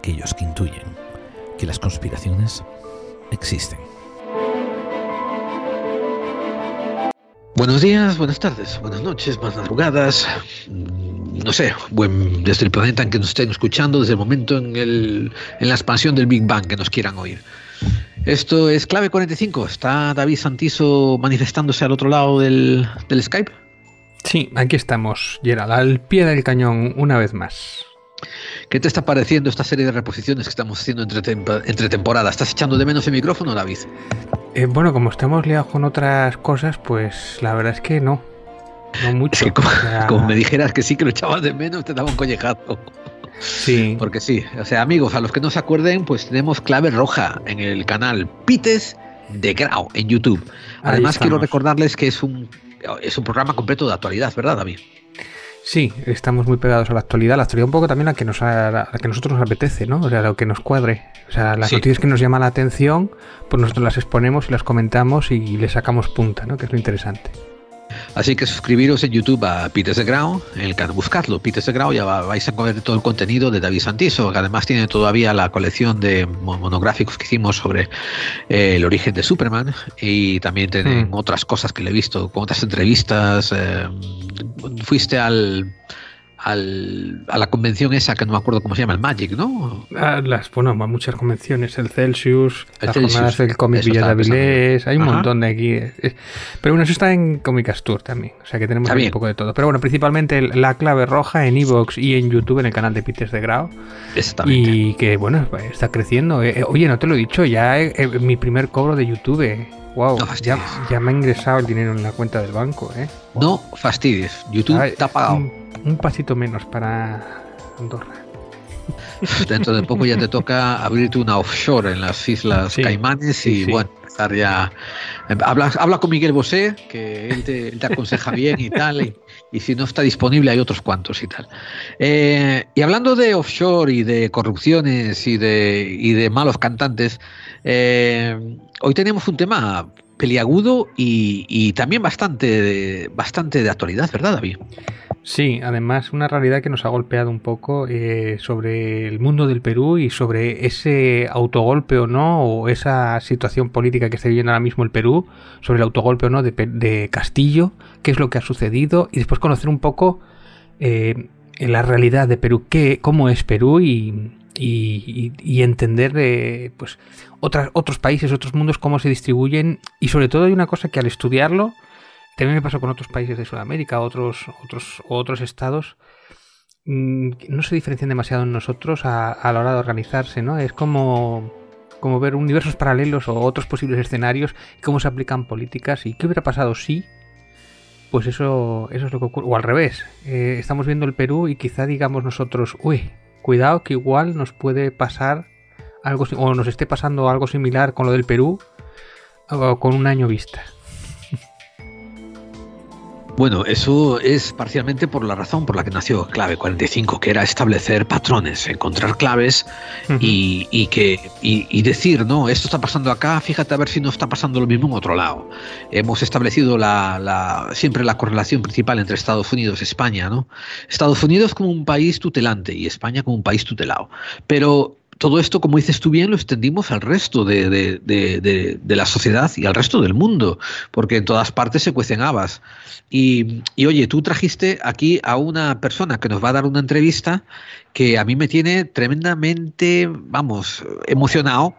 aquellos que intuyen que las conspiraciones existen. Buenos días, buenas tardes, buenas noches, buenas madrugadas. Mm, no sé, buen, desde el planeta en que nos estén escuchando, desde el momento en, el, en la expansión del Big Bang que nos quieran oír. Esto es Clave 45. ¿Está David Santizo manifestándose al otro lado del, del Skype? Sí, aquí estamos, Gerald, al pie del cañón una vez más. ¿Qué te está pareciendo esta serie de reposiciones que estamos haciendo entre, entre temporadas? ¿Estás echando de menos el micrófono, David? Eh, bueno, como estamos liados con otras cosas, pues la verdad es que no. No mucho. como, me dijeras que sí que lo echabas de menos, te daba un collejazo. Sí. Porque sí. O sea, amigos, a los que no se acuerden, pues tenemos clave roja en el canal Pites de Grau en YouTube. Además, quiero recordarles que es un, es un programa completo de actualidad, ¿verdad, David? Sí, estamos muy pegados a la actualidad, la actualidad un poco también a que nos a, que nosotros nos apetece, ¿no? O sea, a lo que nos cuadre. O sea, las noticias que nos llaman la atención, pues nosotros las exponemos y las comentamos y le sacamos punta, ¿no? Que es lo interesante. Así que suscribiros en YouTube a Peter de Grau, en el canal, buscadlo, Peter de Grau, ya vais a ver todo el contenido de David Santiso, que además tiene todavía la colección de monográficos que hicimos sobre eh, el origen de Superman y también tienen hmm. otras cosas que le he visto, con otras entrevistas. Eh, fuiste al al, a la convención esa que no me acuerdo cómo se llama, el Magic, ¿no? Ah, las, bueno, muchas convenciones, el Celsius, las jornadas del cómic Villa de hay un montón de aquí. Pero bueno, eso está en Comic Tour también, o sea que tenemos un poco de todo. Pero bueno, principalmente la clave roja en Evox y en YouTube, en el canal de Peters de Grau. Exactamente. Y que bueno, está creciendo. Eh, eh, oye, no te lo he dicho, ya mi primer cobro de YouTube. Wow, ya, ya, me ha ingresado el dinero en la cuenta del banco, ¿eh? No fastidies, YouTube está pagado un pasito menos para Andorra. Dentro de poco ya te toca abrirte una offshore en las Islas Caimanes y bueno, estar ya. Habla, habla con Miguel Bosé, que él te, aconseja bien y tal, y, si no está disponible hay otros cuantos y tal. Eh, y hablando de offshore y de corrupciones y de, y de malos cantantes, eh, hoy tenemos un tema peliagudo y, también bastante bastante de actualidad, ¿verdad, David? Sí, además una realidad que nos ha golpeado un poco eh, sobre el mundo del Perú y sobre ese autogolpe o no, o esa situación política que está viviendo ahora mismo el Perú, sobre el autogolpe o no de, Castillo, qué es lo que ha sucedido y después conocer un poco eh, la realidad de Perú, qué, cómo es Perú y, y, entender eh, pues otras, otros países, otros mundos, cómo se distribuyen y sobre todo hay una cosa que al estudiarlo también me pasó con otros países de Sudamérica, otros, otros, otros estados. Mm, no se diferencian demasiado en nosotros a, la hora de organizarse, ¿no? Es como, como ver universos paralelos o otros posibles escenarios cómo se aplican políticas y qué hubiera pasado si pues eso, eso es lo que ocurre. O al revés, eh, estamos viendo el Perú y quizá digamos nosotros, uy, cuidado que igual nos puede pasar algo, o nos esté pasando algo similar con lo del Perú o con un año vista. Bueno, eso es parcialmente por la razón por la que nació Clave 45, que era establecer patrones, encontrar claves y, que, y, decir, no, esto está pasando acá, fíjate a ver si no está pasando lo mismo en otro lado. Hemos establecido la, siempre la correlación principal entre Estados Unidos y España, ¿no? Estados Unidos como un país tutelante y España como un país tutelado. Pero todo esto, como dices tú bien, lo extendimos al resto de, la sociedad y al resto del mundo, porque en todas partes se cuecen habas. Y, oye, tú trajiste aquí a una persona que nos va a dar una entrevista que a mí me tiene tremendamente, vamos, emocionado,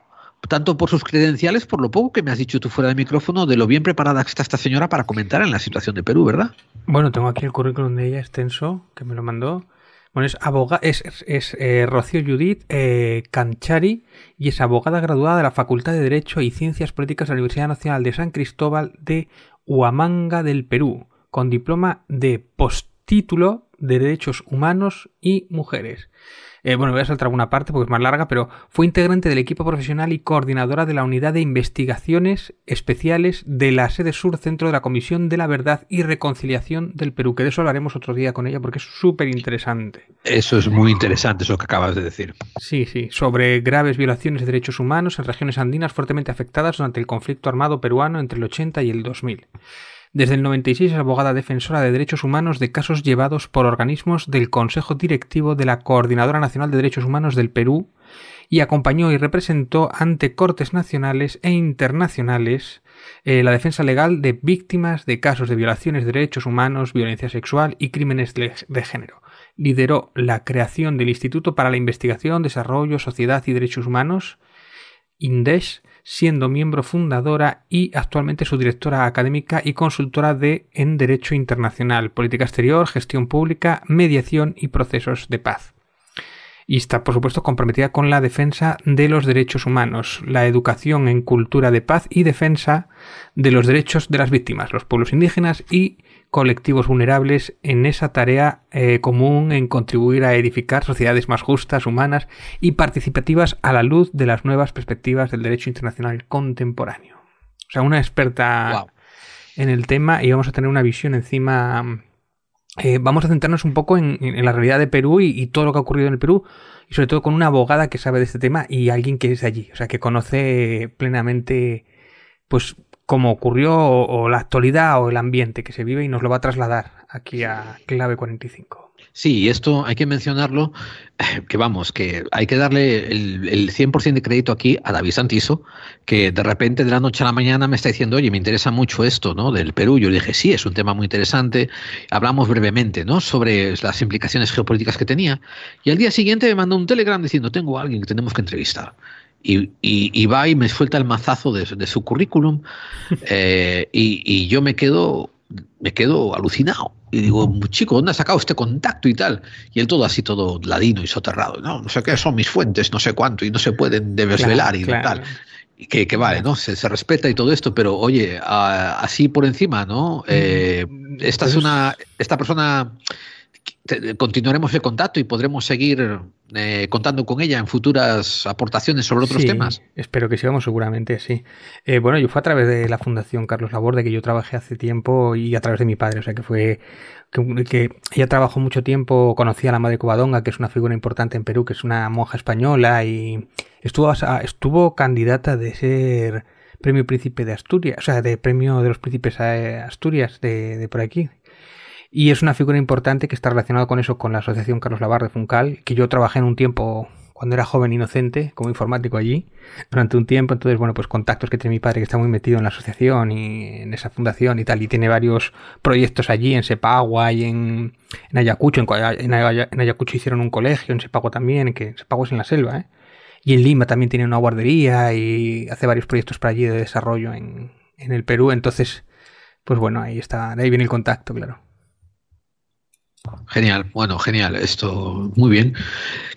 tanto por sus credenciales, por lo poco que me has dicho tú fuera de micrófono, de lo bien preparada que está esta señora para comentar en la situación de Perú, ¿verdad? Bueno, tengo aquí el currículum de ella extenso, que me lo mandó. Bueno, es, es eh, Rocío Judith eh, Canchari y es abogada graduada de la Facultad de Derecho y Ciencias Políticas de la Universidad Nacional de San Cristóbal de Huamanga del Perú, con diploma de postítulo de Derechos Humanos y Mujeres. Eh, bueno, voy a saltar alguna parte porque es más larga, pero fue integrante del equipo profesional y coordinadora de la Unidad de Investigaciones Especiales de la sede sur Centro de la Comisión de la Verdad y Reconciliación del Perú, que de eso hablaremos otro día con ella porque es súper interesante. Eso es muy interesante, eso que acabas de decir. Sí, sí, sobre graves violaciones de derechos humanos en regiones andinas fuertemente afectadas durante el conflicto armado peruano entre el 80 y el 2000. Desde el 96 es abogada defensora de derechos humanos de casos llevados por organismos del Consejo Directivo de la Coordinadora Nacional de Derechos Humanos del Perú y acompañó y representó ante cortes nacionales e internacionales eh, la defensa legal de víctimas de casos de violaciones de derechos humanos, violencia sexual y crímenes de, de género. Lideró la creación del Instituto para la Investigación, Desarrollo, Sociedad y Derechos Humanos, INDES, siendo miembro fundadora y actualmente su directora académica y consultora de en Derecho Internacional, Política Exterior, Gestión Pública, Mediación y Procesos de Paz. Y está, por supuesto, comprometida con la defensa de los derechos humanos, la educación en cultura de paz y defensa de los derechos de las víctimas, los pueblos indígenas y colectivos vulnerables en esa tarea eh, común en contribuir a edificar sociedades más justas, humanas y participativas a la luz de las nuevas perspectivas del derecho internacional contemporáneo. O sea, una experta en el tema y vamos a tener una visión encima. Eh, vamos a centrarnos un poco en, la realidad de Perú y, y, todo lo que ha ocurrido en el Perú y sobre todo con una abogada que sabe de este tema y alguien que es de allí, o sea, que conoce plenamente pues cómo ocurrió o, la actualidad o el ambiente que se vive y nos lo va a trasladar aquí a Clave 45. Sí, esto hay que mencionarlo, eh, que vamos, que hay que darle el, 100% de crédito aquí a David Santizo, que de repente de la noche a la mañana me está diciendo, oye, me interesa mucho esto, ¿no? Del Perú. Yo le dije, sí, es un tema muy interesante. Hablamos brevemente, ¿no? Sobre las implicaciones geopolíticas que tenía. Y al día siguiente me mandó un telegram diciendo, tengo a alguien que tenemos que entrevistar. Y, y, va y me suelta el mazazo de, su currículum eh, y, yo me quedo, me quedo alucinado. Y digo, chico, ¿dónde ha sacado este contacto y tal? Y él todo así, todo ladino y soterrado. No, no sé qué son mis fuentes, no sé cuánto, y no se pueden desvelar y tal. Y que, que, vale, ¿no? Se, se, respeta y todo esto, pero oye, así por encima, ¿no? Eh, esta es una, esta persona continuaremos el contacto y podremos seguir eh, contando con ella en futuras aportaciones sobre otros temas. Espero que sigamos, seguramente, sí. Eh, bueno, yo fue a través de la Fundación Carlos Laborde que yo trabajé hace tiempo y a través de mi padre, o sea que fue que, ella trabajó mucho tiempo, conocía a la Madre Covadonga, que es una figura importante en Perú, que es una monja española y estuvo, estuvo candidata de ser premio príncipe de Asturias, o sea, de premio de los príncipes de Asturias de, de por aquí, y es una figura importante que está relacionada con eso, con la Asociación Carlos Lavar de Funcal, que yo trabajé en un tiempo cuando era joven inocente como informático allí durante un tiempo. Entonces, bueno, pues contactos que tiene mi padre que está muy metido en la asociación y en esa fundación y tal. Y tiene varios proyectos allí en Sepagua y en, Ayacucho. En, Ayacucho hicieron un colegio, en Sepagua también, que Sepagua es en la selva, ¿eh? Y en Lima también tiene una guardería y hace varios proyectos para allí de desarrollo en, en el Perú. Entonces, pues bueno, ahí está, de ahí viene el contacto, claro. Genial, bueno, genial, esto muy bien.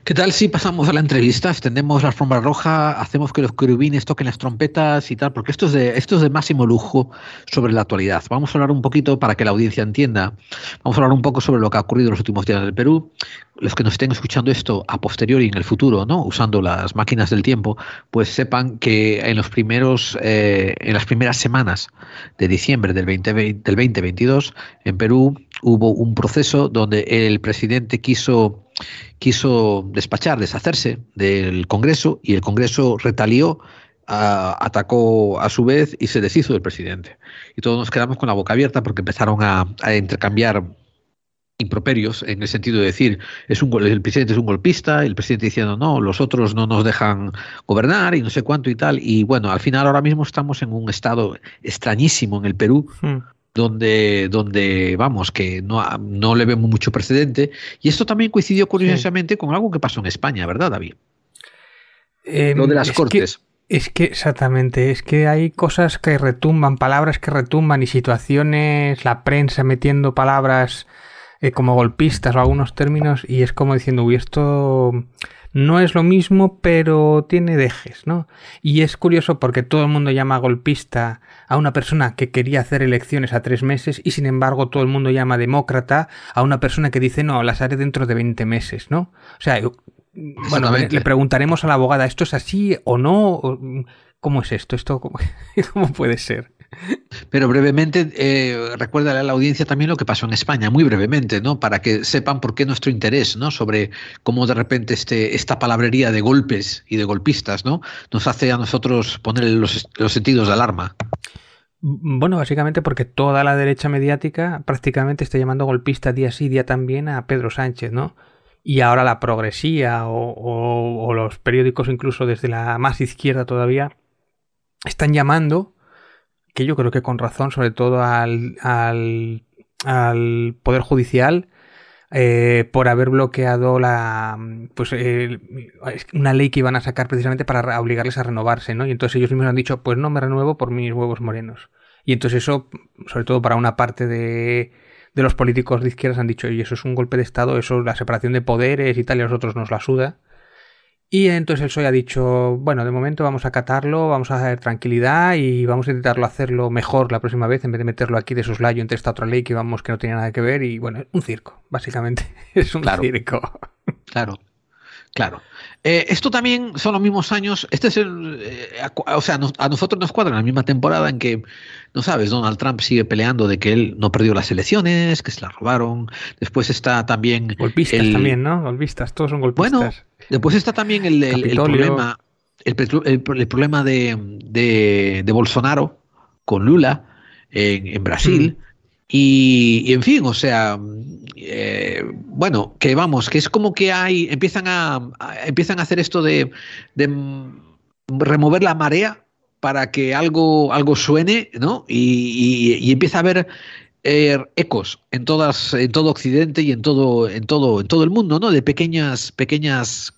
¿Qué tal si pasamos a la entrevista? Extendemos la alfombra roja, hacemos que los querubines toquen las trompetas y tal, porque esto es, de, esto es de máximo lujo sobre la actualidad. Vamos a hablar un poquito para que la audiencia entienda. Vamos a hablar un poco sobre lo que ha ocurrido en los últimos días en el Perú. Los que nos estén escuchando esto a posteriori en el futuro, ¿no? Usando las máquinas del tiempo, pues sepan que en los primeros, eh, en las primeras semanas de diciembre del, 2020, del 2022, en Perú hubo un proceso donde el presidente quiso quiso despachar, deshacerse del Congreso y el Congreso retalió, atacó a su vez y se deshizo del presidente. Y todos nos quedamos con la boca abierta porque empezaron a, intercambiar improperios en el sentido de decir es un el presidente es un golpista el presidente diciendo no los otros no nos dejan gobernar y no sé cuánto y tal y bueno al final ahora mismo estamos en un estado extrañísimo en el Perú hmm donde, donde vamos, que no, no le vemos mucho precedente. Y esto también coincidió curiosamente con algo que pasó en España, ¿verdad, David? Em, Lo de las cortes. es que exactamente, es que hay cosas que retumban, palabras que retumban y situaciones, la prensa metiendo palabras eh, como golpistas o algunos términos y es como diciendo, uy, esto no es lo mismo, pero tiene dejes, ¿no? Y es curioso porque todo el mundo llama golpista a una persona que quería hacer elecciones a tres meses y sin embargo todo el mundo llama demócrata a una persona que dice no, las haré dentro de 20 meses, ¿no? O sea, bueno, le preguntaremos a la abogada, ¿esto es así o no? ¿Cómo es esto? ¿Esto cómo, cómo puede ser? Pero brevemente, eh, recuérdale a la audiencia también lo que pasó en España, muy brevemente, ¿no? Para que sepan por qué nuestro interés, ¿no? Sobre cómo de repente este, esta palabrería de golpes y de golpistas, ¿no? Nos hace a nosotros poner los, sentidos de alarma. Bueno, básicamente porque toda la derecha mediática prácticamente está llamando golpista día sí, día también a Pedro Sánchez, ¿no? Y ahora la progresía o, los periódicos incluso desde la más izquierda todavía están llamando, que yo creo que con razón, sobre todo al, al, Poder Judicial, eh, por haber bloqueado la pues una ley que iban a sacar precisamente para obligarles a renovarse, ¿no? Y entonces ellos mismos han dicho, pues no me renuevo por mis huevos morenos. Y entonces eso, sobre todo para una parte de, de los políticos de izquierdas han dicho, y eso es un golpe de Estado, eso es la separación de poderes y tal, y a nosotros nos la suda. Y entonces el PSOE ha dicho, bueno, de momento vamos a acatarlo, vamos a hacer tranquilidad y vamos a intentarlo hacerlo mejor la próxima vez en vez de meterlo aquí de soslayo entre esta otra ley que vamos que no tiene nada que ver y bueno, un circo, básicamente. Es un circo. Claro. Claro. Eh, esto también son los mismos años. Este es el, eh, o sea, a nosotros nos cuadra la misma temporada en que, no sabes, Donald Trump sigue peleando de que él no perdió las elecciones, que se las robaron. Después está también. Golpistas también, ¿no? Golpistas, todos son golpistas. Bueno, después está también el, problema, el, problema de, de, Bolsonaro con Lula en, Brasil. Mm. Y, en fin, o sea, eh, bueno, que vamos, que es como que hay, empiezan a, empiezan a hacer esto de, remover la marea para que algo, algo suene, ¿no? Y, empieza a haber eh, ecos en todas, en todo Occidente y en todo, en todo, en todo el mundo, ¿no? De pequeñas, pequeñas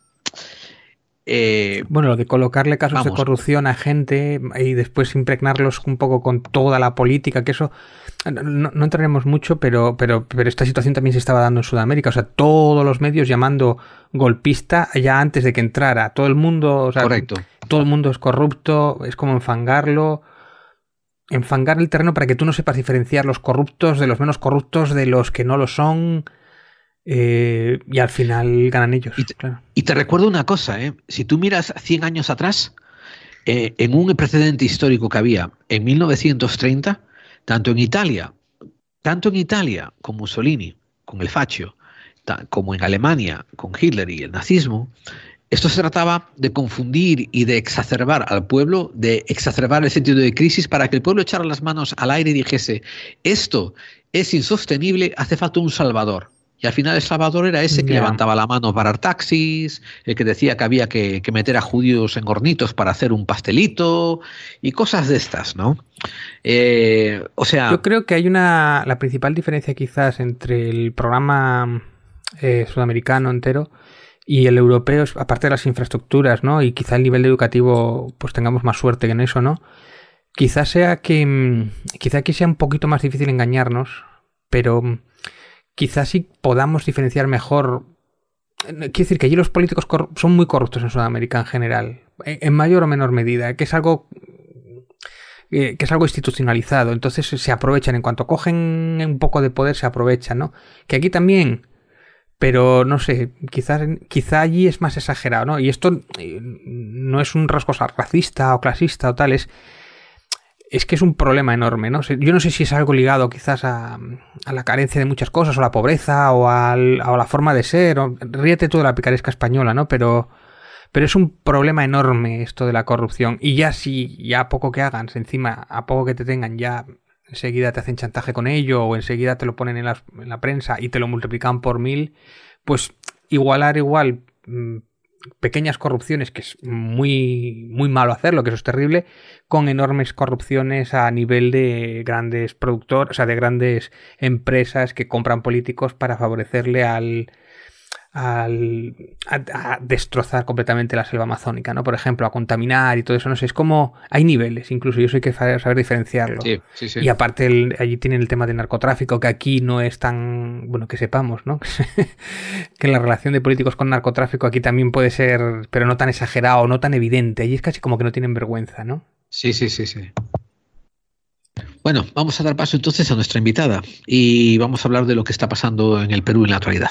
eh, bueno, lo de colocarle casos de corrupción a gente y después impregnarlos un poco con toda la política, que eso no, entraremos mucho, pero, pero, pero esta situación también se estaba dando en Sudamérica. O sea, todos los medios llamando golpista ya antes de que entrara. Todo el mundo, o sea, Correcto. todo el mundo es corrupto, es como enfangarlo. Enfangar el terreno para que tú no sepas diferenciar los corruptos de los menos corruptos de los que no lo son. Eh, y al final ganan ellos. Y te, recuerdo una cosa, ¿eh? si tú miras 100 años atrás, eh, en un precedente histórico que había en 1930, tanto en Italia, tanto en Italia con Mussolini, con el Faccio, como en Alemania con Hitler y el nazismo, esto se trataba de confundir y de exacerbar al pueblo, de exacerbar el sentido de crisis para que el pueblo echara las manos al aire y dijese, esto es insostenible, hace falta un salvador. Y al final El Salvador era ese que levantaba la mano para taxis, el que decía que había que, meter a judíos en hornitos para hacer un pastelito y cosas de estas, ¿no? Eh, o sea. Yo creo que hay una. La principal diferencia quizás entre el programa eh, sudamericano entero y el europeo, aparte de las infraestructuras, ¿no? Y quizá el nivel educativo, pues tengamos más suerte que en eso, ¿no? Quizás sea que. Mm, quizá aquí sea un poquito más difícil engañarnos, pero quizás sí podamos diferenciar mejor. Quiero decir que allí los políticos son muy corruptos en Sudamérica en general, en mayor o menor medida, que es algo eh, que es algo institucionalizado, entonces se aprovechan, en cuanto cogen un poco de poder se aprovechan, ¿no? Que aquí también, pero no sé, quizás quizá allí es más exagerado, ¿no? Y esto eh, no es un rasgo racista o clasista o tal, es es que es un problema enorme, ¿no? Yo no sé si es algo ligado quizás a, la carencia de muchas cosas, o la pobreza, o, a la forma de ser, o, ríete de la picaresca española, ¿no? Pero, pero es un problema enorme esto de la corrupción. Y ya si ya a poco que hagan, encima, a poco que te tengan, ya enseguida te hacen chantaje con ello, o enseguida te lo ponen en la, en la prensa y te lo multiplican por mil, pues igualar igual mm, pequeñas corrupciones, que es muy, muy malo hacerlo, que eso es terrible, con enormes corrupciones a nivel de grandes productores, o sea, de grandes empresas que compran políticos para favorecerle al, al, a, destrozar completamente la selva amazónica, ¿no? Por ejemplo, a contaminar y todo eso, no sé, es como hay niveles, incluso, y eso hay que saber, diferenciarlo. Y aparte allí tienen el tema del narcotráfico, que aquí no es tan, bueno, que sepamos, ¿no? que la relación de políticos con narcotráfico aquí también puede ser, pero no tan exagerado, no tan evidente, y es casi como que no tienen vergüenza, ¿no? Sí, sí, sí, sí. Bueno, vamos a dar paso entonces a nuestra invitada y vamos a hablar de lo que está pasando en el Perú en la actualidad.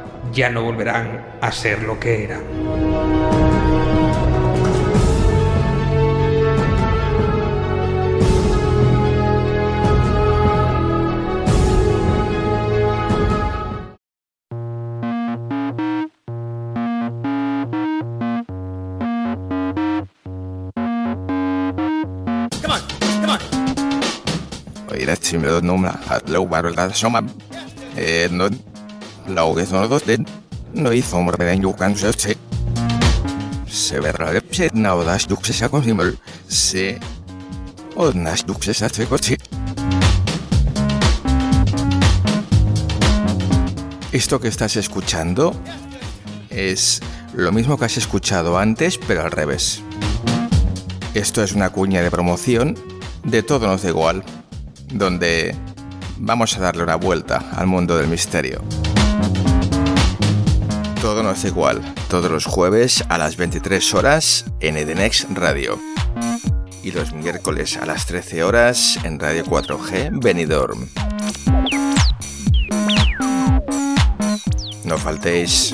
ya no volverán a ser lo que eran. Oye, la chimera no me la eh, no, laugezonodos den no hizo de se verá de duxe sa consimol se odnas duxe sa se coche Esto que estás escuchando es lo mismo que has escuchado antes, pero al revés. Esto es una cuña de promoción de Todo nos da igual, donde vamos a darle una vuelta al mundo del misterio. Todo nos da igual, todos los jueves a las 23 horas en Edenex Radio. Y los miércoles a las 13 horas en Radio 4G Benidorm. No faltéis.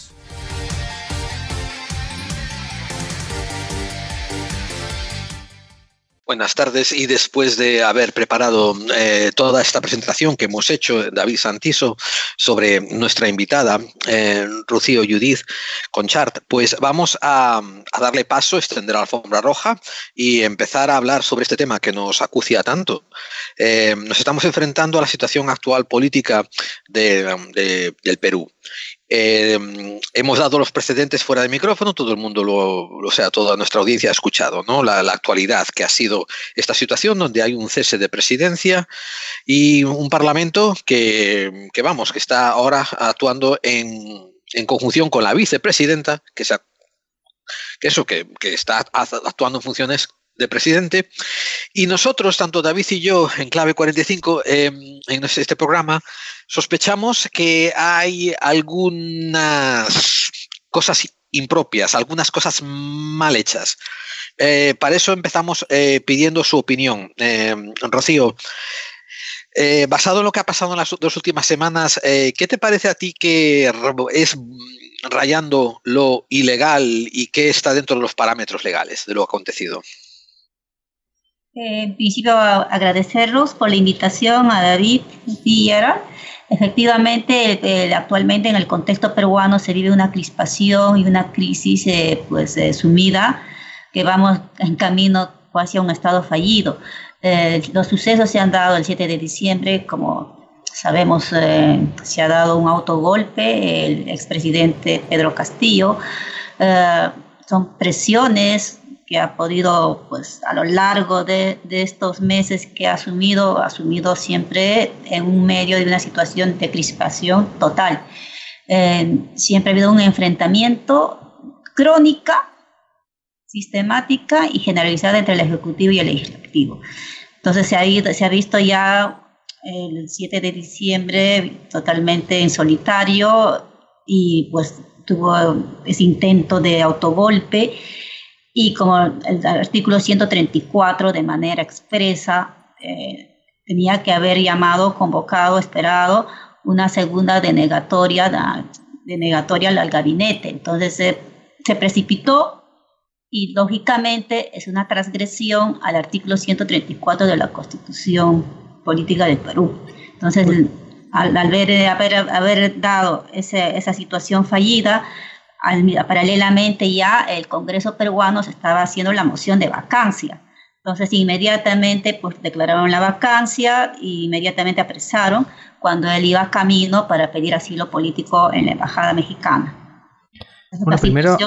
Buenas tardes y después de haber preparado eh, toda esta presentación que hemos hecho, David Santiso, sobre nuestra invitada, eh, Rocío Judith Conchart, pues vamos a, darle paso, extender la alfombra roja y empezar a hablar sobre este tema que nos acucia tanto. Eh, nos estamos enfrentando a la situación actual política del Perú eh, hemos dado los precedentes fuera de micrófono, todo el mundo lo, o sea, toda nuestra audiencia ha escuchado, ¿no? La, actualidad que ha sido esta situación donde hay un cese de presidencia y un parlamento que, vamos, que está ahora actuando en, conjunción con la vicepresidenta, que, se que eso, que está actuando en funciones de presidente. Y nosotros, tanto David y yo, en Clave 45, em, en este programa, sospechamos que hay algunas cosas impropias, algunas cosas mal hechas. Eh, para eso empezamos eh, pidiendo su opinión. Em, Rocío, eh, basado en lo que ha pasado en las dos últimas semanas, ¿qué te parece a ti que es rayando lo ilegal y qué está dentro de los parámetros legales de lo acontecido? Eh, en principio, agradecerlos por la invitación a David Villara. Efectivamente, actualmente en el contexto peruano se vive una crispación y una crisis eh, pues, eh, sumida que vamos en camino hacia un estado fallido. los sucesos se han dado el 7 de diciembre, como sabemos, se ha dado un autogolpe, el expresidente Pedro Castillo. son presiones que ha podido, pues a lo largo de, estos meses que ha asumido, ha asumido siempre en un medio de una situación de crispación total. Eh, siempre ha habido un enfrentamiento crónica, sistemática y generalizada entre el Ejecutivo y el Legislativo. Entonces se ha, ido, se ha visto ya el 7 de diciembre totalmente en solitario, y pues tuvo ese intento de autogolpe y como el artículo 134 de manera expresa eh, tenía que haber llamado, convocado, esperado una segunda denegatoria, denegatoria al gabinete. Entonces se precipitó y lógicamente es una transgresión al artículo 134 de la Constitución Política del Perú. Entonces, al, haber, haber, dado esa situación fallida, paralelamente ya el Congreso peruano se estaba haciendo la moción de vacancia. Entonces inmediatamente pues declararon la vacancia e inmediatamente apresaron cuando él iba camino para pedir asilo político en la embajada mexicana. Bueno, primero,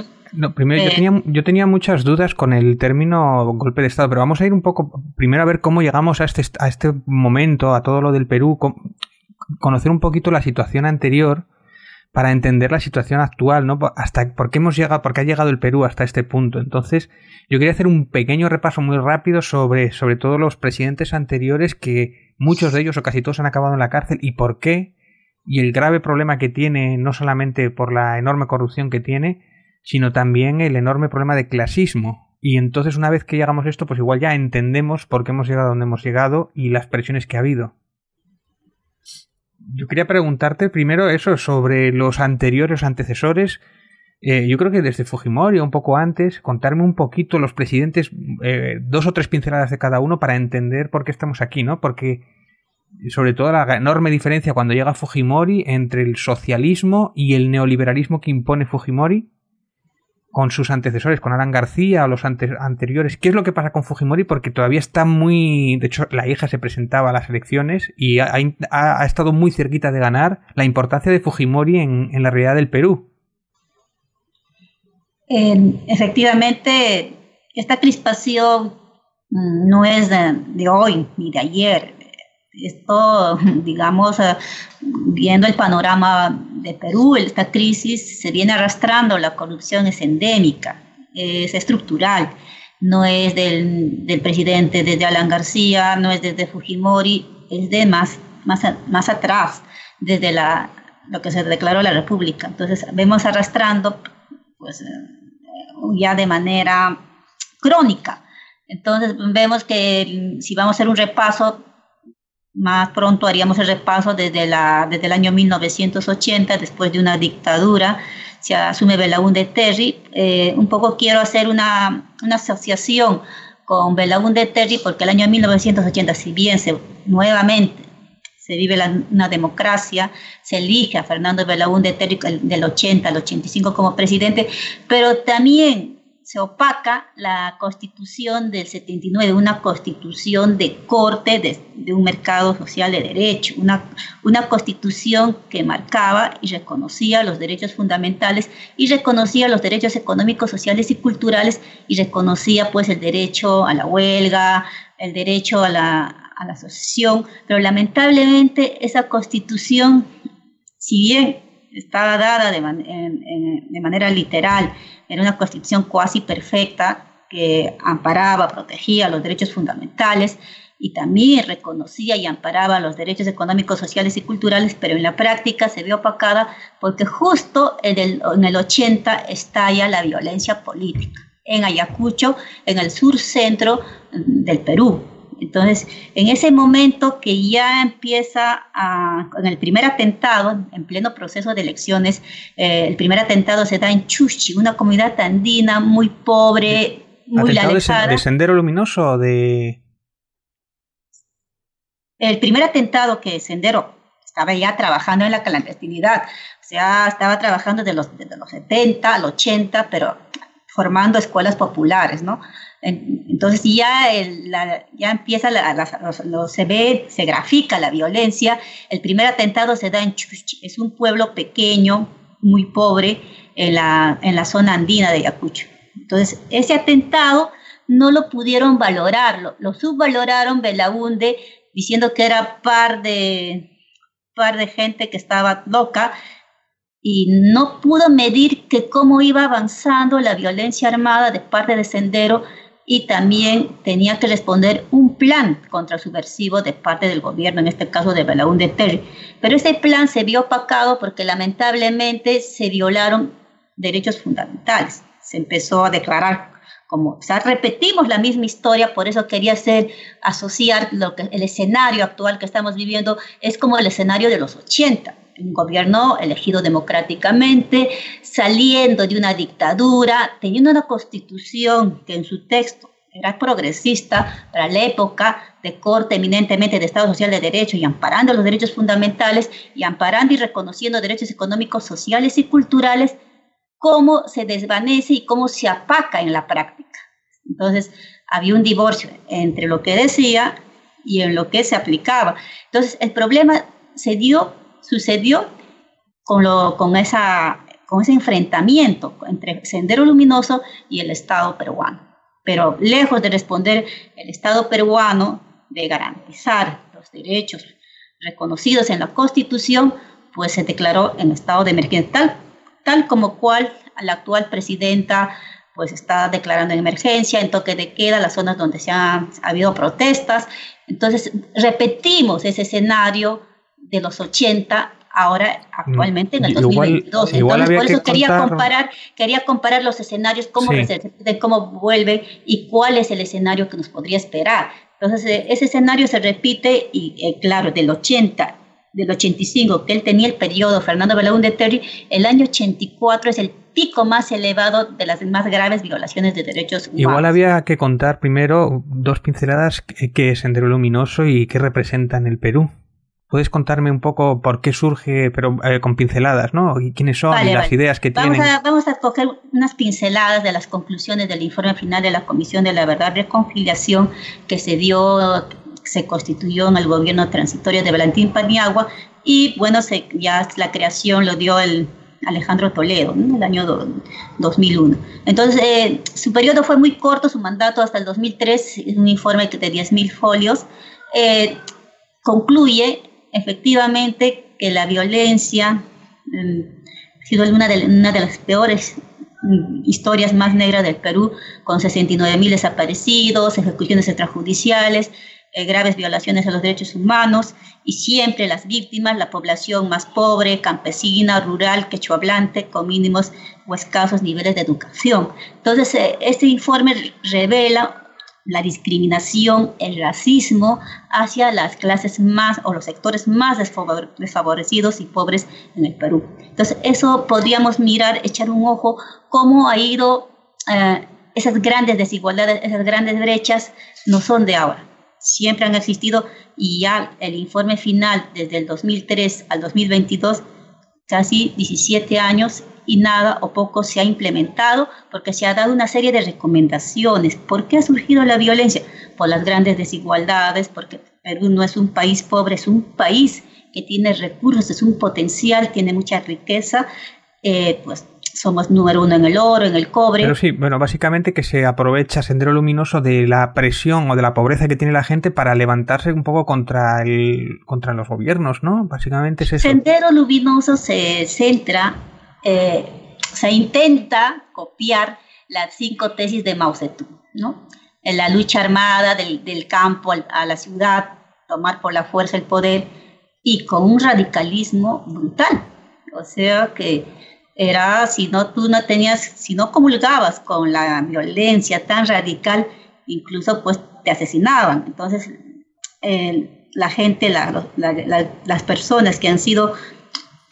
primero yo, tenía, yo, tenía, muchas dudas con el término golpe de Estado, pero vamos a ir un poco primero a ver cómo llegamos a este, a este momento, a todo lo del Perú, conocer un poquito la situación anterior para entender la situación actual, ¿no? Hasta por qué hemos llegado, por qué ha llegado el Perú hasta este punto. Entonces, yo quería hacer un pequeño repaso muy rápido sobre, sobre todos los presidentes anteriores que muchos de ellos o casi todos han acabado en la cárcel y por qué y el grave problema que tiene, no solamente por la enorme corrupción que tiene, sino también el enorme problema de clasismo. Y entonces una vez que llegamos a esto, pues igual ya entendemos por qué hemos llegado a donde hemos llegado y las presiones que ha habido. Yo quería preguntarte primero eso sobre los anteriores antecesores. Eh, yo creo que desde Fujimori o un poco antes, contarme un poquito los presidentes, eh, dos o tres pinceladas de cada uno para entender por qué estamos aquí, ¿no? Porque sobre todo la enorme diferencia cuando llega Fujimori entre el socialismo y el neoliberalismo que impone Fujimori con sus antecesores, con Alan García o los anteriores. ¿Qué es lo que pasa con Fujimori? Porque todavía está muy... De hecho, la hija se presentaba a las elecciones y ha, estado muy cerquita de ganar la importancia de Fujimori en, la realidad del Perú. efectivamente, esta crispación mm, no es de hoy ni de ayer esto, digamos, eh, viendo el panorama de Perú, esta crisis se viene arrastrando, la corrupción es endémica, es estructural, no es del, del presidente desde Alan García, no es desde Fujimori, es de más, más, más atrás, desde la, lo que se declaró la República. Entonces, vemos arrastrando, pues, eh, ya de manera crónica. Entonces, vemos que si vamos a hacer un repaso más pronto haríamos el repaso desde, la, desde el año 1980, después de una dictadura, se asume Belaúnde Terry. Eh, un poco quiero hacer una, una asociación con Belaúnde Terry porque el año 1980, si bien se, nuevamente se vive una democracia, se elige a Fernando Belaúnde Terry del 80 al 85 como presidente, pero también se opaca la constitución del 79, una constitución de corte de, un mercado social de derecho, una, una constitución que marcaba y reconocía los derechos fundamentales y reconocía los derechos económicos, sociales y culturales y reconocía pues el derecho a la huelga, el derecho a la, a la asociación, pero lamentablemente esa constitución, si bien estaba dada de, de manera literal, era una constitución cuasi perfecta que amparaba, protegía los derechos fundamentales y también reconocía y amparaba los derechos económicos, sociales y culturales, pero en la práctica se vio opacada porque justo en el, en el 80 estalla la violencia política en Ayacucho, en el sur centro del Perú. Entonces, en ese momento que ya empieza a, en el primer atentado, en pleno proceso de elecciones, eh, el primer atentado se da en Chuchi, una comunidad andina muy pobre, muy alejada. De, Sendero Luminoso de...? El primer atentado que Sendero estaba ya trabajando en la clandestinidad, o sea, estaba trabajando desde los, desde los 70 al 80, pero formando escuelas populares, ¿no? Entonces ya, ya empieza, lo, se ve, se grafica la violencia. El primer atentado se da en Chuchi, es un pueblo pequeño, muy pobre, en la, en la zona andina de Ayacucho. Entonces ese atentado no lo pudieron valorar, lo, lo subvaloraron Belaunde diciendo que era par de, par de gente que estaba loca y no pudo medir que cómo iba avanzando la violencia armada de parte de Sendero y también tenía que responder un plan contra subversivo de parte del gobierno, en este caso de Belaúnde Terry. Pero ese plan se vio opacado porque lamentablemente se violaron derechos fundamentales. Se empezó a declarar como, o sea, repetimos la misma historia, por eso quería hacer, asociar lo que el escenario actual que estamos viviendo es como el escenario de los 80 un gobierno elegido democráticamente, saliendo de una dictadura, teniendo una constitución que en su texto era progresista para la época de corte eminentemente de Estado Social de Derecho y amparando los derechos fundamentales y amparando y reconociendo derechos económicos, sociales y culturales, cómo se desvanece y cómo se apaca en la práctica. Entonces, había un divorcio entre lo que decía y en lo que se aplicaba. Entonces, el problema se dio sucedió con, lo, con, esa, con ese enfrentamiento entre Sendero Luminoso y el Estado peruano. Pero lejos de responder el Estado peruano de garantizar los derechos reconocidos en la Constitución, pues se declaró en estado de emergencia, tal, tal como cual la actual presidenta pues está declarando en emergencia, en toque de queda, las zonas donde se han ha habido protestas. Entonces, repetimos ese escenario de los 80 ahora actualmente en el 2022. Entonces, por eso quería comparar, quería comparar los escenarios, cómo, de cómo vuelve y cuál es el escenario que nos podría esperar. Entonces, eh, ese escenario se repite y, eh, claro, del 80, del 85, que él tenía el periodo, Fernando Belaúnde Terry, el año 84 es el pico más elevado de las más graves violaciones de derechos humanos. Igual había que contar primero dos pinceladas que es Sendero Luminoso y qué representa en el Perú. ¿Puedes contarme un poco por qué surge, pero eh, con pinceladas, ¿no? ¿Y quiénes son y las ideas que vamos tienen? A, vamos a coger unas pinceladas de las conclusiones del informe final de la Comisión de la Verdad Reconciliación que se dio, se constituyó en el gobierno transitorio de Valentín Paniagua y, bueno, se, ya la creación lo dio el Alejandro Toledo, en el año 2001. Entonces, eh, su periodo fue muy corto, su mandato hasta el 2003, un informe de 10.000 folios. Eh, concluye efectivamente que la violencia mm, ha sido una de, una de las peores mm, historias más negras del Perú, con 69 mil desaparecidos, ejecuciones extrajudiciales, eh, graves violaciones a los derechos humanos y siempre las víctimas, la población más pobre, campesina, rural, quechohablante, con mínimos o escasos niveles de educación. Entonces, eh, este informe revela la discriminación, el racismo hacia las clases más o los sectores más desfavorecidos y pobres en el Perú. Entonces, eso podríamos mirar, echar un ojo, cómo ha ido eh, esas grandes desigualdades, esas grandes brechas, no son de ahora. Siempre han existido y ya el informe final desde el 2003 al 2022, casi 17 años, y nada o poco se ha implementado porque se ha dado una serie de recomendaciones. ¿Por qué ha surgido la violencia? Por las grandes desigualdades, porque Perú no es un país pobre, es un país que tiene recursos, es un potencial, tiene mucha riqueza, eh, pues somos número uno en el oro, en el cobre. Pero sí, bueno, básicamente que se aprovecha Sendero Luminoso de la presión o de la pobreza que tiene la gente para levantarse un poco contra el contra los gobiernos, ¿no? Básicamente es eso. Sendero Luminoso se centra eh, se intenta copiar las cinco tesis de Mao Zedong, ¿no? En la lucha armada del, campo a la ciudad, tomar por la fuerza el poder y con un radicalismo brutal. O sea que era, si no tú no tenías, si no comulgabas con la violencia tan radical, incluso pues te asesinaban. Entonces, la gente, las personas que han sido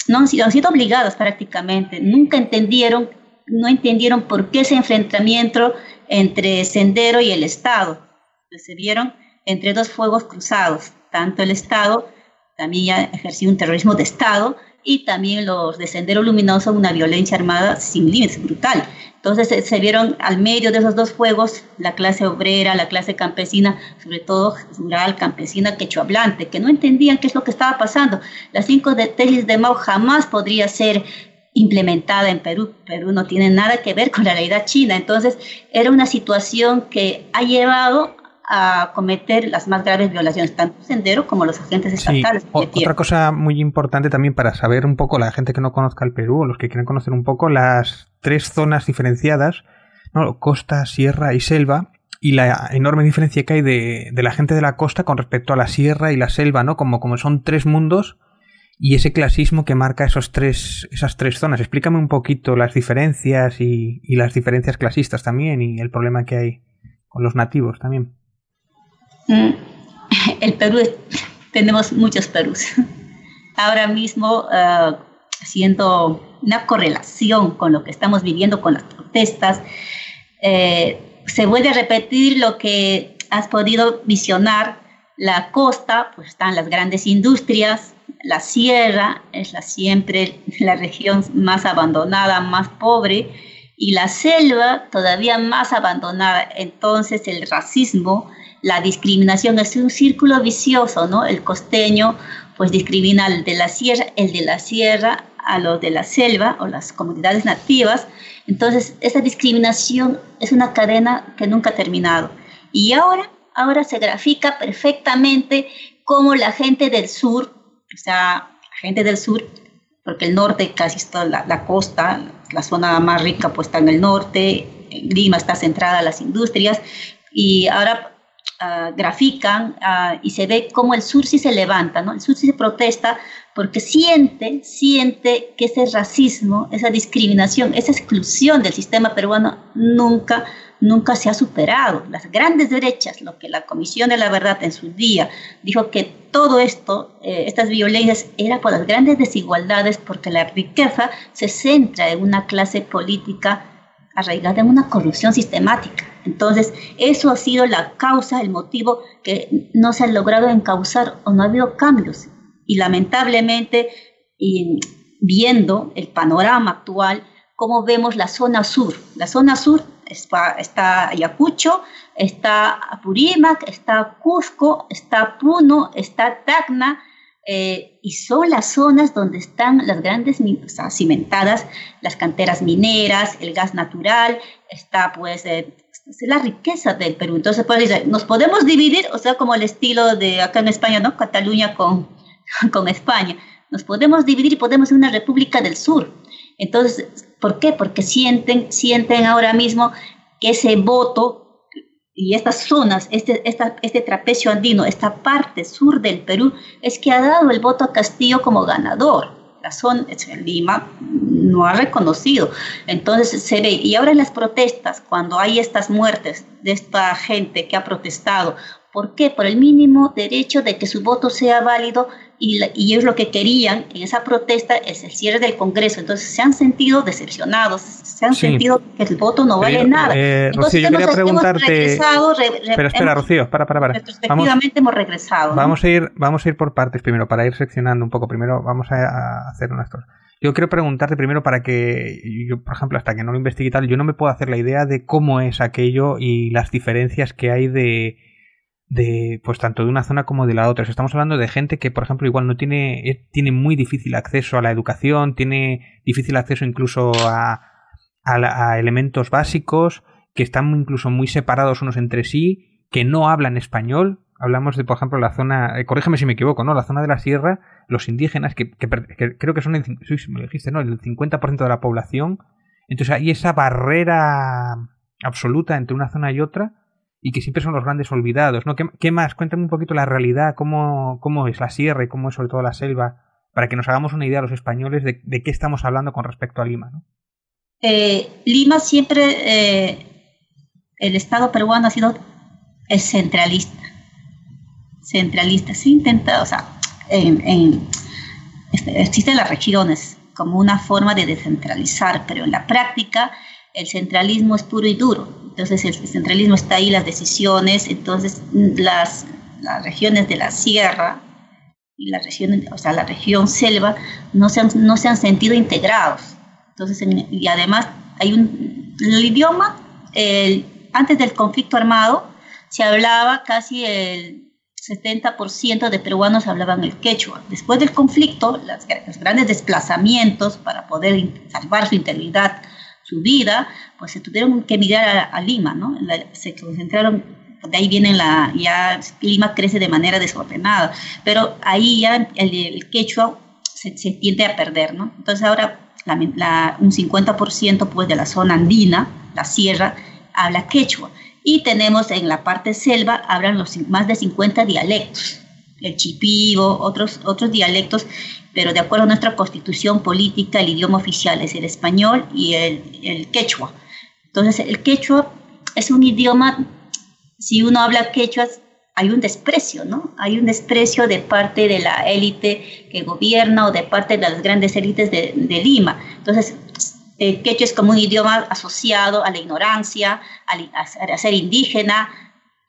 no han sido, han sido obligados prácticamente, nunca entendieron, no entendieron por qué ese enfrentamiento entre Sendero y el Estado. Se vieron entre dos fuegos cruzados, tanto el Estado también ya ejerció un terrorismo de Estado y también los de Sendero Luminoso una violencia armada sin límites, brutal. Entonces se, vieron al medio de esos dos fuegos la clase obrera, la clase campesina, sobre todo rural, campesina, quechohablante, que no entendían qué es lo que estaba pasando. Las cinco de tesis de Mao jamás podría ser implementada en Perú. Perú no tiene nada que ver con la realidad china. Entonces era una situación que ha llevado a cometer las más graves violaciones, tanto Sendero como los agentes estatales. otra cosa muy importante también para saber un poco, la gente que no conozca el Perú o los que quieren conocer un poco, las tres zonas diferenciadas, ¿no? costa, sierra y selva, y la enorme diferencia que hay de, de, la gente de la costa con respecto a la sierra y la selva, ¿no? Como, como son tres mundos y ese clasismo que marca esos tres, esas tres zonas. Explícame un poquito las diferencias y, y las diferencias clasistas también y el problema que hay con los nativos también. Mm, el Perú, tenemos muchos Perús. Ahora mismo, uh, una correlación con lo que estamos viviendo con las protestas, eh, se vuelve a repetir lo que has podido visionar. La costa, pues están las grandes industrias, la sierra es la siempre la región más abandonada, más pobre, y la selva todavía más abandonada. Entonces el racismo, la discriminación es un círculo vicioso, ¿no? El costeño pues discrimina al de la sierra, el de la sierra a los de la selva o las comunidades nativas. Entonces esa discriminación es una cadena que nunca ha terminado. Y ahora, ahora se grafica perfectamente cómo la gente del sur, o sea, la gente del sur porque el norte casi está la, la costa, la zona más rica pues está en el norte, Lima está centrada en las industrias y ahora uh, grafican uh, y se ve cómo el sur sí se levanta, ¿no? El sur sí se protesta porque siente, siente que ese racismo, esa discriminación, esa exclusión del sistema peruano nunca nunca se ha superado. Las grandes derechas, lo que la Comisión de la Verdad en su día dijo que todo esto, eh, estas violencias, era por las grandes desigualdades, porque la riqueza se centra en una clase política arraigada en una corrupción sistemática. Entonces, eso ha sido la causa, el motivo que no se ha logrado encauzar o no ha habido cambios. Y lamentablemente, viendo el panorama actual, como vemos la zona sur. La zona sur está, Ayacucho, está Apurímac, está Cusco, está Puno, está Tacna, eh, y son las zonas donde están las grandes cimentadas, las canteras mineras, el gas natural, está pues eh, la riqueza del Perú. Entonces, pues, nos podemos dividir, o sea, como el estilo de acá en España, ¿no? Cataluña con, con España. Nos podemos dividir y podemos ser una república del sur. Entonces, ¿por qué? Porque sienten, sienten ahora mismo que ese voto y estas zonas, este, esta, este trapecio andino, esta parte sur del Perú, es que ha dado el voto a Castillo como ganador. La zona, Lima no ha reconocido. Entonces se ve, y ahora en las protestas, cuando hay estas muertes de esta gente que ha protestado, ¿por qué? Por el mínimo derecho de que su voto sea válido y, y, ellos lo que querían en esa protesta es el cierre del Congreso. Entonces se han sentido decepcionados, se han sentido que el voto no vale nada. Eh, Rocío, yo quería preguntarte. pero espera, Rocío, para, para, para. Retrospectivamente hemos regresado. Vamos, a ir, vamos a ir por partes primero, para ir seccionando un poco. Primero vamos a, hacer unas cosas. Yo quiero preguntarte primero para que, yo, por ejemplo, hasta que no lo investigue y tal, yo no me puedo hacer la idea de cómo es aquello y las diferencias que hay de de pues tanto de una zona como de la otra. estamos hablando de gente que, por ejemplo, igual no tiene, eh, tiene muy difícil acceso a la educación, tiene difícil acceso incluso a, a, elementos básicos, que están incluso muy separados unos entre sí, que no hablan español. Hablamos de, por ejemplo, la zona, eh, corrígeme si me equivoco, ¿no? La zona de la sierra, los indígenas, que, creo que son el, me lo dijiste, ¿no? el 50% de la población. Entonces hay esa barrera absoluta entre una zona y otra y que siempre son los grandes olvidados, ¿no? ¿Qué, más? Cuéntame un poquito la realidad, cómo, cómo es la sierra y cómo es sobre todo la selva, para que nos hagamos una idea los españoles de, qué estamos hablando con respecto a Lima, ¿no? Eh, Lima siempre, eh, el Estado peruano ha sido centralista, centralista, se intenta, o sea, en, este, existen las regiones como una forma de descentralizar, pero en la práctica el centralismo es puro y duro entonces el centralismo está ahí, las decisiones, entonces las, las regiones de la sierra y la región, o sea, la región selva no se han, no se han sentido integrados. Entonces, y además hay un, el idioma, el, antes del conflicto armado, se hablaba casi el 70% de peruanos hablaban el quechua. Después del conflicto, las, los grandes desplazamientos para poder salvar su integridad su vida, pues se tuvieron que migrar a, Lima, ¿no? se concentraron, de ahí viene la, ya Lima crece de manera desordenada, pero ahí ya el, quechua se, tiende a perder, ¿no? Entonces ahora un 50% pues de la zona andina, la sierra, habla quechua. Y tenemos en la parte selva, hablan los más de 50 dialectos, el chipivo, otros, otros dialectos, pero de acuerdo a nuestra constitución política, el idioma oficial es el español y el, el quechua. Entonces, el quechua es un idioma, si uno habla quechua, hay un desprecio, ¿no? Hay un desprecio de parte de la élite que gobierna o de parte de las grandes élites de, de Lima. Entonces, el quechua es como un idioma asociado a la ignorancia, a, ser indígena,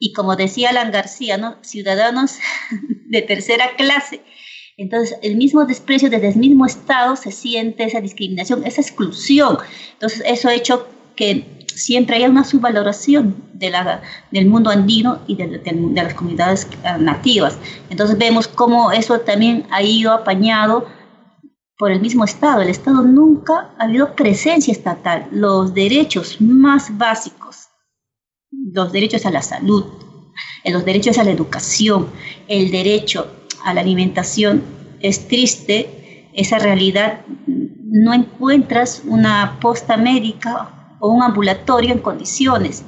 y como decía Alan García, ¿no? ciudadanos de tercera clase. Entonces, el mismo desprecio desde el mismo Estado se siente esa discriminación, esa exclusión. Entonces, eso ha hecho que siempre haya una subvaloración de la, del mundo andino y de, de las comunidades nativas. Entonces, vemos cómo eso también ha ido apañado por el mismo Estado. El Estado nunca ha habido presencia estatal. Los derechos más básicos, los derechos a la salud, los derechos a la educación, el derecho a la alimentación, es triste esa realidad. No encuentras una posta médica o un ambulatorio en condiciones.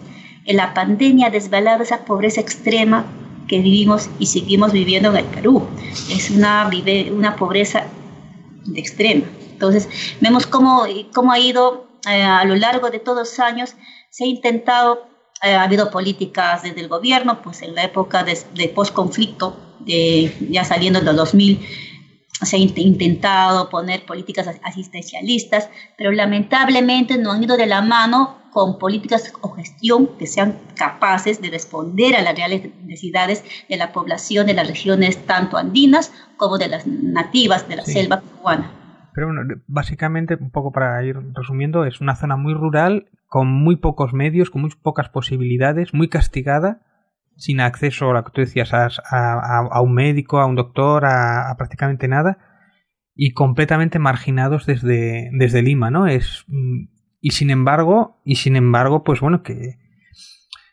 En la pandemia ha desvelado esa pobreza extrema que vivimos y seguimos viviendo en el Perú. Es una, una pobreza de extrema. Entonces, vemos cómo, cómo ha ido eh, a lo largo de todos los años, se ha intentado, ha habido políticas desde el gobierno, pues en la época de, de post-conflicto, ya saliendo de los 2000, se ha intentado poner políticas asistencialistas, pero lamentablemente no han ido de la mano con políticas o gestión que sean capaces de responder a las reales necesidades de la población de las regiones tanto andinas como de las nativas de la selva cubana. Pero bueno, básicamente, un poco para ir resumiendo, es una zona muy rural, con muy pocos medios, con muy pocas posibilidades, muy castigada, sin acceso a lo que tú decías, a, un médico, a un doctor, a, prácticamente nada, y completamente marginados desde, desde Lima, ¿no? Es mm, y sin embargo, y sin embargo, pues bueno, que,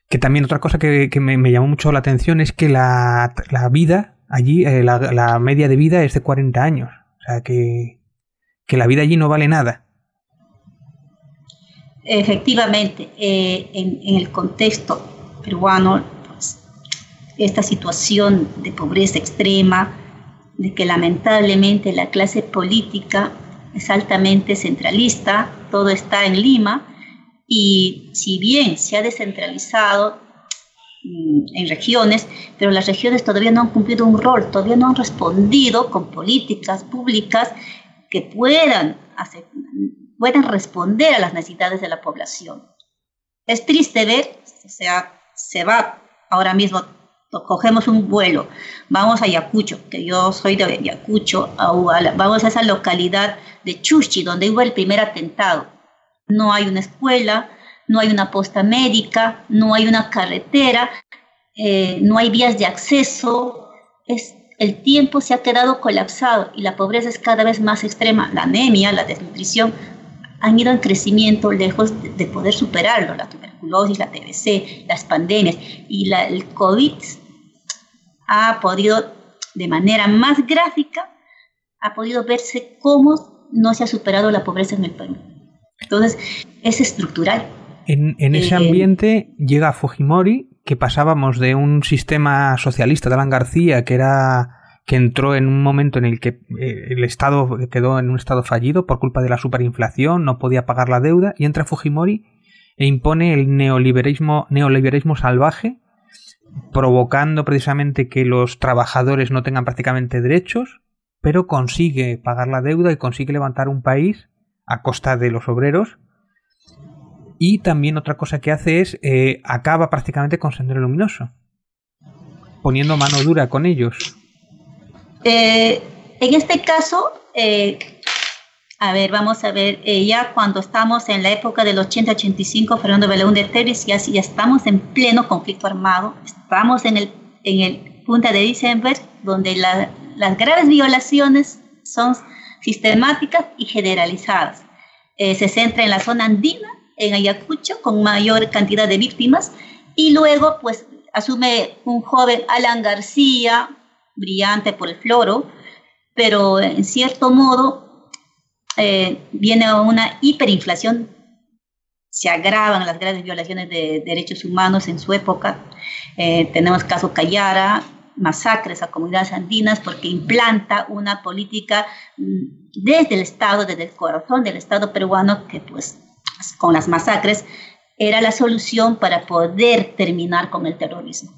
que también otra cosa que, me, llamó mucho la atención es que la, vida allí, eh, la, media de vida es de 40 años. O sea, que, que la vida allí no vale nada. Efectivamente, eh, en, el contexto peruano, pues, esta situación de pobreza extrema, de que lamentablemente la clase política es altamente centralista, todo está en Lima y si bien se ha descentralizado mm, en regiones, pero las regiones todavía no han cumplido un rol, todavía no han respondido con políticas públicas que puedan, puedan responder a las necesidades de la población. Es triste ver, o sea, se va ahora mismo cogemos un vuelo, vamos a Ayacucho, que yo soy de Ayacucho, vamos a esa localidad de Chuchi, donde hubo el primer atentado. No hay una escuela, no hay una posta médica, no hay una carretera, eh, no hay vías de acceso, es, el tiempo se ha quedado colapsado y la pobreza es cada vez más extrema, la anemia, la desnutrición han ido en crecimiento lejos de, poder superarlo, la tuberculosis, la TBC, las pandemias y la, el COVID ha podido, de manera más gráfica, ha podido verse cómo no se ha superado la pobreza en el Perú. Entonces, es estructural. En, ese eh, ambiente llega Fujimori, que pasábamos de un sistema socialista de Alan García, que era que entró en un momento en el que eh, el Estado quedó en un estado fallido por culpa de la superinflación, no podía pagar la deuda, y entra Fujimori e impone el neoliberalismo, neoliberalismo salvaje, provocando precisamente que los trabajadores no tengan prácticamente derechos, pero consigue pagar la deuda y consigue levantar un país a costa de los obreros. Y también otra cosa que hace es eh, acaba prácticamente con Sendero Luminoso, poniendo mano dura con ellos. Eh, en este caso, eh, a ver, vamos a ver, eh, ya cuando estamos en la época del 80-85, Fernando de Teres, ya, ya estamos en pleno conflicto armado, estamos en el, en el punta de diciembre, donde las graves violaciones son sistemáticas y generalizadas. Eh, se centra en la zona andina, en Ayacucho, con mayor cantidad de víctimas, y luego, pues, asume un joven Alan García, brillante por el floro, pero en cierto modo eh, viene una hiperinflación se agravan las graves violaciones de derechos humanos en su época. Eh, tenemos caso Cayara, masacres a comunidades andinas porque implanta una política mm, desde el Estado, desde el corazón del Estado peruano, que pues con las masacres era la solución para poder terminar con el terrorismo.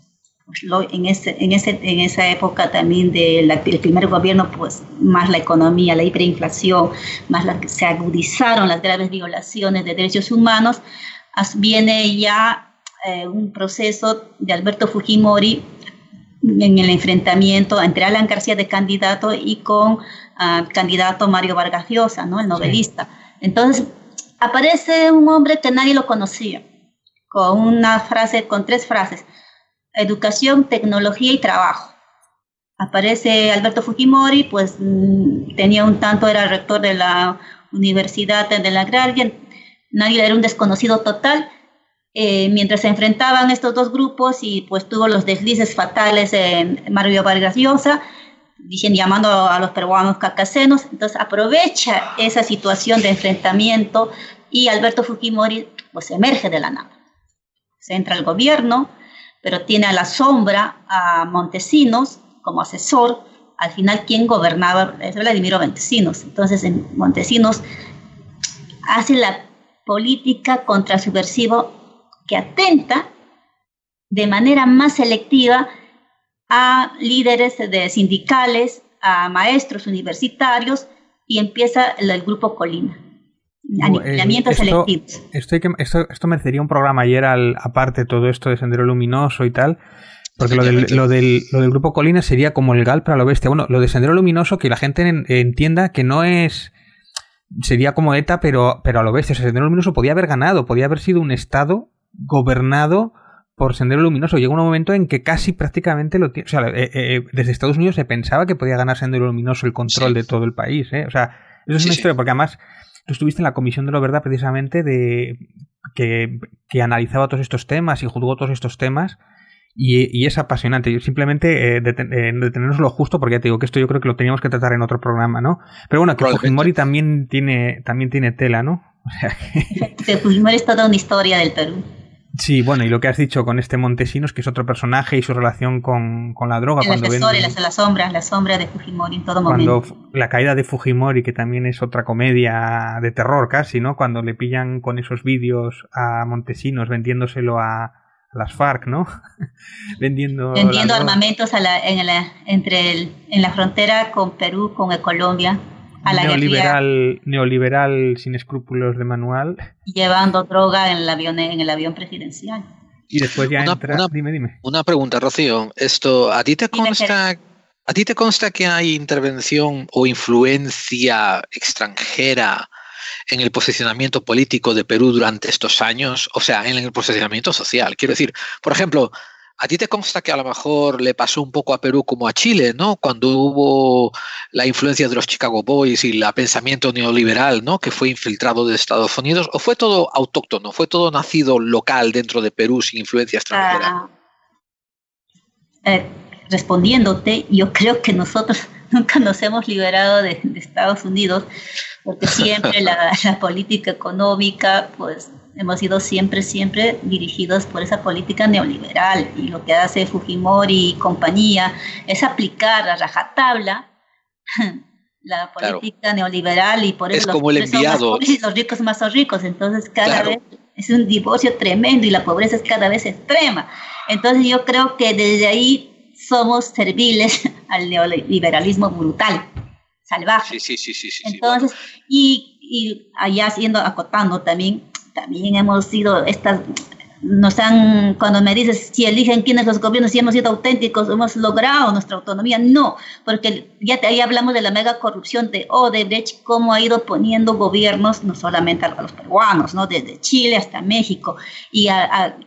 Pues en, ese, en, ese, en esa época también del primer gobierno, pues más la economía, la hiperinflación, más la, se agudizaron las graves violaciones de derechos humanos, viene ya eh, un proceso de Alberto Fujimori en el enfrentamiento entre Alan García de candidato y con uh, candidato Mario Vargas Llosa, ¿no? el novelista. Entonces, aparece un hombre que nadie lo conocía, con una frase, con tres frases, educación, tecnología y trabajo. Aparece Alberto Fujimori, pues mm, tenía un tanto, era rector de la Universidad de la Agraria, nadie era un desconocido total, eh, mientras se enfrentaban estos dos grupos y pues tuvo los deslices fatales en Mario Vargas Llosa, dicen, llamando a los peruanos cacasenos, entonces aprovecha esa situación de enfrentamiento y Alberto Fujimori pues emerge de la nada. Se entra al gobierno, pero tiene a la sombra a Montesinos como asesor, al final quien gobernaba es Vladimiro Montesinos, entonces en Montesinos hace la política contra subversivo que atenta de manera más selectiva a líderes de sindicales, a maestros universitarios y empieza el, grupo Colina. Aniquilamientos selectivos. Esto, esto, esto, merecería un programa ayer al, aparte todo esto de Sendero Luminoso y tal. Porque lo del, lo, del, lo del, grupo Colina sería como el GAL para lo bestia. Bueno, lo de Sendero Luminoso, que la gente entienda que no es. Sería como ETA, pero, pero a lo bestia. O sea, Sendero Luminoso podía haber ganado, podía haber sido un Estado gobernado por Sendero Luminoso. Llega un momento en que casi prácticamente lo tiene. O sea, eh, eh, desde Estados Unidos se pensaba que podía ganar Sendero Luminoso el control de todo el país. ¿eh? O sea, eso es una historia, porque además tú estuviste en la Comisión de la Verdad precisamente de que, que analizaba todos estos temas y juzgó todos estos temas. Y, es apasionante. Simplemente eh, detenernos lo justo, porque ya te digo que esto yo creo que lo teníamos que tratar en otro programa, ¿no? Pero bueno, que Fujimori también tiene, también tiene tela, ¿no? Fujimori es toda una historia del Perú. Sí, bueno, y lo que has dicho con este Montesinos, que es otro personaje y su relación con, la droga. El cuando la, sombra, la sombra de Fujimori en todo cuando La caída de Fujimori, que también es otra comedia de terror casi, ¿no? Cuando le pillan con esos vídeos a Montesinos vendiéndoselo a, las FARC, ¿no? Vendiendo, Vendiendo armamentos a la, en, la, entre en la frontera con Perú, con Colombia neoliberal, neoliberal sin escrúpulos de manual. Llevando droga en el avión, en el avión presidencial. Y después ya una, entra. dime, dime. Una pregunta, Rocío. Esto, ¿a ti te consta, a ti te consta que hay intervención o influencia extranjera en el posicionamiento político de Perú durante estos años? O sea, en el posicionamiento social. Quiero decir, por ejemplo, ¿A ti te consta que a lo mejor le pasó un poco a Perú como a Chile, ¿no? Cuando hubo la influencia de los Chicago Boys y el pensamiento neoliberal, ¿no? Que fue infiltrado de Estados Unidos, ¿o fue todo autóctono? ¿Fue todo nacido local dentro de Perú sin influencia extranjera? Ah, eh, respondiéndote, yo creo que nosotros nunca nos hemos liberado de, Estados Unidos, porque siempre la, la política económica, pues hemos sido siempre, siempre dirigidos por esa política neoliberal y lo que hace Fujimori y compañía es aplicar a rajatabla la política neoliberal y por eso los, como el enviado. los ricos más son ricos, entonces cada vez es un divorcio tremendo y la pobreza es cada vez extrema. Entonces yo creo que desde ahí somos serviles al neoliberalismo brutal, salvaje. Sí, sí, sí, sí. Entonces, y, y allá siendo acotando también, también hemos sido estas nos han, cuando me dices si eligen quiénes los gobiernos, si hemos sido auténticos, hemos logrado nuestra autonomía, no, porque ya ahí hablamos de la mega corrupción de Odebrecht, cómo ha ido poniendo gobiernos, no solamente a los peruanos, ¿no? desde Chile hasta México, y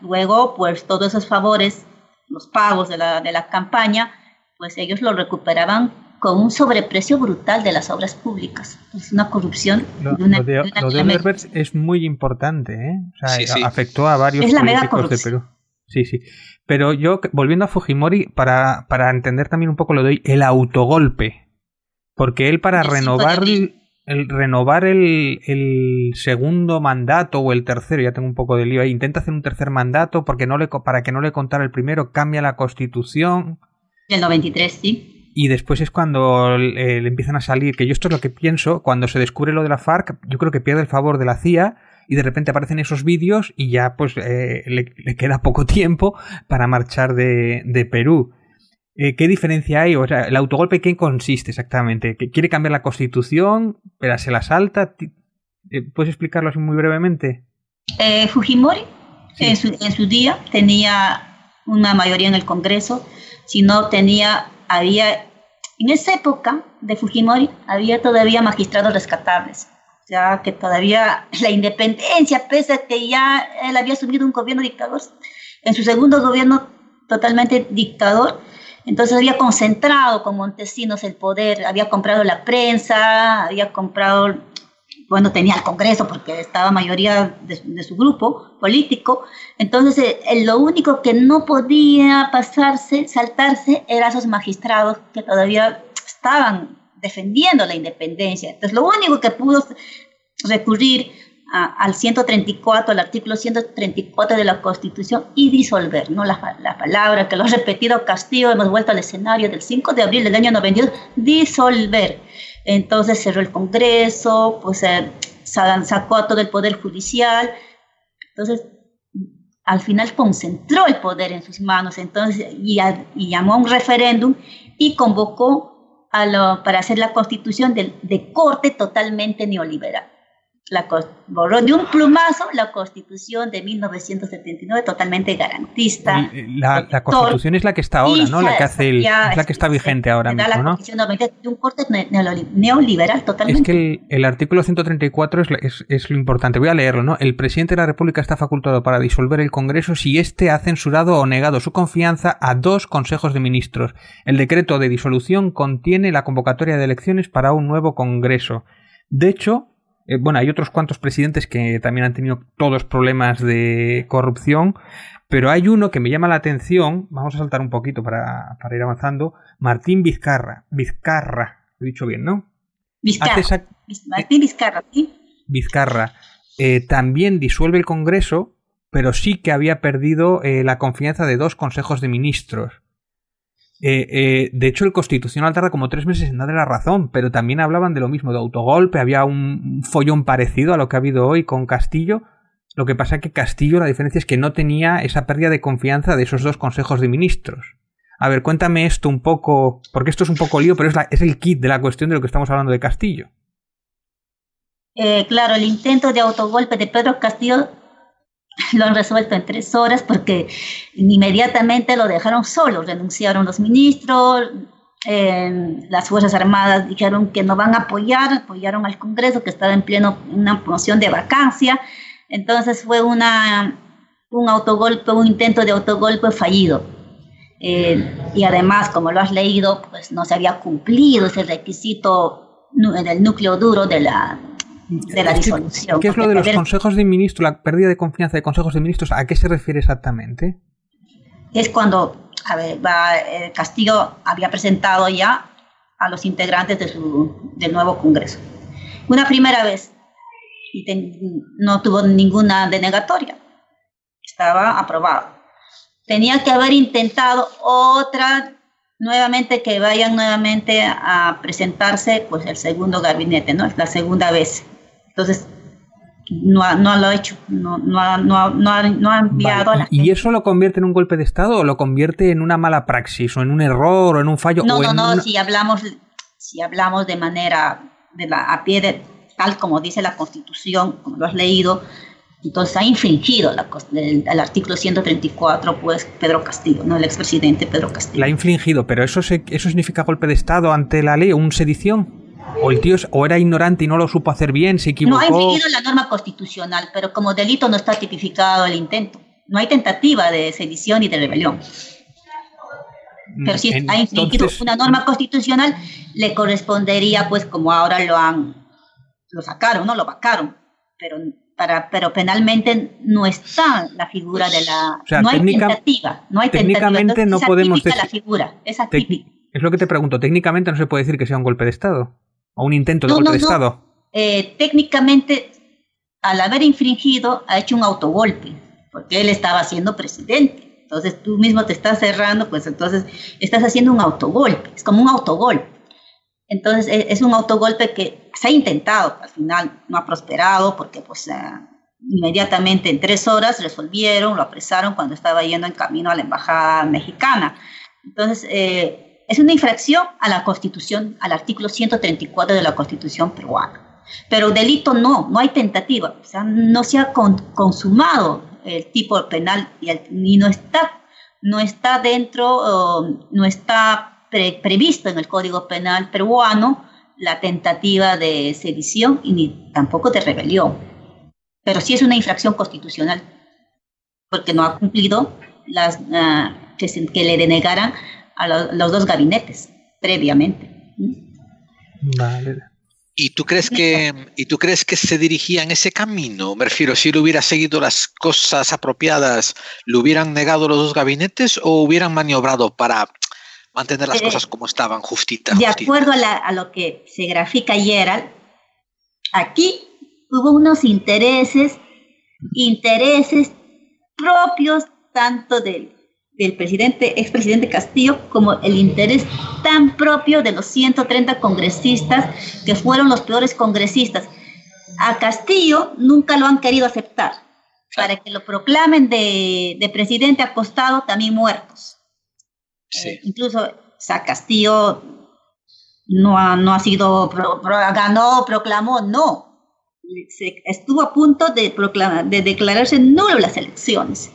luego, pues todos esos favores, los pagos de la, de la campaña, pues ellos lo recuperaban con un sobreprecio brutal de las obras públicas. Es una corrupción. Lo de, es muy importante, ¿eh? O sea, afectó a varios políticos de Perú. Sí, sí. Pero yo, volviendo a Fujimori, para, para entender también un poco lo de hoy, el autogolpe. Porque él para renovar el renovar el, el, segundo mandato o el tercero, ya tengo un poco de lío ahí, intenta hacer un tercer mandato porque no le, para que no le contara el primero, cambia la constitución. El 93, sí. Y después es cuando eh, le empiezan a salir, que yo esto es lo que pienso, cuando se descubre lo de la FARC, yo creo que pierde el favor de la CIA y de repente aparecen esos vídeos y ya pues eh, le, queda poco tiempo para marchar de, de Perú. Eh, ¿Qué diferencia hay? O sea, ¿el autogolpe qué consiste exactamente? ¿Quiere cambiar la constitución, pero se la salta? ¿Puedes explicarlo así muy brevemente? Eh, Fujimori en, su, día tenía una mayoría en el Congreso, si no tenía, había, en esa época de Fujimori había todavía magistrados rescatables, ya que todavía la independencia, pese a que ya él había asumido un gobierno dictador, en su segundo gobierno totalmente dictador, entonces había concentrado con Montesinos el poder, había comprado la prensa, había comprado, bueno, tenía el Congreso porque estaba mayoría de, su grupo político. Entonces eh, lo único que no podía pasarse, saltarse, eran esos magistrados que todavía estaban defendiendo la independencia. Entonces lo único que pudo recurrir al 134, al artículo 134 de la Constitución y disolver, ¿no? La, la, palabra que lo ha repetido Castillo, hemos vuelto al escenario del 5 de abril del año 92, disolver. Entonces cerró el Congreso, pues eh, sacó a todo el Poder Judicial, entonces al final concentró el poder en sus manos, entonces, y, llamó a un referéndum y convocó a lo, para hacer la constitución de, de corte totalmente neoliberal la, borró de un plumazo la constitución de 1979 totalmente garantista. La, la constitución es la que está ahora, ¿no? La que hace el, es la que está vigente ahora mismo, la ¿no? de un corte neoliberal totalmente. Es que el, el artículo 134 es, es, es, lo importante. Voy a leerlo, ¿no? El presidente de la República está facultado para disolver el Congreso si éste ha censurado o negado su confianza a dos consejos de ministros. El decreto de disolución contiene la convocatoria de elecciones para un nuevo Congreso. De hecho, eh, bueno, hay otros cuantos presidentes que también han tenido todos problemas de corrupción, pero hay uno que me llama la atención, vamos a saltar un poquito para, ir avanzando, Martín Vizcarra, Vizcarra, lo he dicho bien, ¿no? Vizcarra, Martín Vizcarra, sí. Vizcarra, eh, también disuelve el Congreso, pero sí que había perdido eh, la confianza de dos consejos de ministros. Eh, eh, de hecho, el Constitucional tarda como tres meses en darle la razón, pero también hablaban de lo mismo, de autogolpe, había un follón parecido a lo que ha habido hoy con Castillo. Lo que pasa es que Castillo, la diferencia es que no tenía esa pérdida de confianza de esos dos consejos de ministros. A ver, cuéntame esto un poco, porque esto es un poco lío, pero es, el kit de la cuestión de lo que estamos hablando de Castillo. Eh, claro, el intento de autogolpe de Pedro Castillo lo han resuelto en tres horas porque inmediatamente lo dejaron solo, renunciaron los ministros, eh, las Fuerzas Armadas dijeron que no van a apoyar, apoyaron al Congreso que estaba en pleno una moción de vacancia, entonces fue una, un autogolpe, un intento de autogolpe fallido. Eh, y además, como lo has leído, pues no se había cumplido ese requisito en el núcleo duro de la, de la disolución. ¿Qué es lo de los consejos de ministros, la pérdida de confianza de consejos de ministros? ¿A qué se refiere exactamente? Es cuando, a ver, el Castillo había presentado ya a los integrantes de su, del nuevo Congreso. Una primera vez y no tuvo ninguna denegatoria. Estaba aprobado. Tenía que haber intentado otra nuevamente que vayan nuevamente a presentarse pues el segundo gabinete, ¿no? Es la segunda vez. Entonces, no, no lo ha hecho, no, no, no, no ha enviado a la ¿Y eso lo convierte en un golpe de Estado o lo convierte en una mala praxis o en un error o en un fallo? No, no, no, si, hablamos, si hablamos de manera, de la, a pie de, tal como dice la Constitución, como lo has leído, entonces ha infringido la, el, artículo 134, pues Pedro Castillo, ¿no? el expresidente Pedro Castillo. La ha infringido, pero eso, eso significa golpe de Estado ante la ley o un sedición. O el tío o era ignorante y no lo supo hacer bien, se equivocó. No ha infringido la norma constitucional, pero como delito no está tipificado el intento. No hay tentativa de sedición y de rebelión. Pero si ha infringido una norma constitucional, le correspondería, pues como ahora lo han, lo sacaron, ¿no? Lo vacaron. Pero para, pero penalmente no está la figura de la... no hay tentativa, no hay técnicamente no podemos decir... la figura, es Es lo que te pregunto, técnicamente no se puede decir que sea un golpe de Estado. ¿O un intento de golpe de Estado? eh, técnicamente, al haber infringido, ha hecho un autogolpe, porque él estaba siendo presidente. Entonces tú mismo te estás cerrando, pues entonces estás haciendo un autogolpe, es como un autogolpe. Entonces e, es un autogolpe que se ha intentado, al final no ha prosperado porque pues inmediatamente en tres horas resolvieron, lo apresaron cuando estaba yendo en camino a la embajada mexicana. Entonces eh, es una infracción a la constitución, al artículo 134 de la constitución peruana. Pero delito no, no hay tentativa, o sea, no se ha consumado el tipo penal y, no está, no está dentro, no está previsto en el Código Penal peruano la tentativa de sedición y ni tampoco de rebelión. Pero sí es una infracción constitucional, porque no ha cumplido las uh, que, que, le denegaran a los dos gabinetes previamente. Vale. ¿Y tú crees que y tú crees que se dirigía en ese camino? Me refiero, si él hubiera seguido las cosas apropiadas, ¿le hubieran negado los dos gabinetes o hubieran maniobrado para mantener las eh, cosas como estaban, justitas? De acuerdo a, lo que se grafica ayer, aquí hubo unos intereses, intereses propios tanto del del presidente, expresidente Castillo como el interés tan propio de los 130 congresistas que fueron los peores congresistas. A Castillo nunca lo han querido aceptar para que lo proclamen de, de presidente acostado también muertos. Eh, incluso o Castillo no ha, no ha sido, ganó, proclamó, no. estuvo a punto de, proclamar, de declararse nulo las elecciones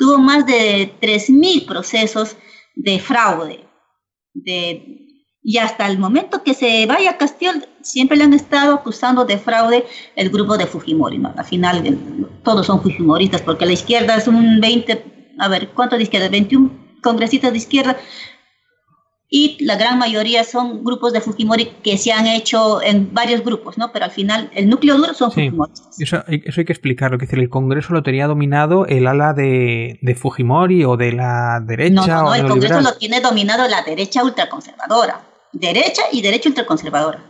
tuvo más de 3.000 procesos de fraude. De, y hasta el momento que se vaya a siempre le han estado acusando de fraude el grupo de Fujimori. Al final, todos son Fujimoristas, porque la izquierda es un 20, a ver, ¿cuántos de izquierda? 21 congresistas de izquierda y la gran mayoría son grupos de Fujimori que se han hecho en varios grupos, ¿no? Pero al final el núcleo duro son sí, Eso, hay que explicarlo, que el Congreso lo tenía dominado el ala de, Fujimori o de la derecha. No, no, no el Congreso lo tiene dominado la derecha ultraconservadora, derecha y derecha ultraconservadora.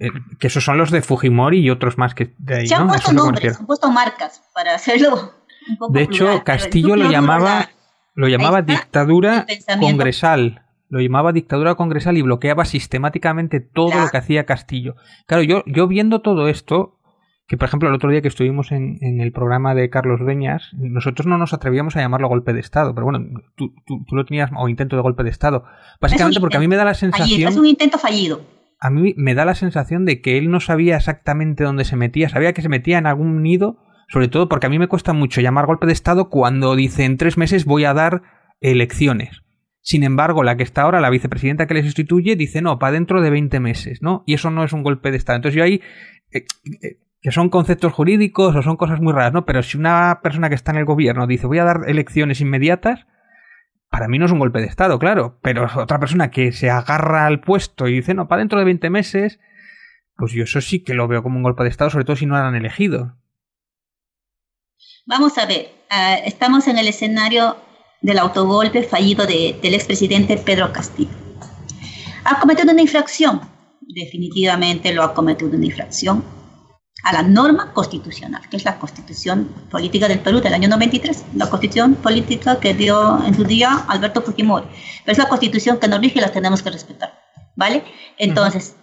Eh, que esos son los de Fujimori y otros más que de ahí, se han puesto nombres, se han puesto marcas para hacerlo un poco De hecho, Castillo lo llamaba, lo llamaba dictadura congresal lo llamaba dictadura congresal y bloqueaba sistemáticamente todo lo que hacía Castillo. Claro, yo, yo viendo todo esto, que por ejemplo el otro día que estuvimos en, el programa de Carlos Beñas, nosotros no nos atrevíamos a llamarlo golpe de Estado, pero bueno, tú, lo tenías, o intento de golpe de Estado, básicamente porque a mí me da la sensación... es un intento fallido. A mí me da la sensación de que él no sabía exactamente dónde se metía, sabía que se metía en algún nido, sobre todo porque a mí me cuesta mucho llamar golpe de Estado cuando dice en tres meses voy a dar elecciones. Sin embargo, la que está ahora, la vicepresidenta que le sustituye, dice no, para dentro de 20 meses, ¿no? Y eso no es un golpe de Estado. Entonces yo ahí, eh, eh, que son conceptos jurídicos o son cosas muy raras, ¿no? Pero si una persona que está en el gobierno dice voy a dar elecciones inmediatas, para mí no es un golpe de Estado, claro. Pero otra persona que se agarra al puesto y dice no, para dentro de 20 meses, pues yo eso sí que lo veo como un golpe de Estado, sobre todo si no han elegido. Vamos a ver, ah, estamos en el escenario del autogolpe fallido de, del expresidente Pedro Castillo. Ha cometido una infracción, definitivamente lo ha cometido una infracción a la norma constitucional, que es la constitución política del Perú del año 93, la constitución política que dio en su día Alberto Fujimori. Pero es la constitución que nos rige y la tenemos que respetar, ¿vale? Entonces,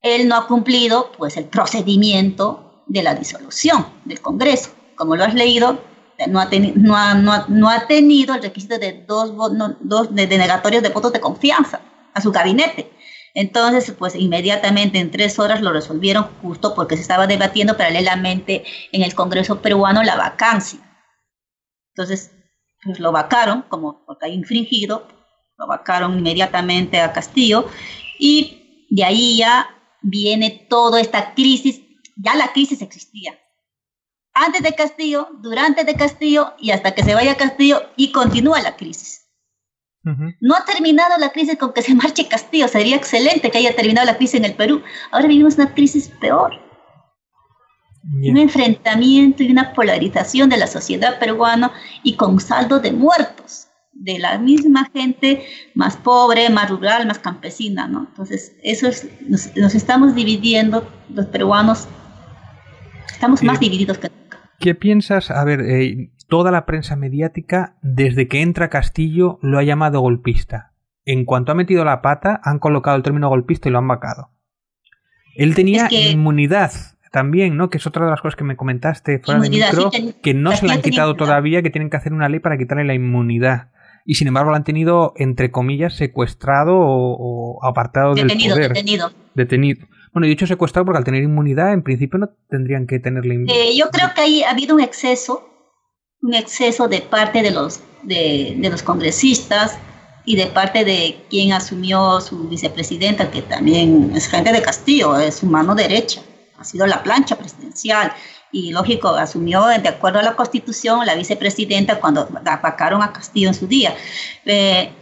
él no ha cumplido pues el procedimiento de la disolución del Congreso. Como lo has leído, no ha, no, ha, tenido el requisito de dos, dos denegatorios de votos de confianza a su gabinete. Entonces, pues inmediatamente en tres horas lo resolvieron justo porque se estaba debatiendo paralelamente en el Congreso peruano la vacancia. Entonces, pues lo vacaron, como porque ha infringido, lo vacaron inmediatamente a Castillo y de ahí ya viene toda esta crisis, ya la crisis existía, antes de Castillo, durante de Castillo y hasta que se vaya Castillo y continúa la crisis. No ha terminado la crisis con que se marche Castillo. Sería excelente que haya terminado la crisis en el Perú. Ahora vivimos una crisis peor. Un enfrentamiento y una polarización de la sociedad peruana y con saldo de muertos. de la misma gente más pobre, más rural, más campesina, ¿no? Entonces, eso es, nos, estamos dividiendo, los peruanos, estamos más divididos que nunca. ¿Qué piensas? A ver, eh, toda la prensa mediática, desde que entra Castillo, lo ha llamado golpista. En cuanto ha metido la pata, han colocado el término golpista y lo han vacado. Él tenía inmunidad también, ¿no? Que es otra de las cosas que me comentaste fuera del micro, que no se la han quitado todavía, que tienen que hacer una ley para quitarle la inmunidad. Y sin embargo lo han tenido, entre comillas, secuestrado o, apartado del poder. Detenido. Detenido. Bueno, he dicho secuestrado porque al tener inmunidad, en principio no tendrían que tenerle inmunidad. Eh, yo creo que ahí ha habido un exceso, un exceso de parte de los, de, de los congresistas, y de parte de quien asumió su vicepresidenta, que también es gente de Castillo, es su mano derecha, ha sido la plancha presidencial. Y lógico, asumió de acuerdo a la constitución la vicepresidenta cuando vacaron a Castillo en su día. Eh,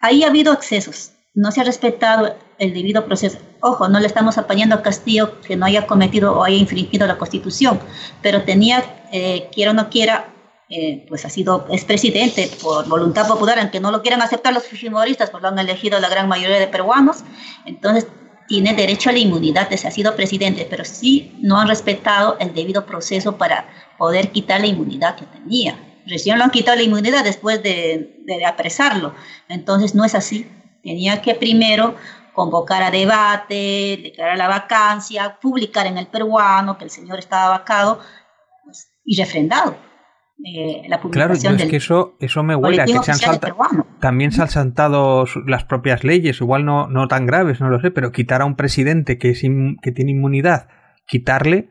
ahí ha habido excesos, no se ha respetado el debido proceso. Ojo, no le estamos apañando a Castillo que no haya cometido o haya infringido la constitución, pero tenía, eh, quiera o no quiera, eh, pues ha sido, es presidente por voluntad popular, aunque no lo quieran aceptar los fujimoristas, pues lo han elegido la gran mayoría de peruanos, entonces tiene derecho a la inmunidad, ha sido presidente, pero sí no han respetado el debido proceso para poder quitar la inmunidad que tenía. Recién lo han quitado la inmunidad después de, de apresarlo, entonces no es así. Tenía que primero convocar a debate, declarar la vacancia, publicar en el peruano que el señor estaba vacado pues, y refrendado. Eh, la publicación claro, es que eso, eso me huele a que se han también se han saltado las propias leyes, igual no, no tan graves, no lo sé, pero quitar a un presidente que, es que tiene inmunidad, quitarle,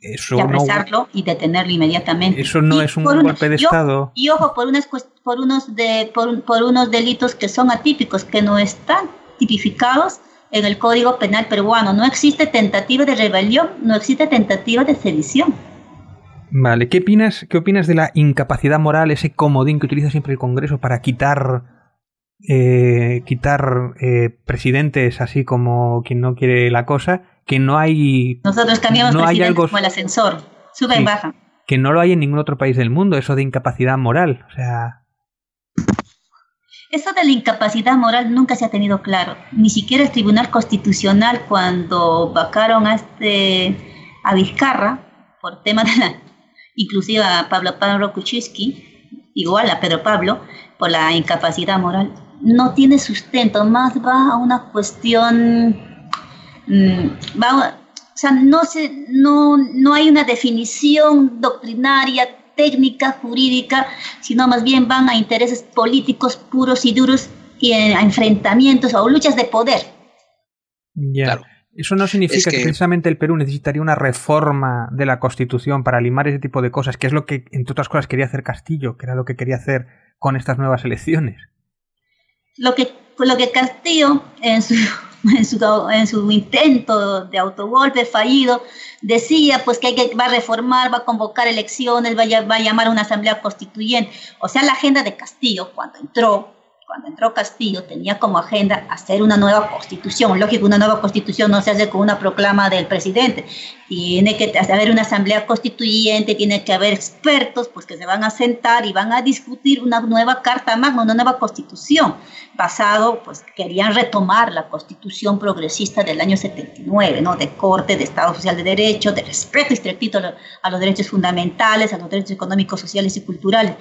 eso y no, y detenerlo inmediatamente. Eso no es un golpe de Estado. Y ojo, por, unas, por, unos de, por, por unos delitos que son atípicos, que no están tipificados en el Código Penal peruano. No existe tentativa de rebelión, no existe tentativa de sedición. Vale, ¿qué opinas, ¿qué opinas de la incapacidad moral, ese comodín que utiliza siempre el Congreso para quitar eh, quitar eh, presidentes así como quien no quiere la cosa? Que no hay. Nosotros cambiamos no hay algo, como el ascensor, sube y baja. Que no lo hay en ningún otro país del mundo, eso de incapacidad moral. O sea. Eso de la incapacidad moral nunca se ha tenido claro. Ni siquiera el Tribunal Constitucional, cuando vacaron a, este, a Vizcarra por tema de la inclusive a Pablo Pablo Kuczynski, igual a Pedro Pablo, por la incapacidad moral, no tiene sustento, más va a una cuestión, mm, va, o sea, no, se, no, no hay una definición doctrinaria, técnica, jurídica, sino más bien van a intereses políticos puros y duros y a enfrentamientos o luchas de poder. Claro. Eso no significa que... precisamente el Perú necesitaría una reforma de la Constitución para limar ese tipo de cosas, que es lo que, entre otras cosas, quería hacer Castillo, que era lo que quería hacer con estas nuevas elecciones. Lo que, lo que Castillo, en su, en su, en su intento de autogolpe fallido, decía pues que, hay que va a reformar, va a convocar elecciones, va a, va a llamar a una asamblea constituyente. O sea, la agenda de Castillo, cuando entró, cuando entró Castillo, tenía como agenda hacer una nueva constitución. Lógico, una nueva constitución no se hace con una proclama del presidente. Tiene que haber una asamblea constituyente, tiene que haber expertos pues, que se van a sentar y van a discutir una nueva carta magna, una nueva constitución. Basado, pues querían retomar la constitución progresista del año 79, ¿no? De corte, de Estado Social de Derecho, de respeto estricto a los derechos fundamentales, a los derechos económicos, sociales y culturales.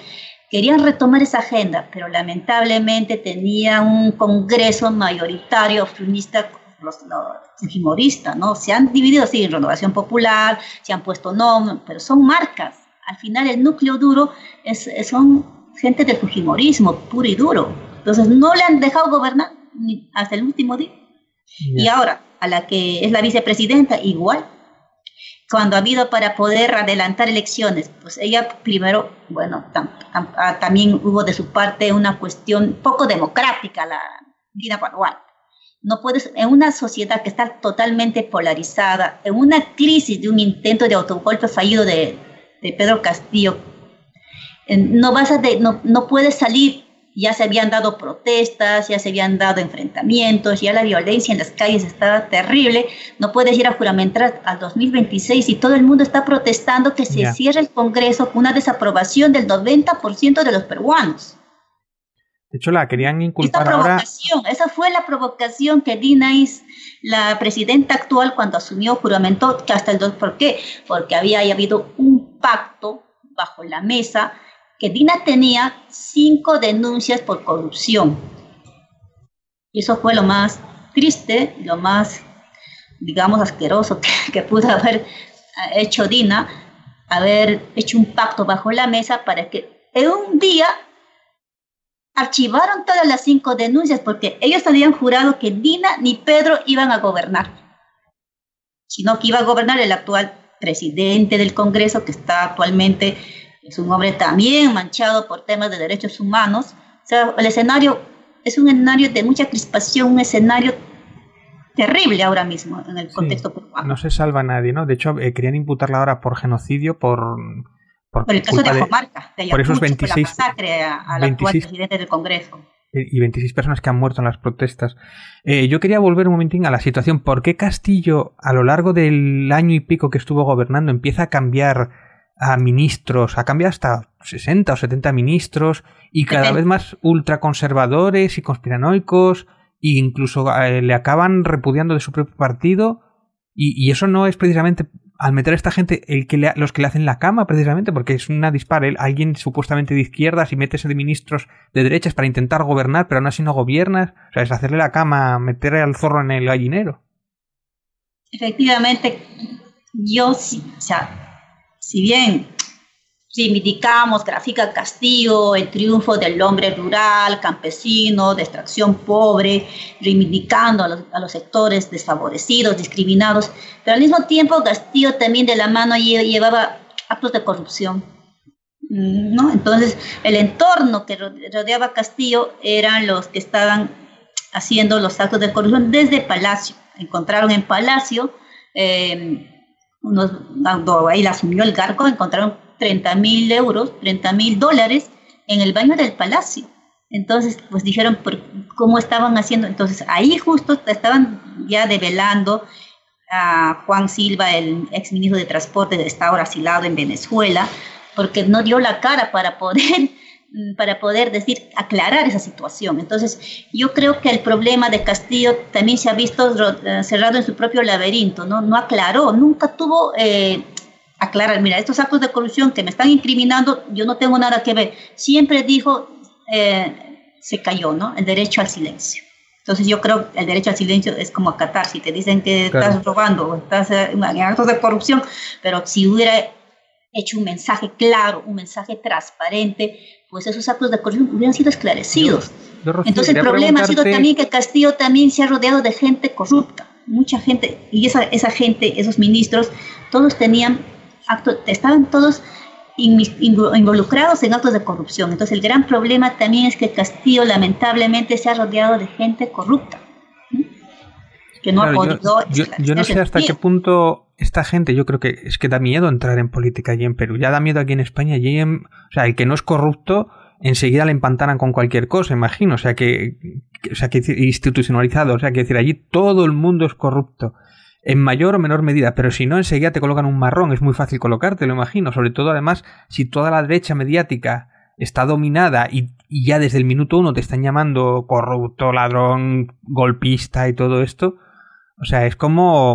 Querían retomar esa agenda, pero lamentablemente tenía un congreso mayoritario fujimorista, los, los ¿no? Se han dividido, sí, en Renovación Popular, se han puesto nombres, pero son marcas. Al final el núcleo duro es, son gente del fujimorismo, puro y duro. Entonces no le han dejado gobernar hasta el último día. Y ahora, a la que es la vicepresidenta, igual, cuando ha habido para poder adelantar elecciones, pues ella primero, bueno, ah, también hubo de su parte una cuestión poco democrática, la vida Paraguay. No puedes, en una sociedad que está totalmente polarizada, en una crisis de un intento de autogolpe fallido de, de Pedro Castillo, no, vas a no, no puedes salir ya se habían dado protestas, ya se habían dado enfrentamientos, ya la violencia en las calles estaba terrible. No puedes ir a juramentar al 2026 y todo el mundo está protestando que se cierre el Congreso con una desaprobación del 90% de los peruanos. De hecho, la querían inculpar ahora. Esa fue la provocación que Dina la presidenta actual, cuando asumió, juramentó que hasta el 2. ¿Por qué? Porque había habido un pacto bajo la mesa que Dina tenía cinco denuncias por corrupción. Y eso fue lo más triste, lo más, digamos, asqueroso que, que pudo haber hecho Dina, haber hecho un pacto bajo la mesa para que en un día archivaron todas las cinco denuncias porque ellos habían jurado que Dina ni Pedro iban a gobernar, sino que iba a gobernar el actual presidente del Congreso, que está actualmente, es un hombre también manchado por temas de derechos humanos. O sea, el escenario es un escenario de mucha crispación, un escenario terrible ahora mismo en el contexto peruano. No se salva nadie, ¿no? De hecho, eh, querían imputarla ahora por genocidio, por por, el caso de Ajomarca, por esos 26, la masacre al actual presidente del Congreso. Y 26 personas que han muerto en las protestas. Eh, yo quería volver un momentín a la situación. ¿Por qué Castillo, a lo largo del año y pico que estuvo gobernando, empieza a cambiar a ministros, a cambiar hasta 60 o 70 ministros y cada vez más ultraconservadores y conspiranoicos e incluso eh, le acaban repudiando de su propio partido y, eso no es precisamente al meter a esta gente el que los que le hacen la cama precisamente porque es una dispara alguien supuestamente de izquierdas y metes de ministros de derechas para intentar gobernar pero aún así no gobiernas o sea es hacerle la cama meter al zorro en el gallinero. Efectivamente yo sí o sea si bien Reivindicamos, grafica Castillo, el triunfo del hombre rural, campesino, de extracción pobre, reivindicando a los, sectores desfavorecidos, discriminados, pero al mismo tiempo Castillo también de la mano llevaba actos de corrupción. ¿no? Entonces, el entorno que rodeaba a Castillo eran los que estaban haciendo los actos de corrupción desde Palacio. Encontraron en Palacio, eh, unos, cuando la asumió el Garco, encontraron 30 mil euros, 30 mil dólares en el baño del palacio. Entonces, pues dijeron cómo estaban haciendo. Entonces, ahí justo estaban ya develando a Juan Silva, el ex ministro de Transporte, está ahora asilado en Venezuela, porque no dio la cara para poder para poder decir, aclarar esa situación. Entonces, yo creo que el problema de Castillo también se ha visto eh, cerrado en su propio laberinto, ¿no? No aclaró, nunca tuvo eh, aclarar, mira, estos actos de corrupción que me están incriminando, yo no tengo nada que ver. Siempre dijo, eh, se cayó, ¿no? El derecho al silencio. Entonces yo creo que el derecho al silencio es como acatar, si te dicen que estás robando o estás eh, en actos de corrupción, pero si hubiera hecho un mensaje claro, un mensaje transparente, pues esos actos de corrupción hubieran sido esclarecidos. Entonces el problema ha sido también que Castillo también se ha rodeado de gente corrupta, mucha gente, y esa, esa gente, esos ministros, todos tenían estaban todos involucrados en actos de corrupción. Entonces el gran problema también es que Castillo lamentablemente se ha rodeado de gente corrupta. Que no ha podido yo, yo, no sé hasta qué punto esta gente, yo creo que es que da miedo entrar en política allí en Perú. Ya da miedo aquí en España. y en, o sea, el que no es corrupto enseguida le empantanan con cualquier cosa, imagino. O sea, que, o sea, que institucionalizado. O sea, que decir, allí todo el mundo es corrupto en mayor o menor medida, pero si no, enseguida te colocan un marrón, es muy fácil colocarte, lo imagino, sobre todo además si toda la derecha mediática está dominada y, ya desde el minuto uno te están llamando corrupto, ladrón, golpista y todo esto, o sea, es como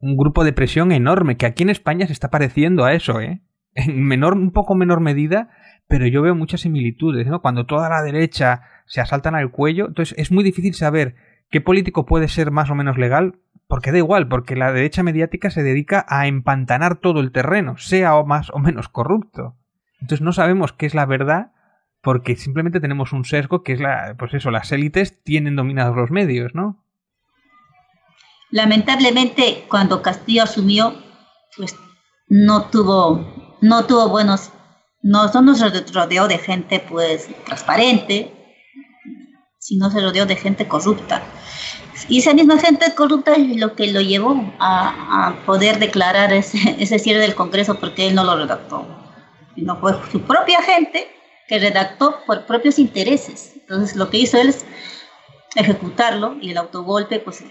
un grupo de presión enorme que aquí en España se está pareciendo a eso, ¿eh? En menor, un poco menor medida, pero yo veo muchas similitudes, ¿no? Cuando toda la derecha se asaltan al cuello, entonces es muy difícil saber qué político puede ser más o menos legal porque da igual, porque la derecha mediática se dedica a empantanar todo el terreno, sea o más o menos corrupto. Entonces no sabemos qué es la verdad porque simplemente tenemos un sesgo que es la, pues eso, las élites tienen dominados los medios, ¿no? Lamentablemente, cuando Castillo asumió, pues no tuvo, no tuvo buenos, no, no nos rodeó de gente pues transparente, sino se rodeó de gente corrupta. Y esa misma gente corrupta es lo que lo llevó a, poder declarar ese, ese, cierre del Congreso porque él no lo redactó. no fue su propia gente que redactó por propios intereses. Entonces lo que hizo él es ejecutarlo y el autogolpe, pues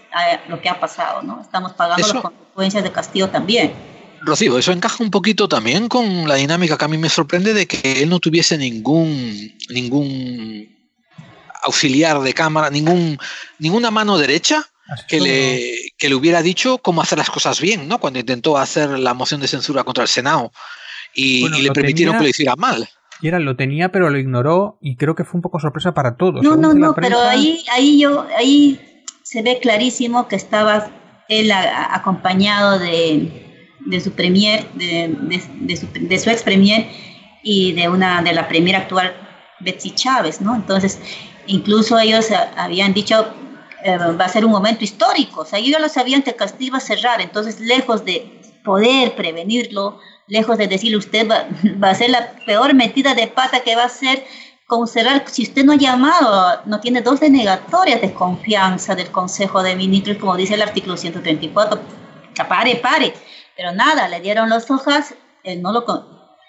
lo que ha pasado, ¿no? Estamos pagando las consecuencias de Castillo también. Rocío, eso encaja un poquito también con la dinámica que a mí me sorprende de que él no tuviese ningún, ningún auxiliar de cámara, ningún, ninguna mano derecha que le, que le hubiera dicho cómo hacer las cosas bien, ¿no? Cuando intentó hacer la moción de censura contra el Senado y, le permitieron que lo hiciera mal. Lo tenía, pero lo ignoró y creo que fue un poco sorpresa para todos. No, no, no, pero ahí, ahí yo, ahí se ve clarísimo que estaba él acompañado de, de su premier, de, de, su, de su ex premier y de una de la premier actual Betsy Chávez, ¿no? Entonces, incluso ellos habían dicho eh, va a ser un momento histórico. O sea, ellos ya lo sabían que Castillo iba a cerrar, entonces lejos de poder prevenirlo, lejos de decirle usted va, a ser la peor metida de pata que va a ser con cerrar, si usted no ha llamado, no tiene dos denegatorias de confianza del Consejo de Ministros, como dice el artículo 134, que pare, pare. Pero nada, le dieron las hojas, él no lo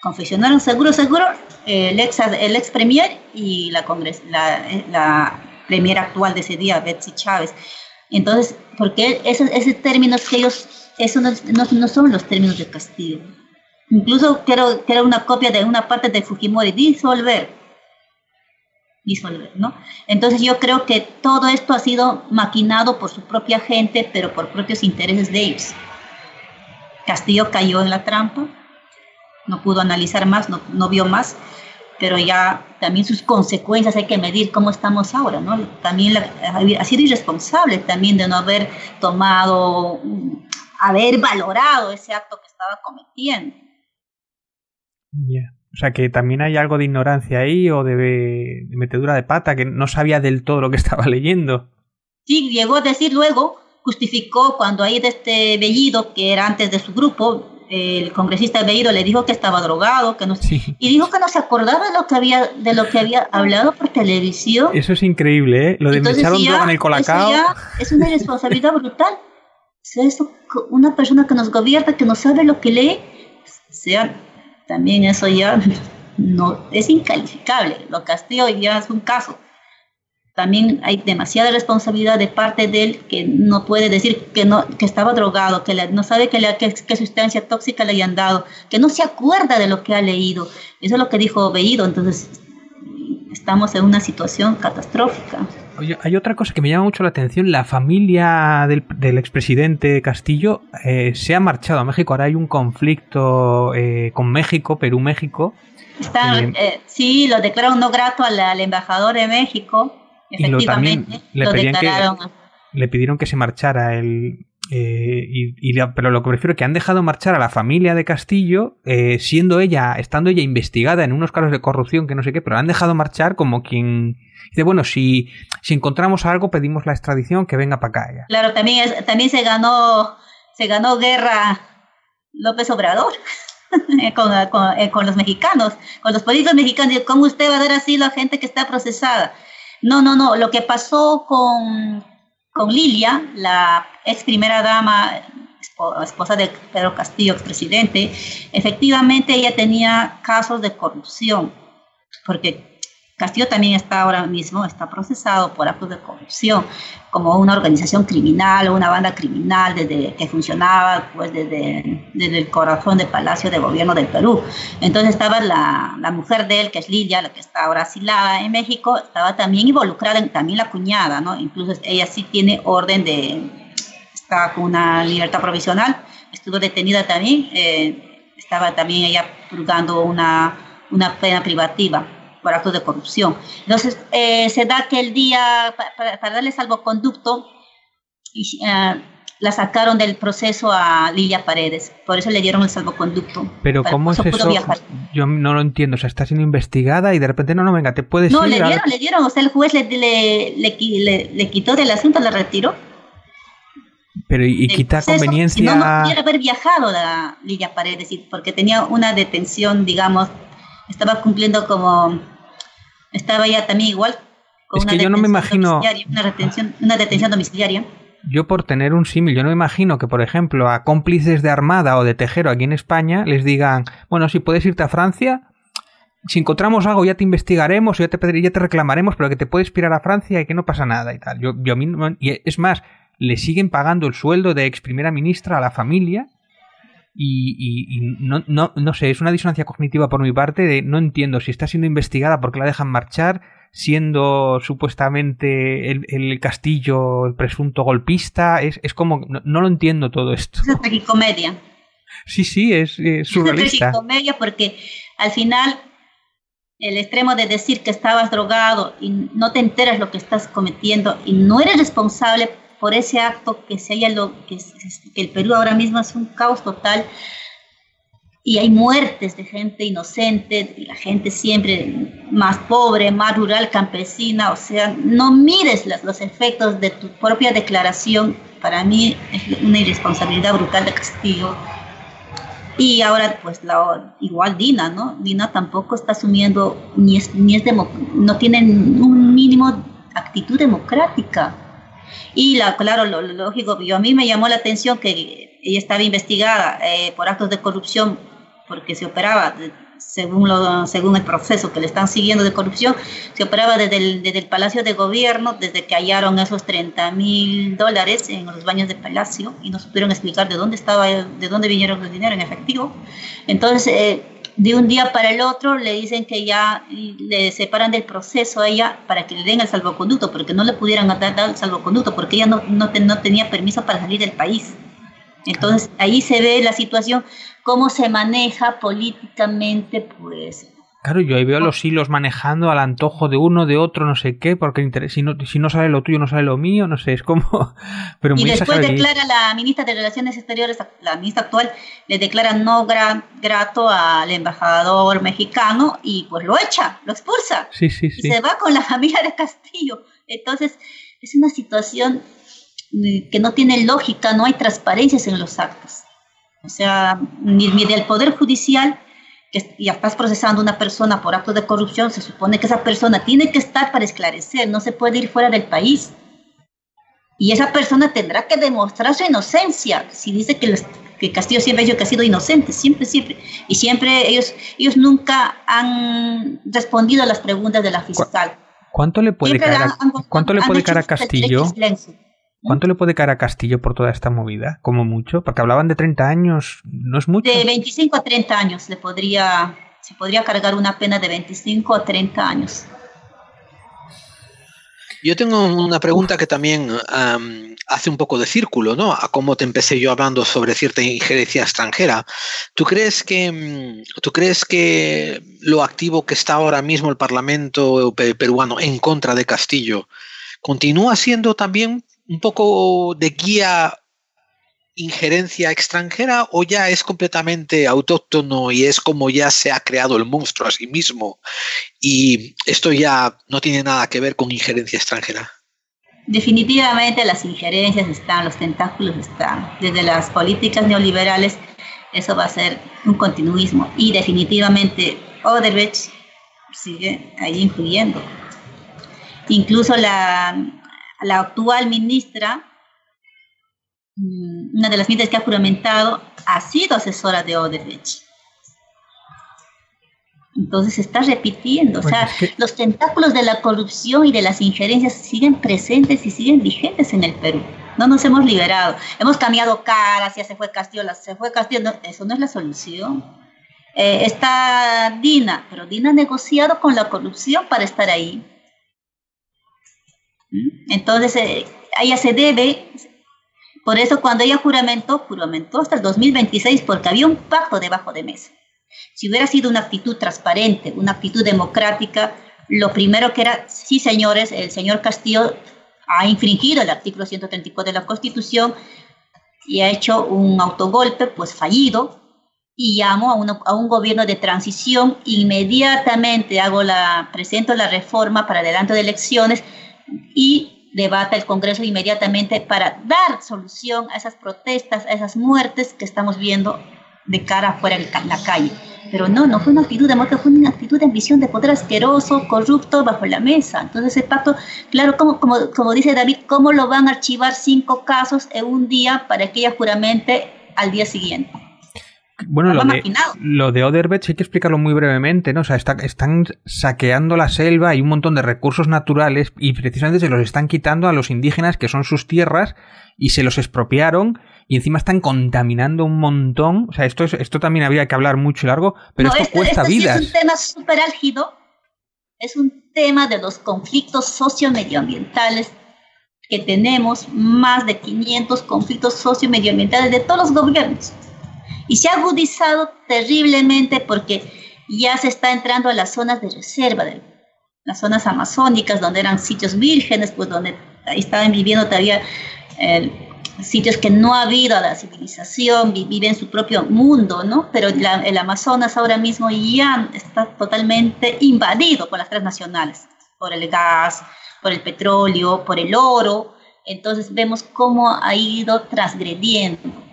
confesionaron seguro, seguro, el ex, el ex premier y la, congres, la, la premier actual de ese día, Betsy Chávez. Entonces, porque esos, esos términos que ellos, eso no, no, son los términos de Castillo. Incluso quiero, quiero una copia de una parte de Fujimori, disolver. Disolver, ¿no? Entonces yo creo que todo esto ha sido maquinado por su propia gente, pero por propios intereses de ellos. Castillo cayó en la trampa, no pudo analizar más, no, no vio más, pero ya también sus consecuencias hay que medir cómo estamos ahora, ¿no? También ha sido irresponsable también de no haber tomado, haber valorado ese acto que estaba cometiendo. Ya. O sea, que también hay algo de ignorancia ahí o de, de, metedura de pata, que no sabía del todo lo que estaba leyendo. Sí, llegó a decir luego, justificó cuando hay de este Bellido, que era antes de su grupo, el congresista Beiro le dijo que estaba drogado, que no y dijo que no se acordaba de lo que había de lo que había hablado por televisión. Eso es increíble, ¿eh? Lo de Entonces, echaron droga en el colacao. es una irresponsabilidad brutal. Eso, una persona que nos gobierna, que no sabe lo que lee, sea, también eso ya no es incalificable. Lo Castillo ya es un caso también hay demasiada responsabilidad de parte de él que no puede decir que no que estaba drogado, que no sabe qué que, sustancia tóxica le hayan dado, que no se acuerda de lo que ha leído. Eso es lo que dijo Bellido, entonces estamos en una situación catastrófica. Oye, hay otra cosa que me llama mucho la atención, la familia del, del expresidente Castillo eh, se ha marchado a México, ahora hay un conflicto eh, con México, Perú-México. Eh, sí, lo declararon no grato al, al embajador de México y lo, también le, le pidieron que se marchara el, eh, y, pero lo que prefiero es que han dejado marchar a la familia de Castillo, eh, siendo ella, estando ella investigada en unos casos de corrupción que no sé qué, pero han dejado marchar como quien dice, bueno, si, si encontramos algo, pedimos la extradición, que venga para acá. Claro, también, también se ganó, se ganó guerra López Obrador. con, con, eh, con, los mexicanos, con los políticos mexicanos, ¿cómo usted va a dar así a la gente que está procesada? No, no, no. Lo que pasó con, con Lilia, la ex primera dama, esposa de Pedro Castillo, expresidente, efectivamente ella tenía casos de corrupción, porque Castillo también está ahora mismo, está procesado por actos de corrupción, como una organización criminal o una banda criminal desde que funcionaba pues desde, desde el corazón del Palacio de Gobierno del Perú. Entonces estaba la, la, mujer de él, que es Lidia, la que está ahora asilada en México, estaba también involucrada, en, también la cuñada, ¿no? Incluso ella sí tiene orden de, está con una libertad provisional, estuvo detenida también, eh, estaba también ella purgando una, una pena privativa por actos de corrupción. Entonces, eh, se da que el día, para, darle salvoconducto, y, uh, la sacaron del proceso a Lilia Paredes, por eso le dieron el salvoconducto. Pero ¿cómo es eso? Yo no lo entiendo, o sea, está siendo investigada y de repente no, no, venga, te puedes No, le dieron, le dieron, o sea, el juez le, le, le, le quitó del asunto, la retiró. Pero y, quita conveniencia. Si no, no pudiera haber viajado la Lilia Paredes, porque tenía una detención, digamos, estaba cumpliendo como estaba ya también igual. Con es que yo no me imagino. Una, retención, una detención domiciliaria. Yo por tener un símil, yo no me imagino que, por ejemplo, a cómplices de Armada o de Tejero aquí en España les digan, bueno, si puedes irte a Francia, si encontramos algo ya te investigaremos, ya te, ya te reclamaremos, pero que te puedes pirar a Francia y que no pasa nada y tal. Yo, yo y es más, le siguen pagando el sueldo de ex primera ministra a la familia y, no, no, no, sé, es una disonancia cognitiva por mi parte de no entiendo si está siendo investigada porque la dejan marchar, siendo supuestamente el, castillo el presunto golpista. Es, es como, no, lo entiendo todo esto. Es una comedia. Sí, sí, es, es surrealista. Es comedia porque al final el extremo de decir que estabas drogado y no te enteras lo que estás cometiendo y no eres responsable por ese acto que se haya lo que, que el Perú ahora mismo es un caos total y hay muertes de gente inocente, y la gente siempre más pobre, más rural, campesina, o sea, no mires los efectos de tu propia declaración, para mí es una irresponsabilidad brutal de Castillo. Y ahora, pues, igual Dina, ¿no? Dina tampoco está asumiendo, ni es, ni es no tiene un mínimo actitud democrática. Y la, claro, lo, lógico, yo a mí me llamó la atención que ella estaba investigada eh, por actos de corrupción porque se operaba, según, lo, según el proceso que le están siguiendo de corrupción, se operaba desde el, desde el Palacio de Gobierno, desde que hallaron esos 30 mil dólares en los baños del Palacio y no supieron explicar de dónde estaba, de dónde vinieron los dinero en efectivo. Entonces, eh, de un día para el otro le dicen que ya le separan del proceso a ella para que le den el salvoconducto, porque no le pudieran dar el salvoconducto, porque ella no, no, no tenía permiso para salir del país. Entonces ahí se ve la situación, cómo se maneja políticamente, pues. Claro, yo ahí veo los hilos manejando al antojo de uno, de otro, no sé qué, porque si no, si no sale lo tuyo, no sale lo mío, no sé, es como... Pero muy y después declara la ministra de Relaciones Exteriores, la ministra actual, le declara no grato al embajador mexicano y pues lo echa, lo expulsa. Sí, sí, sí. Y se va con la familia de Castillo. Entonces, es una situación que no tiene lógica, no hay transparencias en los actos. O sea, ni, del Poder Judicial, que ya estás procesando a una persona por actos de corrupción, se supone que esa persona tiene que estar para esclarecer, no se puede ir fuera del país. Y esa persona tendrá que demostrar su inocencia. Si dice que, que Castillo siempre ha dicho que ha sido inocente, siempre, siempre. Y siempre ellos, ellos nunca han respondido a las preguntas de la fiscal. ¿Cuánto le puede caer ¿cuánto le puede caer a Castillo? ¿Cuánto le puede caer a Castillo por toda esta movida? Como mucho, porque hablaban de 30 años, ¿no es mucho? De 25 a 30 años le podría, se podría cargar una pena de 25 a 30 años. Yo tengo una pregunta que también hace un poco de círculo, ¿no? A cómo te empecé yo hablando sobre cierta injerencia extranjera. ¿Tú crees que, mm, ¿tú crees que lo activo que está ahora mismo el Parlamento peruano en contra de Castillo continúa siendo también un poco de guía injerencia extranjera o ya es completamente autóctono y es como ya se ha creado el monstruo a sí mismo y esto ya no tiene nada que ver con injerencia extranjera? Definitivamente las injerencias están, los tentáculos están. Desde las políticas neoliberales eso va a ser un continuismo y definitivamente Odebrecht sigue ahí influyendo. Incluso la, la actual ministra, mm, una de las ministras que ha juramentado, ha sido asesora de Odebrecht. Entonces se está repitiendo, o sea, los tentáculos de la corrupción y de las injerencias siguen presentes y siguen vigentes en el Perú. No nos hemos liberado. Hemos cambiado caras, ya se fue Castillo, se fue Castillo, eso no es la solución. Eh, está Dina, pero Dina ha negociado con la corrupción para estar ahí. Entonces, eh, a ella se debe, por eso cuando ella juramentó, juramentó hasta el 2026 porque había un pacto debajo de mesa. Si hubiera sido una actitud transparente, una actitud democrática, lo primero que era, sí señores, el señor Castillo ha infringido el artículo 134 de la Constitución y ha hecho un autogolpe, pues fallido, y llamo a, a, un gobierno de transición, inmediatamente hago la, presento la reforma para adelanto de elecciones, y debata el Congreso inmediatamente para dar solución a esas protestas, a esas muertes que estamos viendo de cara afuera en la calle. Pero no, no fue una actitud de muerte, fue una actitud de ambición de poder asqueroso, corrupto, bajo la mesa. Entonces ese pacto, claro, como, como, como dice David, ¿cómo lo van a archivar cinco casos en un día para que ella juramente al día siguiente? Bueno, lo de, lo de hay que explicarlo muy brevemente, ¿no? O sea, están saqueando la selva y un montón de recursos naturales y precisamente se los están quitando a los indígenas que son sus tierras y se los expropiaron y encima están contaminando un montón. O sea, esto, esto también habría que hablar mucho y largo, pero esto, cuesta vidas. es un tema súper álgido es un tema de los conflictos socio-medioambientales que tenemos, más de 500 conflictos socio-medioambientales de todos los gobiernos. Y se ha agudizado terriblemente porque ya se está entrando a las zonas de reserva, de las zonas amazónicas, donde eran sitios vírgenes, pues donde estaban viviendo todavía eh, sitios que no ha habido a la civilización, viven en su propio mundo, ¿no? Pero el Amazonas ahora mismo ya está totalmente invadido por las transnacionales, por el gas, por el petróleo, por el oro. Entonces vemos cómo ha ido transgrediendo.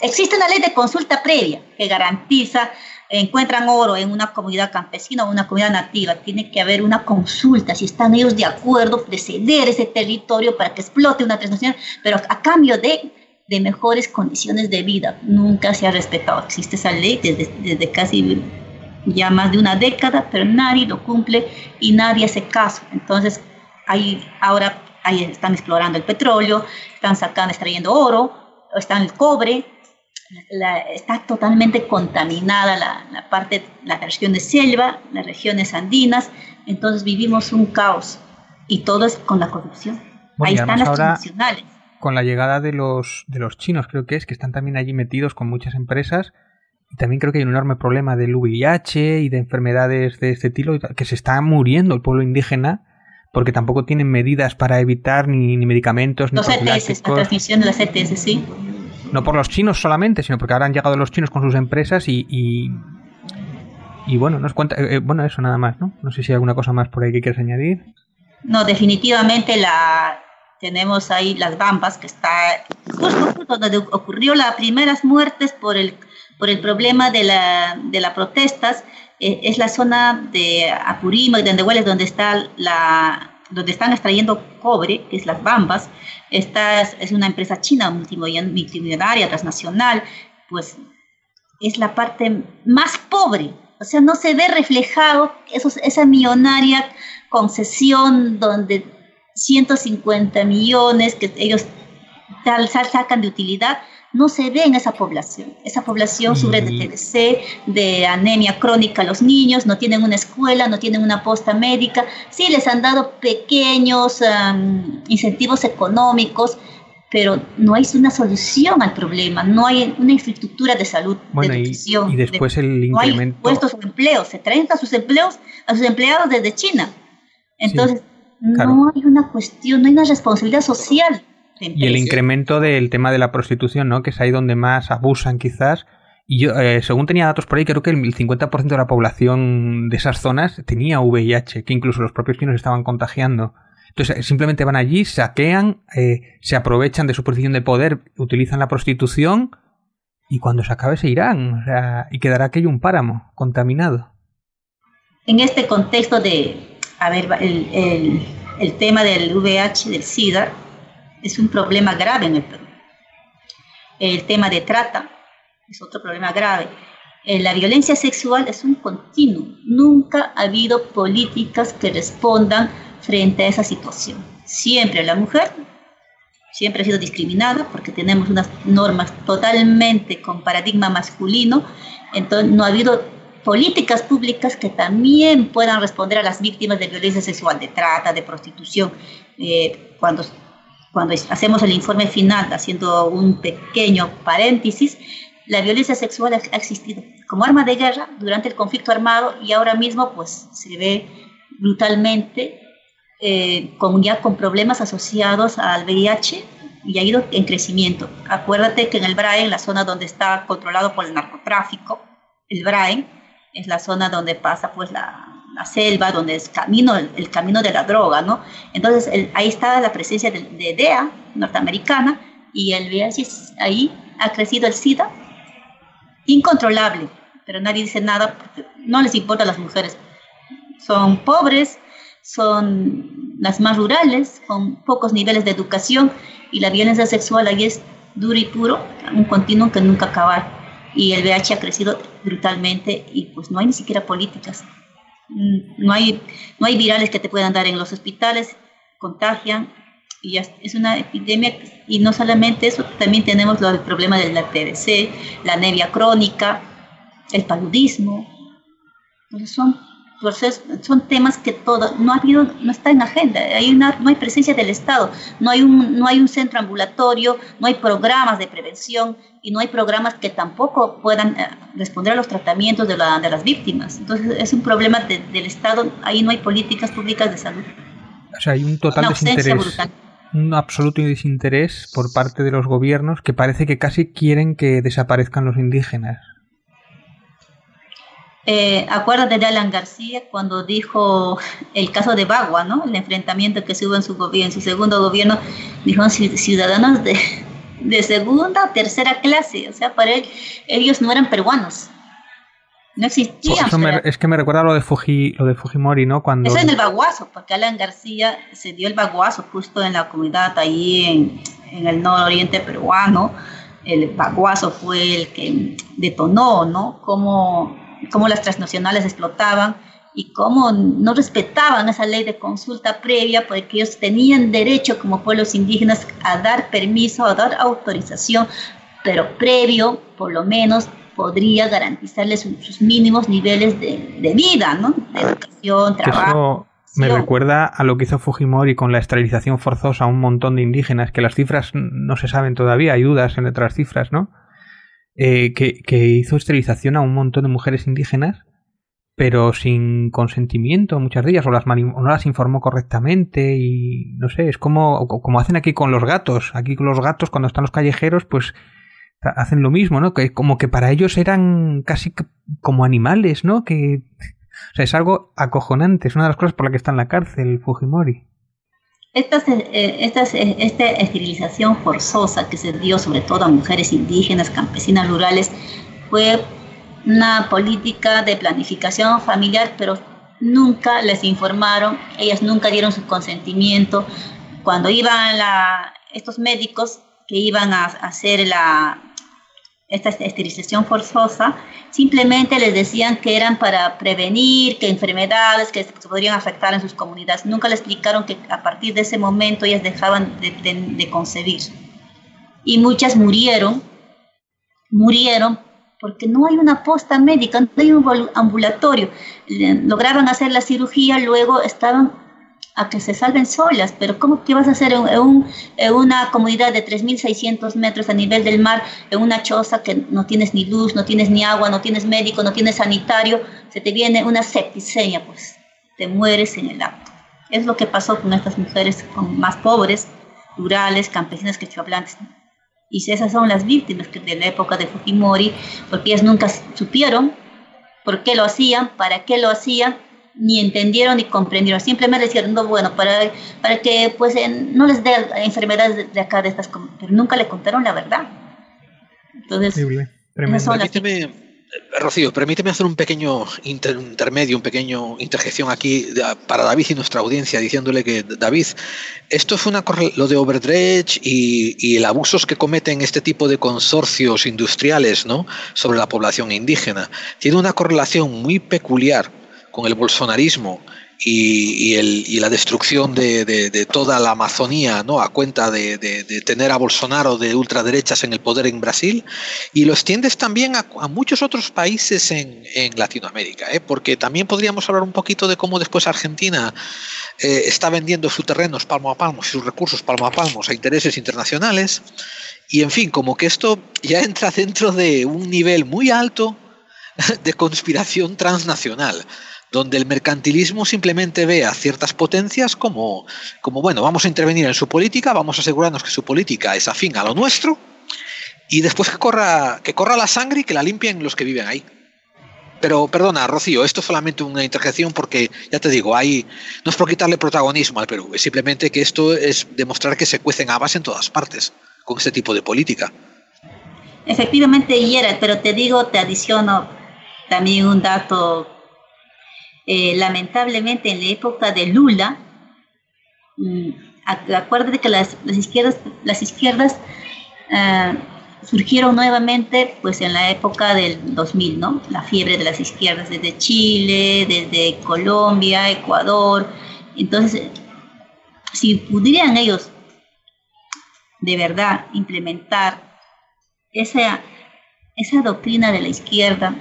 Existe una ley de consulta previa que garantiza encuentran oro en una comunidad campesina o una comunidad nativa, tiene que haber una consulta, si están ellos de acuerdo de ceder ese territorio para que explote una transnacional, pero a cambio de, de mejores condiciones de vida. Nunca se ha respetado. Existe esa ley desde, desde casi ya más de una década, pero nadie lo cumple y nadie hace caso. Entonces, ahí ahora ahí están explorando el petróleo, están sacando, extrayendo oro, están el cobre, está totalmente contaminada la, parte, la región de selva, las regiones andinas, entonces vivimos un caos y todo es con la corrupción. Ahí están las transnacionales. Con la llegada de los, de los chinos, creo que es, que están también allí metidos con muchas empresas. Y también creo que hay un enorme problema del VIH y de enfermedades de este estilo, que se está muriendo el pueblo indígena porque tampoco tienen medidas para evitar ni, ni medicamentos. Los ETS, la transmisión de las ETS, sí. No por los chinos solamente, sino porque ahora han llegado los chinos con sus empresas y, y, bueno, nos cuenta, eh, bueno, eso nada más, ¿no? No sé si hay alguna cosa más por ahí que quieres añadir. No, definitivamente la tenemos ahí las Bambas, que está justo, donde ocurrió las primeras muertes por el, por el problema de las de la protestas, eh, es la zona de Apurima y de Andehueles, donde está la donde están extrayendo cobre, que es las Bambas, esta es, una empresa china multimillonaria, transnacional, pues es la parte más pobre, o sea, no se ve reflejado esa millonaria concesión donde 150 millones que ellos tal, sacan de utilidad, no se ve en esa población. Esa población sufre de TDC, de anemia crónica a los niños, no tienen una escuela, no tienen una posta médica. Sí, les han dado pequeños incentivos económicos, pero no hay una solución al problema, no hay una infraestructura de salud, de nutrición. Y, después el incremento... No hay puestos de empleo, se traen a sus empleos, a sus empleados desde China. Entonces, no hay una cuestión, no hay una responsabilidad social y el incremento del tema de la prostitución, ¿no? Que es ahí donde más abusan quizás. Y yo, eh, según tenía datos por ahí, creo que el 50% de la población de esas zonas tenía VIH, que incluso los propios chinos estaban contagiando. Entonces, simplemente van allí, saquean, eh, se aprovechan de su posición de poder, utilizan la prostitución y cuando se acabe se irán. O sea, y quedará aquello un páramo contaminado. En este contexto de, a ver, el, el, el tema del VIH, del SIDA, es un problema grave en el Perú. El tema de trata es otro problema grave. Eh, la violencia sexual es un continuo. Nunca ha habido políticas que respondan frente a esa situación. Siempre la mujer siempre ha sido discriminada porque tenemos unas normas totalmente con paradigma masculino. Entonces no ha habido políticas públicas que también puedan responder a las víctimas de violencia sexual, de trata, de prostitución. Eh, cuando cuando hacemos el informe final, haciendo un pequeño paréntesis, la violencia sexual ha existido como arma de guerra durante el conflicto armado y ahora mismo pues se ve brutalmente eh, con, ya con problemas asociados al VIH y ha ido en crecimiento. Acuérdate que en el Braen, la zona donde está controlado por el narcotráfico, el Braen es la zona donde pasa pues la, la selva, donde es camino, el, camino de la droga, ¿no? Entonces ahí está la presencia de, de, DEA norteamericana y el VIH ahí ha crecido el SIDA incontrolable, pero nadie dice nada no les importa a las mujeres. Son pobres, son las más rurales, con pocos niveles de educación y la violencia sexual ahí es duro y puro, un continuo que nunca acaba. Y el VIH ha crecido brutalmente y pues no hay ni siquiera políticas no hay, no hay virales que te puedan dar en los hospitales, contagian y es una epidemia y no solamente eso, también tenemos el problema del TBC, la anemia crónica, el paludismo. Entonces son son temas que todo, no ha habido, no está en agenda, hay una, no hay presencia del Estado, no hay, un, no hay un centro ambulatorio, no hay programas de prevención y no hay programas que tampoco puedan eh, responder a los tratamientos de, la, de las víctimas. Entonces es un problema del Estado, ahí no hay políticas públicas de salud. O sea, hay un total desinterés. Un absoluto desinterés por parte de los gobiernos que parece que casi quieren que desaparezcan los indígenas. Eh, acuérdate de Alan García cuando dijo el caso de Bagua, ¿no? El enfrentamiento que se hubo en su gobierno, en su segundo gobierno, dijo ciudadanos de, de segunda o tercera clase, o sea, para él, ellos no eran peruanos. No existían. es que me recuerda lo de, Fuji, lo de Fujimori, ¿no? Cuando... Eso en el baguazo, porque Alan García se dio el baguazo justo en la comunidad ahí en, en el nororiente peruano. El baguazo fue el que detonó, ¿no? Como cómo las transnacionales explotaban y cómo no respetaban esa ley de consulta previa, porque ellos tenían derecho como pueblos indígenas a dar permiso, a dar autorización, pero previo, por lo menos, podría garantizarles sus mínimos niveles de, vida, ¿no? De educación, trabajo. me recuerda a lo que hizo Fujimori con la esterilización forzosa a un montón de indígenas, que las cifras no se saben todavía, hay dudas en otras cifras, ¿no? Eh, que, hizo esterilización a un montón de mujeres indígenas, pero sin consentimiento, muchas de ellas, o, las o no las informó correctamente, y no sé, es como, como hacen aquí con los gatos. Aquí con los gatos, cuando están los callejeros, pues hacen lo mismo, ¿no? Que como que para ellos eran casi como animales, ¿no? Que o sea, es algo acojonante, es una de las cosas por las que está en la cárcel Fujimori. Esta, eh, esta, esta, esterilización forzosa que se dio sobre todo a mujeres indígenas, campesinas rurales, fue una política de planificación familiar, pero nunca les informaron, ellas nunca dieron su consentimiento. Cuando iban la, estos médicos que iban a hacer la, esta esterilización forzosa, simplemente les decían que eran para prevenir que enfermedades que se podrían afectar en sus comunidades. Nunca les explicaron que a partir de ese momento ellas dejaban de, de concebir. Y muchas murieron, murieron porque no hay una posta médica, no hay un ambulatorio. Lograban hacer la cirugía, luego estaban a que se salven solas, pero ¿cómo que vas a hacer en, una comunidad de 3.600 metros a nivel del mar, en una choza que no tienes ni luz, no tienes ni agua, no tienes médico, no tienes sanitario, se te viene una septicemia, pues te mueres en el acto. Es lo que pasó con estas mujeres más pobres, rurales, campesinas, quechohablantes. Y esas son las víctimas de la época de Fujimori, porque ellas nunca supieron por qué lo hacían, para qué lo hacían, ni entendieron ni comprendieron, simplemente decían, no, bueno, para, para que pues no les dé enfermedades de, acá, de estas, pero nunca le contaron la verdad. Entonces, permíteme, Rocío, permíteme hacer un pequeño intermedio, un pequeño interjección aquí para David y nuestra audiencia, diciéndole que, David, esto fue una lo de Overdredge y, y el abusos que cometen este tipo de consorcios industriales ¿no? sobre la población indígena, tiene una correlación muy peculiar con el bolsonarismo y, la destrucción de, toda la Amazonía ¿no? a cuenta de, tener a Bolsonaro de ultraderechas en el poder en Brasil y lo extiendes también a, muchos otros países en, Latinoamérica, ¿eh? porque también podríamos hablar un poquito de cómo después Argentina eh, está vendiendo sus terrenos palmo a palmo, sus recursos palmo a palmo a intereses internacionales y en fin, como que esto ya entra dentro de un nivel muy alto de conspiración transnacional donde el mercantilismo simplemente ve a ciertas potencias como, como, bueno, vamos a intervenir en su política, vamos a asegurarnos que su política es afín a lo nuestro, y después que corra, que corra la sangre y que la limpien los que viven ahí. Pero perdona, Rocío, esto es solamente una interjección porque, ya te digo, hay, no es por quitarle protagonismo al Perú, es simplemente que esto es demostrar que se cuecen habas en todas partes con este tipo de política. Efectivamente, Yera, pero te digo, te adiciono también un dato eh, lamentablemente en la época de Lula, mm, acuérdate que las, izquierdas, las izquierdas ah, surgieron nuevamente pues en la época del 2000, ¿no? La fiebre de las izquierdas desde Chile, desde Colombia, Ecuador. Entonces, si pudieran ellos de verdad implementar esa, esa doctrina de la izquierda,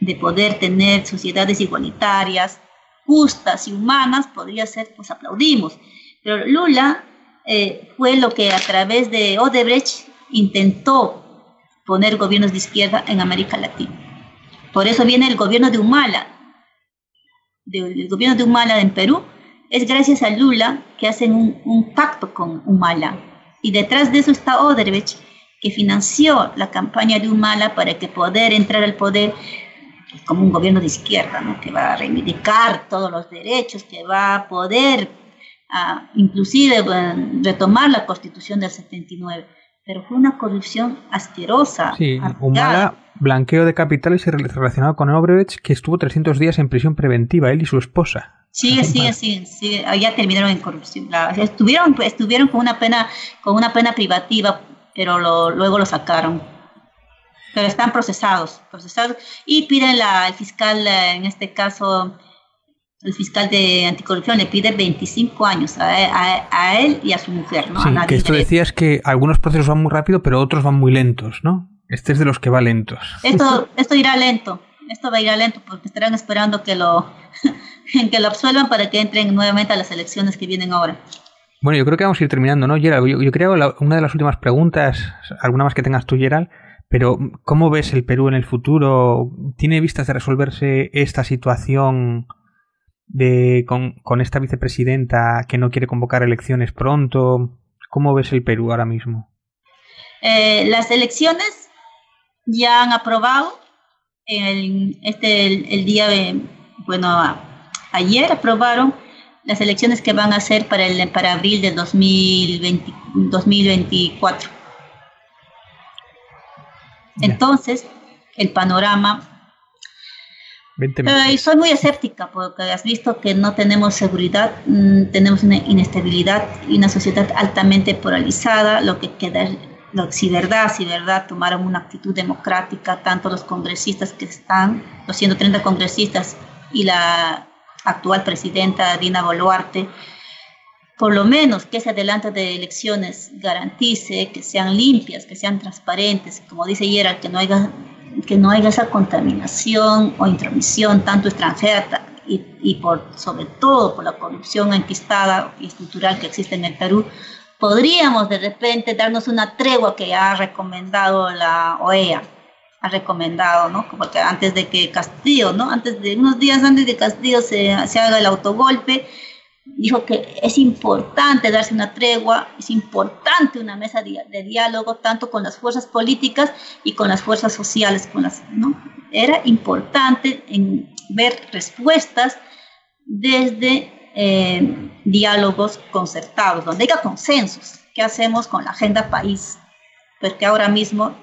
de poder tener sociedades igualitarias, justas y humanas, podría ser, pues aplaudimos. Pero Lula eh, fue lo que a través de Odebrecht intentó poner gobiernos de izquierda en América Latina. Por eso viene el gobierno de Humala. el gobierno de Humala en Perú es gracias a Lula que hacen un, pacto con Humala. Y detrás de eso está Odebrecht, que financió la campaña de Humala para que poder entrar al poder como un gobierno de izquierda, ¿no? que va a reivindicar todos los derechos, que va a poder ah, inclusive retomar la constitución del 79. Pero fue una corrupción asquerosa. Sí, Humala, blanqueo de capitales y relacionado con Obrecht, que estuvo 300 días en prisión preventiva, él y su esposa. Sí, sí, sí, sí, ya terminaron en corrupción. estuvieron, estuvieron con una pena, con una pena privativa, pero luego lo sacaron pero están procesados, procesados y piden la, el fiscal, eh, en este caso, el fiscal de anticorrupción le pide 25 años a, a, él y a su mujer. ¿no? Sí, que esto decías que algunos procesos van muy rápido, pero otros van muy lentos, ¿no? Este es de los que va lentos. Esto, esto irá lento, esto va a ir lento porque estarán esperando que lo, que lo absuelvan para que entren nuevamente a las elecciones que vienen ahora. Bueno, yo creo que vamos a ir terminando, ¿no, Gerald? Yo, creo que una de las últimas preguntas, alguna más que tengas tú, Gerald, pero, ¿cómo ves el Perú en el futuro? ¿Tiene vistas de resolverse esta situación de, con, esta vicepresidenta que no quiere convocar elecciones pronto? ¿Cómo ves el Perú ahora mismo? Eh, las elecciones ya han aprobado el, este, el, día, de, bueno, ayer aprobaron las elecciones que van a hacer para, el, para abril del 2020, 2024. Entonces, el panorama... Eh, soy muy escéptica porque has visto que no tenemos seguridad, mm, tenemos una inestabilidad y una sociedad altamente polarizada, lo que queda lo, si verdad, si verdad tomaron una actitud democrática, tanto los congresistas que están, los 130 congresistas y la actual presidenta Dina Boluarte, por lo menos que ese adelanto de elecciones garantice que sean limpias, que sean transparentes, como dice Gerald, que no haya, que no haya esa contaminación o intromisión tanto extranjera y, y por, sobre todo por la corrupción enquistada y estructural que existe en el Perú, podríamos de repente darnos una tregua que ha recomendado la OEA, ha recomendado, ¿no? Porque antes de que Castillo, ¿no? Antes de unos días antes de Castillo se, se haga el autogolpe, dijo que es importante darse una tregua, es importante una mesa de, diálogo tanto con las fuerzas políticas y con las fuerzas sociales. Con las, ¿no? Era importante en ver respuestas desde eh, diálogos concertados, donde haya consensos. ¿Qué hacemos con la agenda país? Porque ahora mismo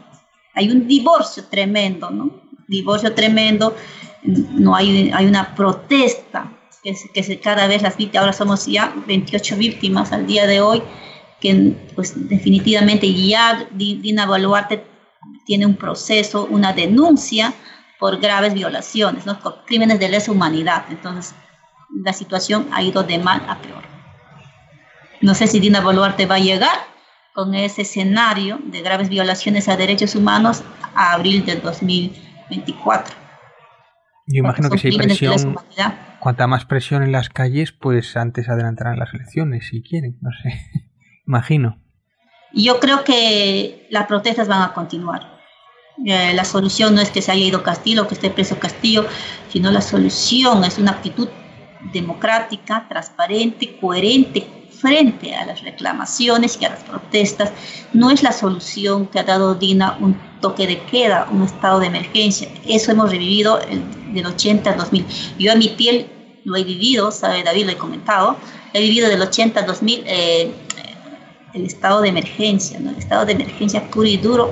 hay un divorcio tremendo, ¿no? Divorcio tremendo, no hay, hay una protesta que, cada vez las víctimas, ahora somos ya 28 víctimas al día de hoy, que pues definitivamente ya Dina Boluarte tiene un proceso, una denuncia por graves violaciones, ¿no? crímenes de lesa humanidad. Entonces, la situación ha ido de mal a peor. No sé si Dina Boluarte va a llegar con ese escenario de graves violaciones a derechos humanos a abril del 2024. Yo imagino que si hay presión, cuanta más presión en las calles, pues antes adelantarán las elecciones, si quieren, no sé, imagino. Yo creo que las protestas van a continuar. Eh, la solución no es que se haya ido Castillo, que esté preso Castillo, sino la solución es una actitud democrática, transparente, coherente frente a las reclamaciones y a las protestas. No es la solución que ha dado Dina un toque de queda, un estado de emergencia. Eso hemos revivido del 80 al 2000. Yo a mi piel lo he vivido, sabe David, lo he comentado, he vivido del 80 al 2000 eh, el estado de emergencia, el estado de emergencia puro y duro,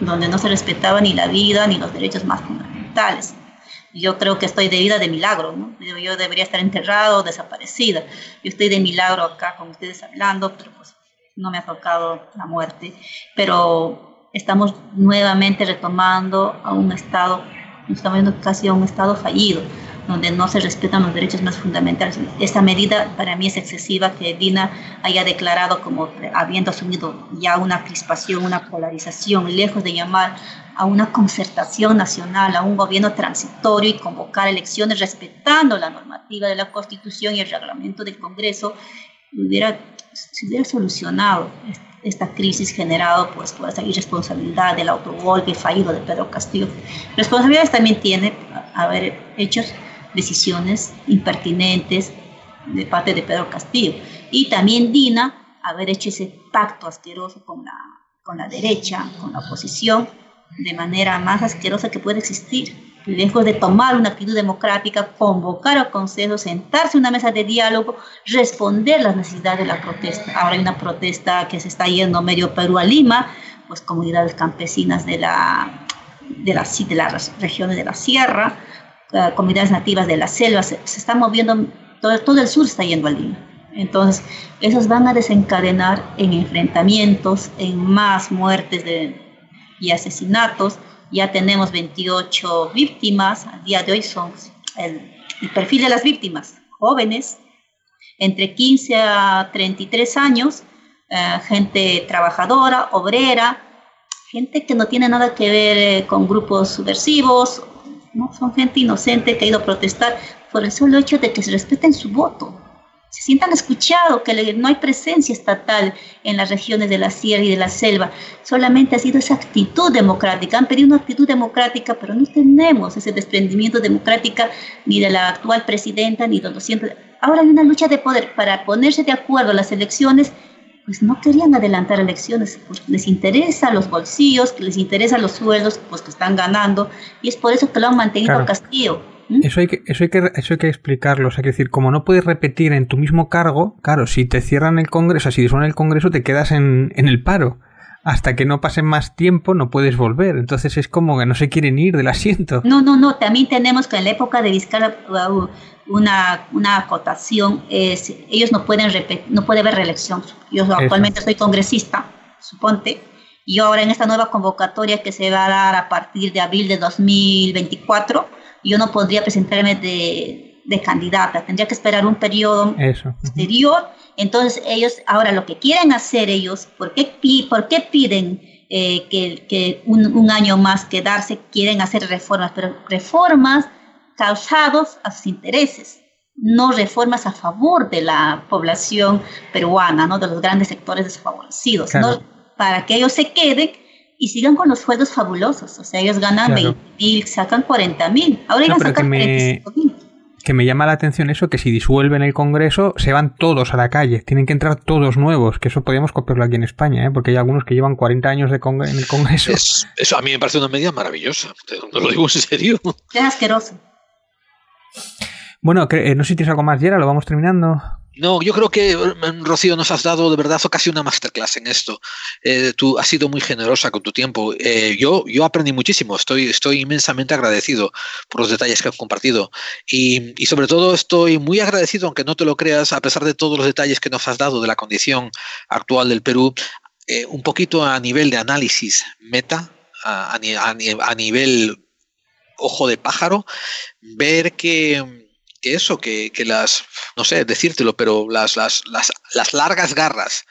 donde no se respetaba ni la vida ni los derechos más fundamentales. Yo creo que estoy de vida de milagro, ¿no? yo, debería estar enterrado desaparecida. Yo estoy de milagro acá con ustedes hablando, pero pues no me ha tocado la muerte. Pero estamos nuevamente retomando a un estado, estamos viendo casi a un estado fallido donde no se respetan los derechos más fundamentales. Esta medida para mí es excesiva que Dina haya declarado como habiendo asumido ya una crispación, una polarización, lejos de llamar a una concertación nacional, a un gobierno transitorio y convocar elecciones respetando la normativa de la Constitución y el reglamento del Congreso, hubiera, se hubiera solucionado esta crisis generada pues, por esa irresponsabilidad del autogolpe fallido de Pedro Castillo. Responsabilidades también tiene haber hecho decisiones impertinentes de parte de Pedro Castillo. Y también Dina haber hecho ese pacto asqueroso con la, con la derecha, con la oposición, de manera más asquerosa que puede existir. Lejos de tomar una actitud democrática, convocar a consejo, sentarse en una mesa de diálogo, responder las necesidades de la protesta. Ahora hay una protesta que se está yendo medio Perú a Lima, pues comunidades campesinas de, la, de, las, de las regiones de la sierra, eh, comunidades nativas de la selva, se, se está moviendo, todo, todo el sur está yendo a Lima. Entonces, esos van a desencadenar en enfrentamientos, en más muertes de, y asesinatos. Ya tenemos 28 víctimas, al día de hoy son el, perfil de las víctimas, jóvenes, entre 15 a 33 años, eh, gente trabajadora, obrera, gente que no tiene nada que ver eh, con grupos subversivos, ¿no? son gente inocente que ha ido a protestar por el solo hecho de que se respeten su voto se sientan escuchados, que no hay presencia estatal en las regiones de la sierra y de la selva. Solamente ha sido esa actitud democrática. Han pedido una actitud democrática, pero no tenemos ese desprendimiento democrático ni de la actual presidenta ni de los siempre. Ahora hay una lucha de poder para ponerse de acuerdo a las elecciones. Pues no querían adelantar elecciones, porque les interesa los bolsillos, les interesan los sueldos, pues que están ganando, y es por eso que lo han mantenido Castillo ¿Mm? Eso hay, que, eso, hay que, eso hay que explicarlo. O sea, que decir, como no puedes repetir en tu mismo cargo, claro, si te cierran el Congreso, si disuelven el Congreso, te quedas en, en el paro. Hasta que no pase más tiempo no puedes volver. Entonces es como que no se quieren ir del asiento. No, no, no. También tenemos que en la época de Vizcarra una, una acotación. Es, ellos no pueden repetir, no puede haber reelección. Yo actualmente soy congresista, suponte. Y ahora en esta nueva convocatoria que se va a dar a partir de abril de 2024 yo no podría presentarme de, de candidata, tendría que esperar un periodo posterior. Entonces ellos, ahora lo que quieren hacer ellos, ¿por qué, por qué piden eh, que, que un, un, año más quedarse? Quieren hacer reformas, pero reformas causados a sus intereses, no reformas a favor de la población peruana, ¿no? de los grandes sectores desfavorecidos, ¿no? para que ellos se queden y sigan con los sueldos fabulosos. O sea, ellos ganan claro. 20 mil, sacan 40 mil. Ahora no, sacan que me, que me llama la atención eso, que si disuelven el Congreso, se van todos a la calle. Tienen que entrar todos nuevos, que eso podríamos copiarlo aquí en España, ¿eh? porque hay algunos que llevan 40 años de con en el Congreso. Es, eso a mí me parece una medida maravillosa. No lo digo en serio. Es asqueroso. Bueno, eh, no sé si tienes algo más, Yera, lo vamos terminando. No, yo creo que, mm, Rocío, nos has dado de verdad casi una masterclass en esto. Eh, tú has sido muy generosa con tu tiempo. Eh, yo, yo aprendí muchísimo. Estoy, estoy inmensamente agradecido por los detalles que has compartido. Y, sobre todo estoy muy agradecido, aunque no te lo creas, a pesar de todos los detalles que nos has dado de la condición actual del Perú, un poquito a nivel de análisis meta, a nivel ojo de pájaro, ver que que eso, que, que, las, no sé decírtelo, pero las, las, las, las largas garras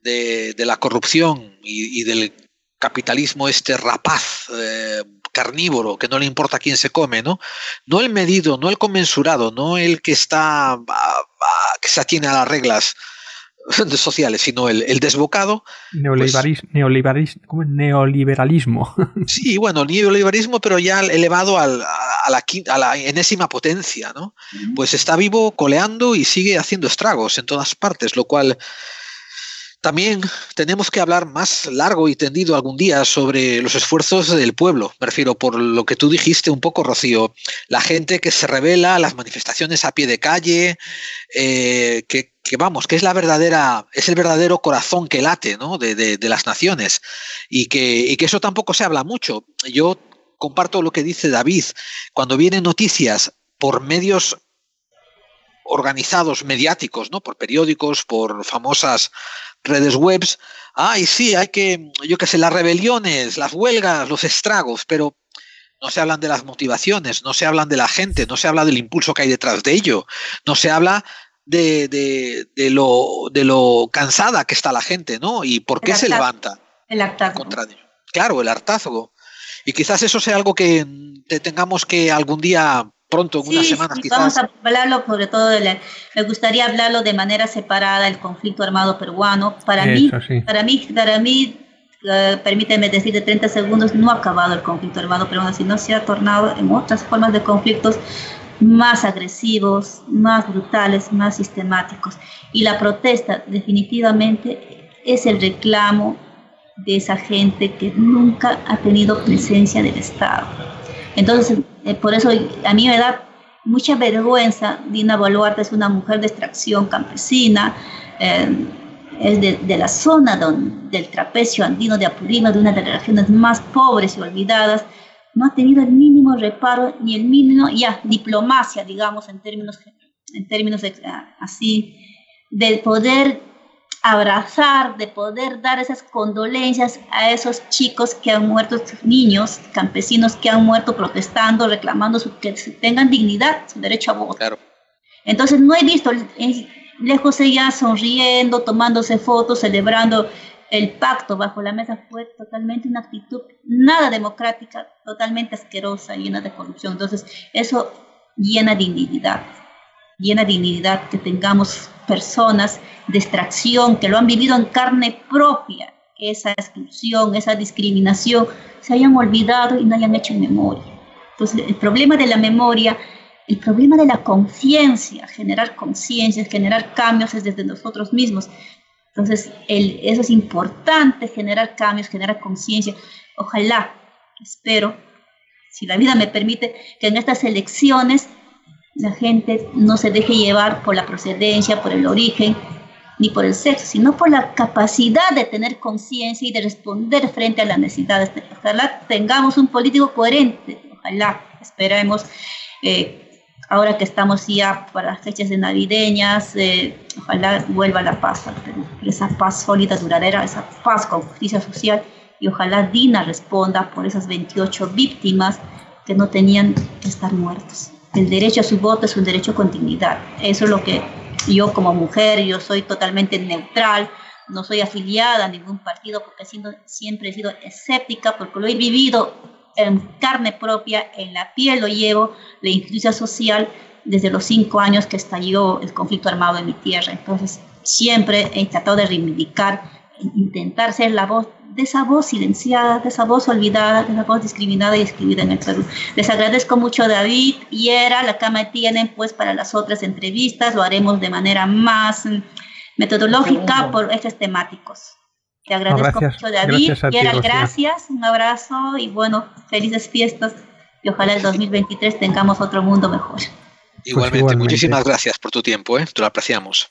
de, de, la corrupción y, del capitalismo este rapaz, eh, carnívoro, que no le importa quién se come, ¿no? No el medido, no el conmensurado, no el que está, que se atiene a las reglas sociales, sino el, el desbocado. Neoliberis, pues, neoliberis, ¿cómo es? Neoliberalismo. Sí, bueno, neoliberalismo, pero ya elevado al, a, la, a la enésima potencia, ¿no? Pues está vivo coleando y sigue haciendo estragos en todas partes, lo cual también tenemos que hablar más largo y tendido algún día sobre los esfuerzos del pueblo. Me refiero por lo que tú dijiste un poco, Rocío. La gente que se revela, las manifestaciones a pie de calle, eh, que, vamos, que es la verdadera, es el verdadero corazón que late, ¿no? De las naciones. Y que, y que eso tampoco se habla mucho. Yo comparto lo que dice David. Cuando vienen noticias por medios organizados mediáticos, ¿no? Por periódicos, por famosas redes webs, ay, sí, hay que, yo qué sé, las rebeliones, las huelgas, los estragos, pero no se hablan de las motivaciones, no se hablan de la gente, no se habla del impulso que hay detrás de ello, no se habla de, de, de lo, de lo cansada que está la gente, ¿no? Y por qué se levanta. El hartazgo. Contra, claro, el hartazgo. Y quizás eso sea algo que tengamos que algún día pronto, en unas semanas quizás. Vamos a hablarlo, sobre todo, me gustaría hablarlo de manera separada, el conflicto armado peruano. Para mí, para mí, para mí, uh, permíteme decir de 30 segundos, no ha acabado el conflicto armado peruano, sino se ha tornado en otras formas de conflictos más agresivos, más brutales, más sistemáticos. Y la protesta definitivamente es el reclamo de esa gente que nunca ha tenido presencia del Estado. Entonces, eh, por eso a mí me da mucha vergüenza. Dina Boluarte es una mujer de extracción campesina, eh, es de, la zona del trapecio andino de Apurímac, de una de las regiones más pobres y olvidadas. No ha tenido el mínimo reparo ni el mínimo, ya, diplomacia, digamos, en términos, en términos así, del poder abrazar, de poder dar esas condolencias a esos chicos que han muerto, niños, campesinos que han muerto protestando, reclamando su, que tengan dignidad, su derecho a voto. Entonces no he visto lejos ella sonriendo, tomándose fotos, celebrando el pacto bajo la mesa fue totalmente una actitud nada democrática, totalmente asquerosa, llena de corrupción. Entonces, eso llena de indignidad, llena de indignidad que tengamos personas de extracción que lo han vivido en carne propia, esa exclusión, esa discriminación, se hayan olvidado y no hayan hecho memoria. Entonces, el problema de la memoria, el problema de la conciencia, generar conciencia, generar cambios es desde nosotros mismos. Entonces, el, eso es importante, generar cambios, generar conciencia. Ojalá, espero, si la vida me permite, que en estas elecciones la gente no se deje llevar por la procedencia, por el origen, ni por el sexo, sino por la capacidad de tener conciencia y de responder frente a las necesidades. Ojalá tengamos un político coherente, ojalá, esperemos, eh, ahora que estamos ya para las fechas de navideñas, eh, ojalá vuelva la paz esa paz sólida, duradera, esa paz con justicia social, y ojalá Dina responda por esas 28 víctimas que no tenían que estar muertos el derecho a su voto es un derecho con dignidad. Eso es lo que yo como mujer, yo soy totalmente neutral, no soy afiliada a ningún partido porque siempre he sido escéptica, porque lo he vivido en carne propia, en la piel lo llevo, la injusticia social desde los cinco años que estalló el conflicto armado en mi tierra. Entonces, siempre he tratado de reivindicar, intentar ser la voz de esa voz silenciada, de esa voz olvidada, de esa voz discriminada y excluida en el Perú. Les agradezco mucho David y Era, la cama tienen pues para las otras entrevistas, lo haremos de manera más metodológica por ejes temáticos. Te agradezco mucho David y Era, gracias, un abrazo y bueno, felices fiestas y ojalá el 2023 tengamos otro mundo mejor. Igualmente, igualmente. muchísimas gracias por tu tiempo, ¿eh? te lo apreciamos.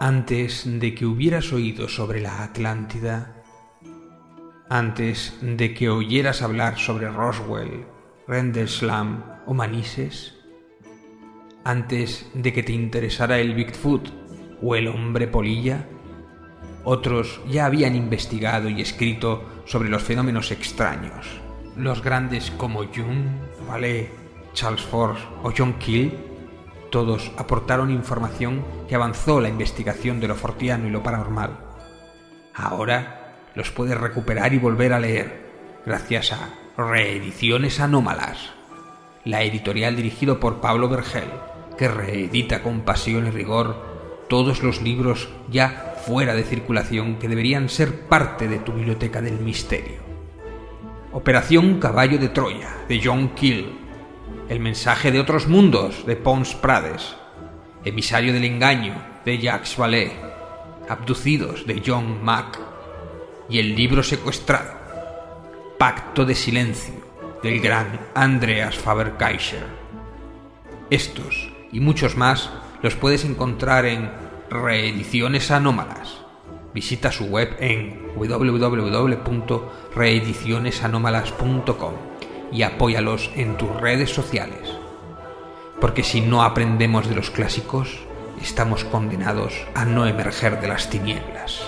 Antes de que hubieras oído sobre la Atlántida, antes de que oyeras hablar sobre Roswell, Rendlesham o Manises, antes de que te interesara el Bigfoot o el hombre polilla, otros ya habían investigado y escrito sobre los fenómenos extraños. Los grandes como Jung, Vallée, Charles Force o John Keel todos aportaron información que avanzó la investigación de lo fortiano y lo paranormal. Ahora los puedes recuperar y volver a leer gracias a Reediciones Anómalas, la editorial dirigido por Pablo Vergel, que reedita con pasión y rigor todos los libros ya fuera de circulación que deberían ser parte de tu biblioteca del misterio. Operación Caballo de Troya, de John Keel, el mensaje de otros mundos de Pons Prades, Emisario del engaño de Jacques Vallée, Abducidos de John Mack y El libro secuestrado. Pacto de Silencio, del gran Andreas Faber-Kaiser. Estos y muchos más los puedes encontrar en Reediciones Anómalas. Visita su web en www.reedicionesanómalas.com y apóyalos en tus redes sociales. Porque si no aprendemos de los clásicos, estamos condenados a no emerger de las tinieblas.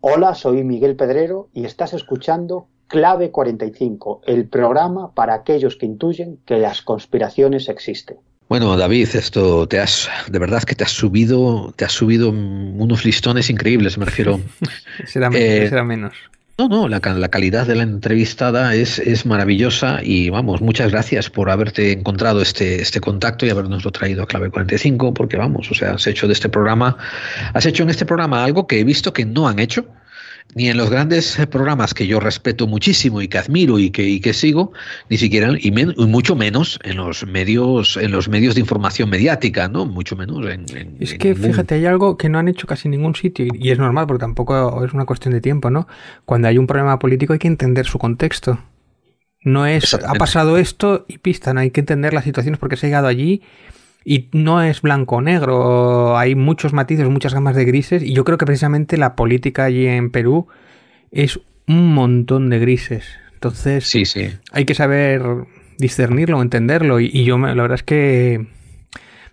Hola, soy Miguel Pedrero y estás escuchando Clave 45, el programa para aquellos que intuyen que las conspiraciones existen. Bueno, David, esto te has, de verdad que te has subido, te has subido unos listones increíbles, me refiero. será, menos, será menos. No, no, la, la, calidad de la entrevistada es, es, maravillosa y vamos, muchas gracias por haberte encontrado este, este contacto y habernoslo traído a Clave 45, porque vamos, o sea, has hecho de este programa, has hecho en este programa algo que he visto que no han hecho, ni en los grandes programas que yo respeto muchísimo y que admiro y que, y que sigo, ni siquiera, y, men, y, mucho menos en los medios, en los medios de información mediática, ¿no? Mucho menos en. en es que en fíjate, hay algo que no han hecho casi ningún sitio, y es normal, porque tampoco es una cuestión de tiempo, ¿no? Cuando hay un problema político hay que entender su contexto. No es ha pasado esto y pista, no hay que entender las situaciones porque se ha llegado allí y no es blanco o negro, hay muchos matices, muchas gamas de grises y yo creo que precisamente la política allí en Perú es un montón de grises. Entonces sí, sí. hay que saber discernirlo, entenderlo y, y yo me, la verdad es que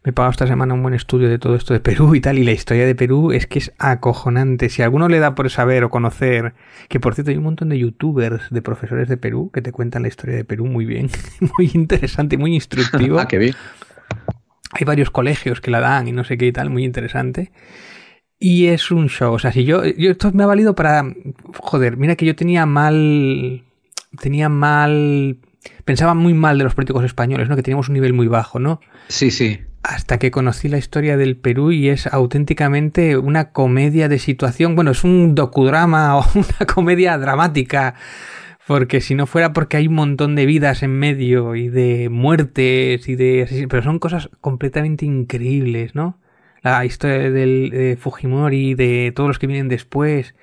me he pagado esta semana un buen estudio de todo esto de Perú y tal, y la historia de Perú es que es acojonante. Si a alguno le da por saber o conocer, que por cierto hay un montón de youtubers, de profesores de Perú, que te cuentan la historia de Perú muy bien, muy interesante, muy instructivo. ah, qué bien hay varios colegios que la dan y no sé qué y tal, muy interesante. Y es un show. O sea, si yo, yo. Esto me ha valido para. Joder, mira que yo tenía mal. Tenía mal. Pensaba muy mal de los políticos españoles, ¿no? Que teníamos un nivel muy bajo, ¿no? Sí, sí. Hasta que conocí la historia del Perú y es auténticamente una comedia de situación. Bueno, es un docudrama o una comedia dramática porque si no fuera porque hay un montón de vidas en medio y de muertes y de pero son cosas completamente increíbles, ¿no? La historia del, de Fujimori, de todos los que vienen después.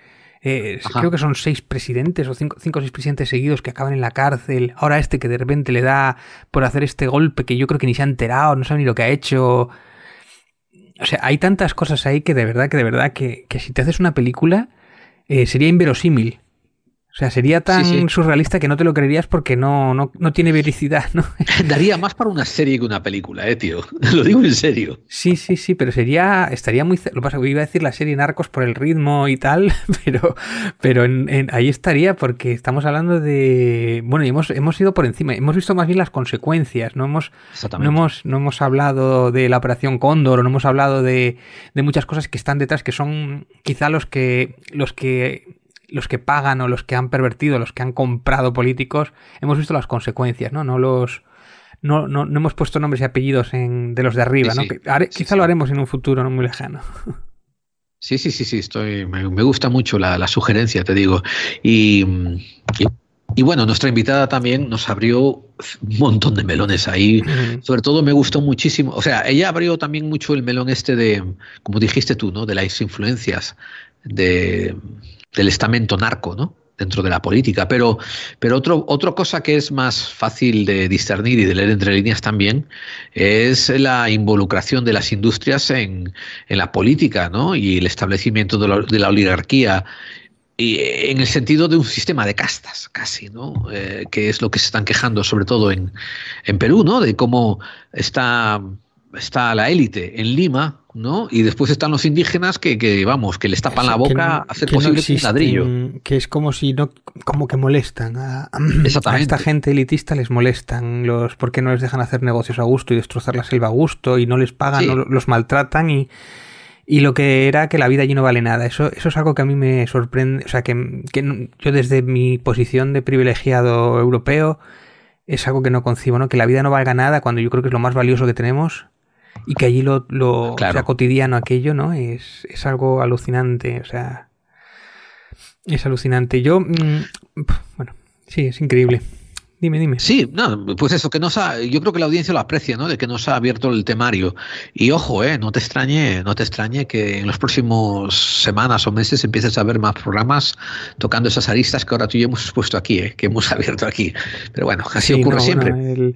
Eh, creo que son seis presidentes o cinco, cinco o seis presidentes seguidos que acaban en la cárcel. Ahora este que de repente le da por hacer este golpe que yo creo que ni se ha enterado, no sabe ni lo que ha hecho. O sea, hay tantas cosas ahí que de verdad, que de verdad, que, que si te haces una película eh, sería inverosímil. O sea, sería tan sí, sí. surrealista que no te lo creerías porque no, no, no tiene vericidad, ¿no? Daría más para una serie que una película, eh, tío. Lo digo en serio. Sí, sí, sí, pero sería. Estaría muy. Lo que pasa que iba a decir la serie Narcos por el ritmo y tal, pero, pero en, en, ahí estaría porque estamos hablando de. Bueno, y hemos, hemos ido por encima. Hemos visto más bien las consecuencias. No hemos, no hemos, no hemos hablado de la operación Cóndor, no hemos hablado de, de muchas cosas que están detrás, que son quizá los que. los que los que pagan o los que han pervertido, los que han comprado políticos, hemos visto las consecuencias, ¿no? No los. No, no, no hemos puesto nombres y apellidos en, de los de arriba, sí, ¿no? sí. Haré, sí, quizá lo haremos en un futuro no muy lejano. Sí, sí, sí, sí, estoy. Me, me gusta mucho la, la, sugerencia, te digo. Y, y, y, bueno, nuestra invitada también nos abrió un montón de melones ahí. Sobre todo me gustó muchísimo. O sea, ella abrió también mucho el melón este de, como dijiste tú, ¿no? De las influencias de del estamento narco, ¿no? dentro de la política. Pero, pero otro, otra cosa que es más fácil de discernir y de leer entre líneas también es la involucración de las industrias en, en la política ¿no? y el establecimiento de la, oligarquía. Y en el sentido de un sistema de castas, casi, ¿no? Eh, que es lo que se están quejando, sobre todo en, en Perú, ¿no? De cómo está está la élite en Lima, ¿no? Y después están los indígenas que, que vamos, que les tapan la boca no, a hacer posible no ladrillo. Que es como si no, como que molestan a, a, esta gente elitista les molestan los porque no les dejan hacer negocios a gusto y destrozar la selva a gusto y no les pagan, sí. no, los maltratan y y lo que era que la vida allí no vale nada. Eso, eso es algo que a mí me sorprende. O sea, que, que yo desde mi posición de privilegiado europeo es algo que no concibo, ¿no? Que la vida no valga nada cuando yo creo que es lo más valioso que tenemos y que allí lo, lo claro. sea cotidiano aquello, ¿no? Es, es algo alucinante, o sea, es alucinante. Yo, mmm, bueno, sí, es increíble. Dime, dime. Sí, no, pues eso, que nos ha, yo creo que la audiencia lo aprecia, ¿no? De que nos ha abierto el temario. Y ojo, eh, no te extrañe, no te extrañe que en los próximos semanas o meses empieces a ver más programas tocando esas aristas que ahora tú y yo hemos expuesto aquí, eh, que hemos abierto aquí. Pero bueno, así ocurre siempre.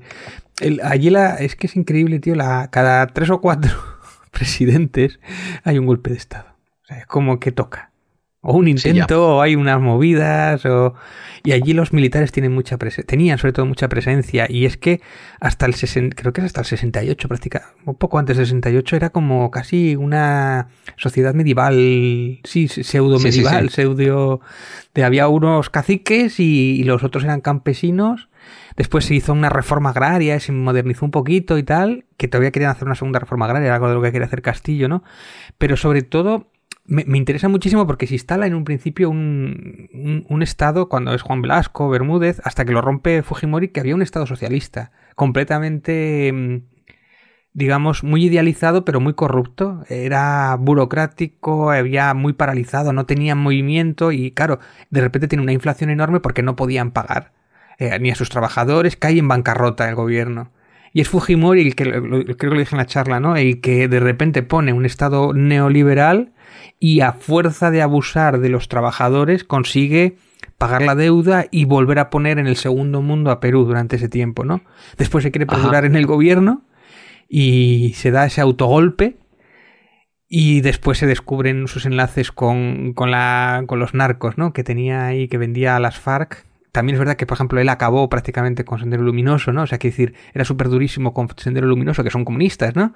Allí la, es que es increíble, tío, la, cada tres o cuatro presidentes hay un golpe de Estado. O sea, es como que toca. O un intento, o hay unas movidas, o... y allí los militares tienen mucha tenían sobre todo mucha presencia, y es que hasta el 60, creo que es hasta el 68 prácticamente, un poco antes del 68 era como casi una sociedad medieval, sí, pseudo medieval, pseudo, de había unos caciques y, los otros eran campesinos, después se hizo una reforma agraria, se modernizó un poquito y tal, que todavía querían hacer una segunda reforma agraria, algo de lo que quería hacer Castillo, ¿no? Pero sobre todo me, interesa muchísimo porque se instala en un principio un, un, estado, cuando es Juan Velasco, Bermúdez, hasta que lo rompe Fujimori, que había un estado socialista, completamente, mm, digamos, muy idealizado, pero muy corrupto. Era burocrático, había muy paralizado, no tenía movimiento y, claro, de repente tiene una inflación enorme porque no podían pagar eh, ni a sus trabajadores, cae en bancarrota el gobierno. Y es Fujimori el que, creo que lo dije en la charla, ¿no? El que de repente pone un estado neoliberal y a fuerza de abusar de los trabajadores consigue pagar la deuda y volver a poner en el segundo mundo a Perú durante ese tiempo, ¿no? Después se quiere perdurar en el gobierno y se da ese autogolpe y después se descubren sus enlaces con, con, la, con los narcos, ¿no? Que tenía ahí, que vendía a las FARC. También es verdad que, por ejemplo, él acabó prácticamente con Sendero Luminoso, ¿no? O sea, que decir, era súper durísimo con Sendero Luminoso, que son comunistas, ¿no?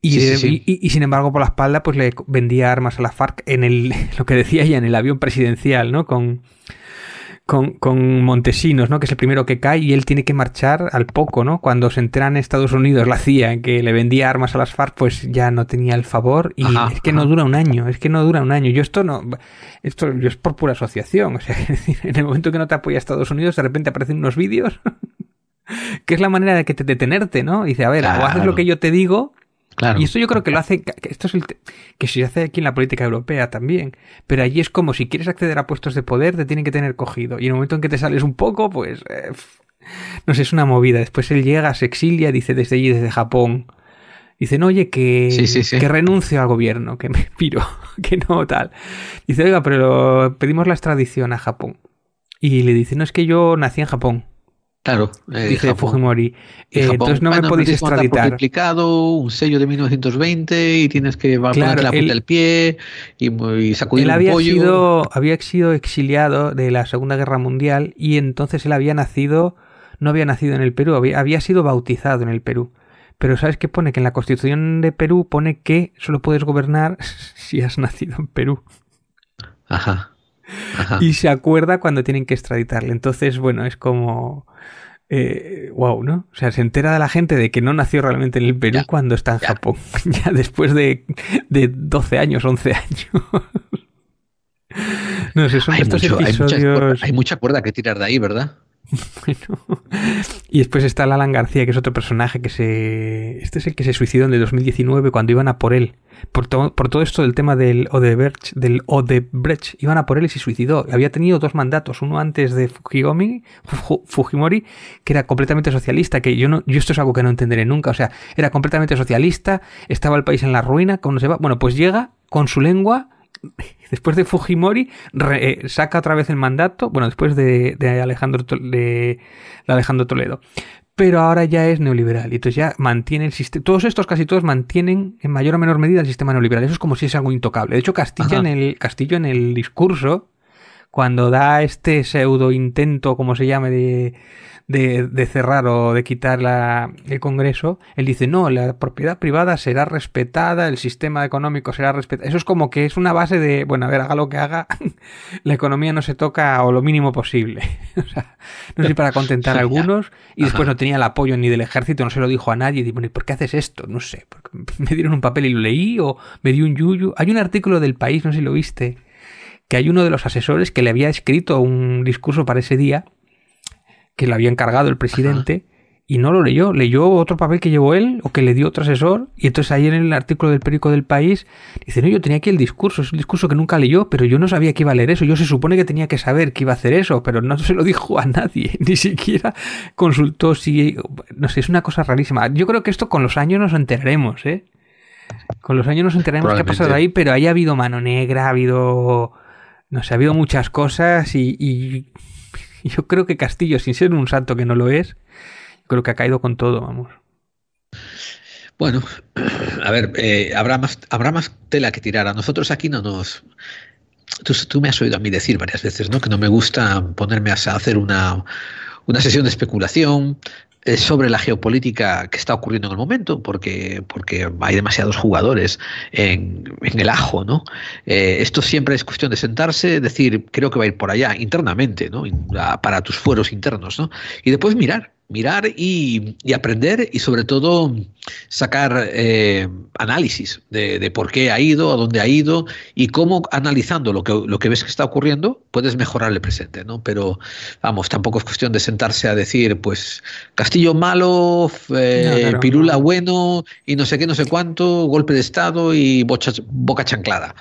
Y, sin embargo, por la espalda, pues le vendía armas a la FARC en el, lo que decía ella, en el avión presidencial, ¿no? Con, con, Montesinos, ¿no? Que es el primero que cae y él tiene que marchar al poco, ¿no? Cuando se enteran en Estados Unidos la CIA que le vendía armas a las FARC, pues ya no tenía el favor y es que no dura un año, es que no dura un año. Yo esto no, esto yo es por pura asociación, o sea, en el momento que no te apoya Estados Unidos, de repente aparecen unos vídeos que es la manera de que te detenerte, ¿no? dice, a ver, o haces lo que yo te digo y esto yo creo que lo hace, esto es el que se hace aquí en la política europea también, pero allí es como si quieres acceder a puestos de poder te tienen que tener cogido y en el momento en que te sales un poco, pues eh, no sé, es una movida. Después él llega, se exilia, dice desde allí, desde Japón, dice, no, oye, que, que renuncio al gobierno, que me piro, que no tal. Dice, oiga, pero pedimos la extradición a Japón. Y le dice, no, es que yo nací en Japón. Claro, eh, dice Fujimori. Eh, entonces no me podéis extraditar. Un sello de 1920 y tienes que claro, la punta del pie y, sacudir él un había pollo. Sido, había sido exiliado de la Segunda Guerra Mundial y entonces él había nacido, no había nacido en el Perú, había, había sido bautizado en el Perú. Pero ¿sabes qué pone? Que en la Constitución de Perú pone que solo puedes gobernar si has nacido en Perú. Ajá. Y se acuerda cuando tienen que extraditarle. Entonces, bueno, es como eh, wow, ¿no? O sea, se entera de la gente de que no nació realmente en el Perú cuando está en Japón, ya después de, de 12 años, 11 años. no sé, son estos episodios... hay mucha cuerda que tirar de ahí, ¿verdad? Y después está Alan García, que es otro personaje que se. Este es el que se suicidó en el 2019 cuando iban a por él. Por, por todo esto del tema del Odebrecht, del Odebrecht, iban a por él y se suicidó. Había tenido dos mandatos, uno antes de Fujimori, Fujimori, que era completamente socialista, que yo no, yo esto es algo que no entenderé nunca. O sea, era completamente socialista, estaba el país en la ruina, ¿cómo se va? Bueno, pues llega con su lengua después de Fujimori, eh, saca otra vez el mandato, bueno, después de, Alejandro, de, Alejandro Toledo. Pero ahora ya es neoliberal y entonces ya mantiene el sistema. Todos estos, casi todos, mantienen en mayor o menor medida el sistema neoliberal. Eso es como si es algo intocable. De hecho, Castillo en, el, Castillo en el discurso, cuando da este pseudo intento, como se llame, de, de, cerrar o de quitar la, el Congreso, él dice, no, la propiedad privada será respetada, el sistema económico será respetado. Eso es como que es una base de, bueno, a ver, haga lo que haga, la economía no se toca o lo mínimo posible. o sea, no sé, para contentar a algunos, y después no tenía el apoyo ni del ejército, no se lo dijo a nadie, y bueno, ¿y por qué haces esto? No sé, me dieron un papel y lo leí, o me dio un yuyu. Hay un artículo del país, no sé si lo viste, que hay uno de los asesores que le había escrito un discurso para ese día, que le había encargado el presidente, y no lo leyó, leyó otro papel que llevó él o que le dio otro asesor y entonces ahí en el artículo del periódico del país dice, no, yo tenía aquí el discurso, es un discurso que nunca leyó, pero yo no sabía que iba a leer eso, yo se supone que tenía que saber que iba a hacer eso, pero no se lo dijo a nadie, ni siquiera consultó si, no sé, es una cosa rarísima. Yo creo que esto con los años nos enteraremos, ¿eh? Con los años nos enteraremos qué ha pasado ahí, pero ahí ha habido mano negra, ha habido, no sé, ha habido muchas cosas y, y yo creo que Castillo, sin ser un santo que no lo es, creo que ha caído con todo, vamos. Bueno, a ver, eh, habrá, más, habrá más tela que tirar. A nosotros aquí no nos... Tú, me has oído a mí decir varias veces, ¿no? Que no me gusta ponerme a hacer una, una sesión de especulación sobre la geopolítica que está ocurriendo en el momento, porque, porque hay demasiados jugadores en, el ajo, ¿no? Eh, esto siempre es cuestión de sentarse, decir, creo que va a ir por allá internamente, ¿no? Para tus fueros internos, ¿no? Y después mirar, mirar y, aprender y sobre todo sacar eh, análisis de, por qué ha ido, a dónde ha ido y cómo analizando lo que, lo que ves que está ocurriendo puedes mejorar el presente, ¿no? Pero vamos, tampoco es cuestión de sentarse a decir, pues Castillo malo, eh, Pirula bueno y no sé qué, no sé cuánto, golpe de Estado y boca chanclada.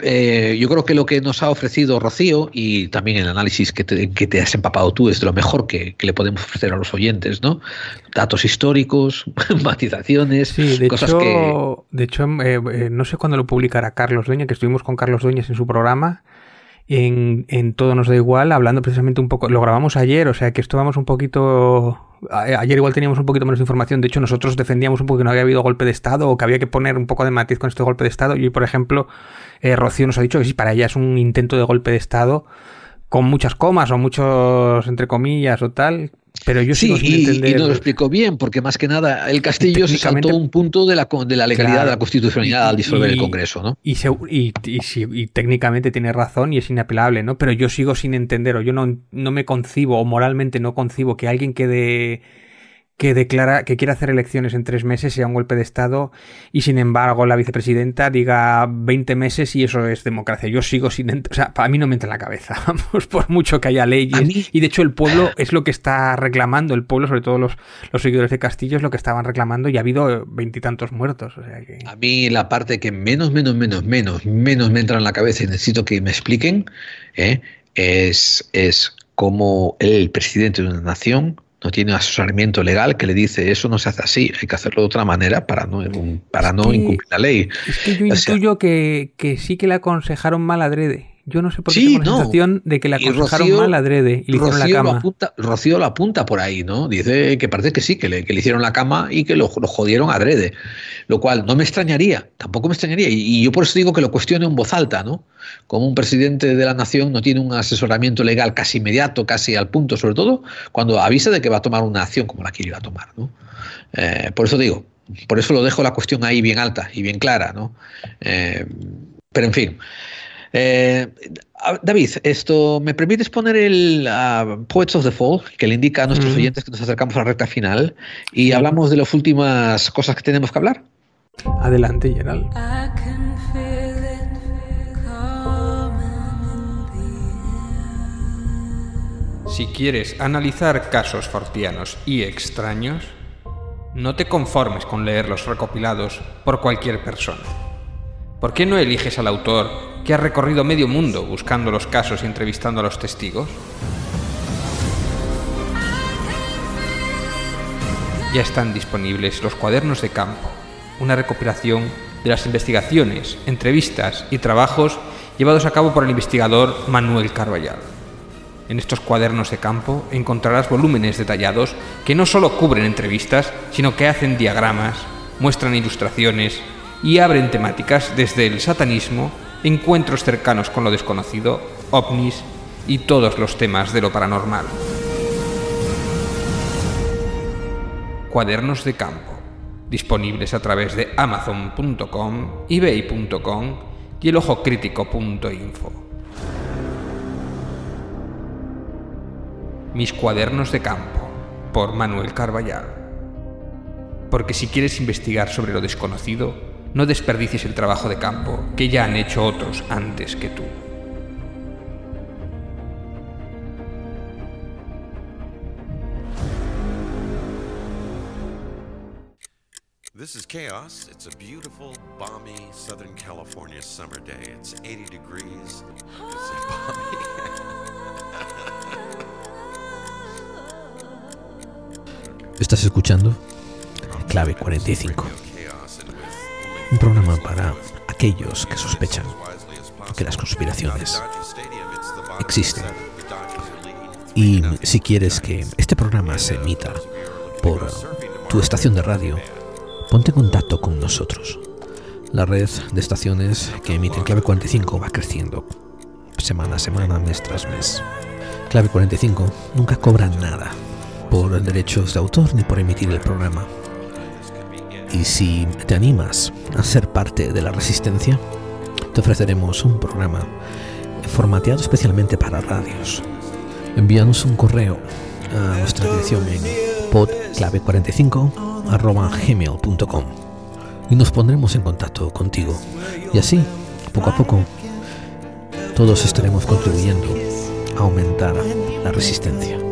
Eh, yo creo que lo que nos ha ofrecido Rocío y también el análisis que te, has empapado tú es de lo mejor que, le podemos ofrecer a los oyentes, ¿no? Datos históricos, matizaciones, sí, de cosas hecho, que... De hecho, eh, eh, no sé cuándo lo publicará Carlos Dueña, que estuvimos con Carlos Dueñas en su programa, en, en, Todo nos da igual, hablando precisamente un poco, lo grabamos ayer, o sea que esto vamos un poquito... Ayer igual teníamos un poquito menos de información, de hecho nosotros defendíamos un poco que no había habido golpe de Estado o que había que poner un poco de matiz con este golpe de Estado y hoy, por ejemplo, eh, Rocío nos ha dicho que sí, para ella es un intento de golpe de Estado con muchas comas o muchos entre comillas o tal, pero yo sí, y, entender... y no lo explico bien, porque más que nada el Castillo se saltó un punto de la, de la legalidad de la constitucionalidad al disolver el Congreso, ¿no? Y, y, y, técnicamente tiene razón y es inapelable, ¿no? Pero yo sigo sin entender, o yo no, no me concibo, o moralmente no concibo que alguien quede que declara que quiere hacer elecciones en tres meses sea un golpe de Estado y sin embargo la vicepresidenta diga 20 meses y eso es democracia. Yo sigo sin... O sea, a mí no me entra en la cabeza, vamos, por mucho que haya leyes. Y de hecho el pueblo es lo que está reclamando, el pueblo, sobre todo los, los seguidores de Castillo, es lo que estaban reclamando y ha habido veintitantos muertos. O sea que... A mí la parte que menos, menos, menos, menos, menos me entra en la cabeza y necesito que me expliquen ¿eh? es, es cómo el presidente de una nación no tiene asesoramiento legal que le dice eso no se hace así, hay que hacerlo de otra manera para no, para no incumplir la ley. Es que yo intuyo que, que sí que le aconsejaron mal adrede. Yo no sé por qué tengo la sensación de que la aconsejaron mal adrede y le hicieron la cama. apunta, Rocío lo apunta por ahí, ¿no? Dice que parece que sí, que le, que le hicieron la cama y que lo, lo, jodieron adrede. Lo cual no me extrañaría, tampoco me extrañaría. Y, y, yo por eso digo que lo cuestione en voz alta, ¿no? Como un presidente de la nación no tiene un asesoramiento legal casi inmediato, casi al punto, sobre todo cuando avisa de que va a tomar una acción como la que iba a tomar, ¿no? Eh, por eso digo, por eso lo dejo la cuestión ahí bien alta y bien clara, ¿no? Eh, pero en fin. Eh, David, esto, ¿me permites poner el uh, Poets of the Fall, que le indica a nuestros oyentes que nos acercamos a la recta final y hablamos de las últimas cosas que tenemos que hablar? Adelante, Gerald. Si quieres analizar casos fortianos y extraños, no te conformes con leer los recopilados por cualquier persona. ¿Por qué no eliges al autor que ha recorrido medio mundo buscando los casos y entrevistando a los testigos? Ya están disponibles los cuadernos de campo, una recopilación de las investigaciones, entrevistas y trabajos llevados a cabo por el investigador Manuel Carballal. En estos cuadernos de campo encontrarás volúmenes detallados que no solo cubren entrevistas, sino que hacen diagramas, muestran ilustraciones, y abren temáticas desde el satanismo, encuentros cercanos con lo desconocido, ovnis y todos los temas de lo paranormal. Cuadernos de campo, disponibles a través de amazon.com, ebay.com y elojocrítico.info. Mis cuadernos de campo, por Manuel Carballal. Porque si quieres investigar sobre lo desconocido, no desperdicies el trabajo de campo que ya han hecho otros antes que tú. This is Chaos. It's a beautiful, balmy Southern California summer day. It's 80 degrees. It's Estás escuchando Clave 45. Un programa para aquellos que sospechan que las conspiraciones existen. Y si quieres que este programa se emita por tu estación de radio, ponte en contacto con nosotros. La red de estaciones que emiten Clave 45 va creciendo semana a semana, mes tras mes. Clave 45 nunca cobra nada por derechos de autor ni por emitir el programa. Y si te animas a ser parte de la resistencia, te ofreceremos un programa formateado especialmente para radios. Envíanos un correo a nuestra dirección en podclave45 y nos pondremos en contacto contigo. Y así, poco a poco, todos estaremos contribuyendo a aumentar la resistencia.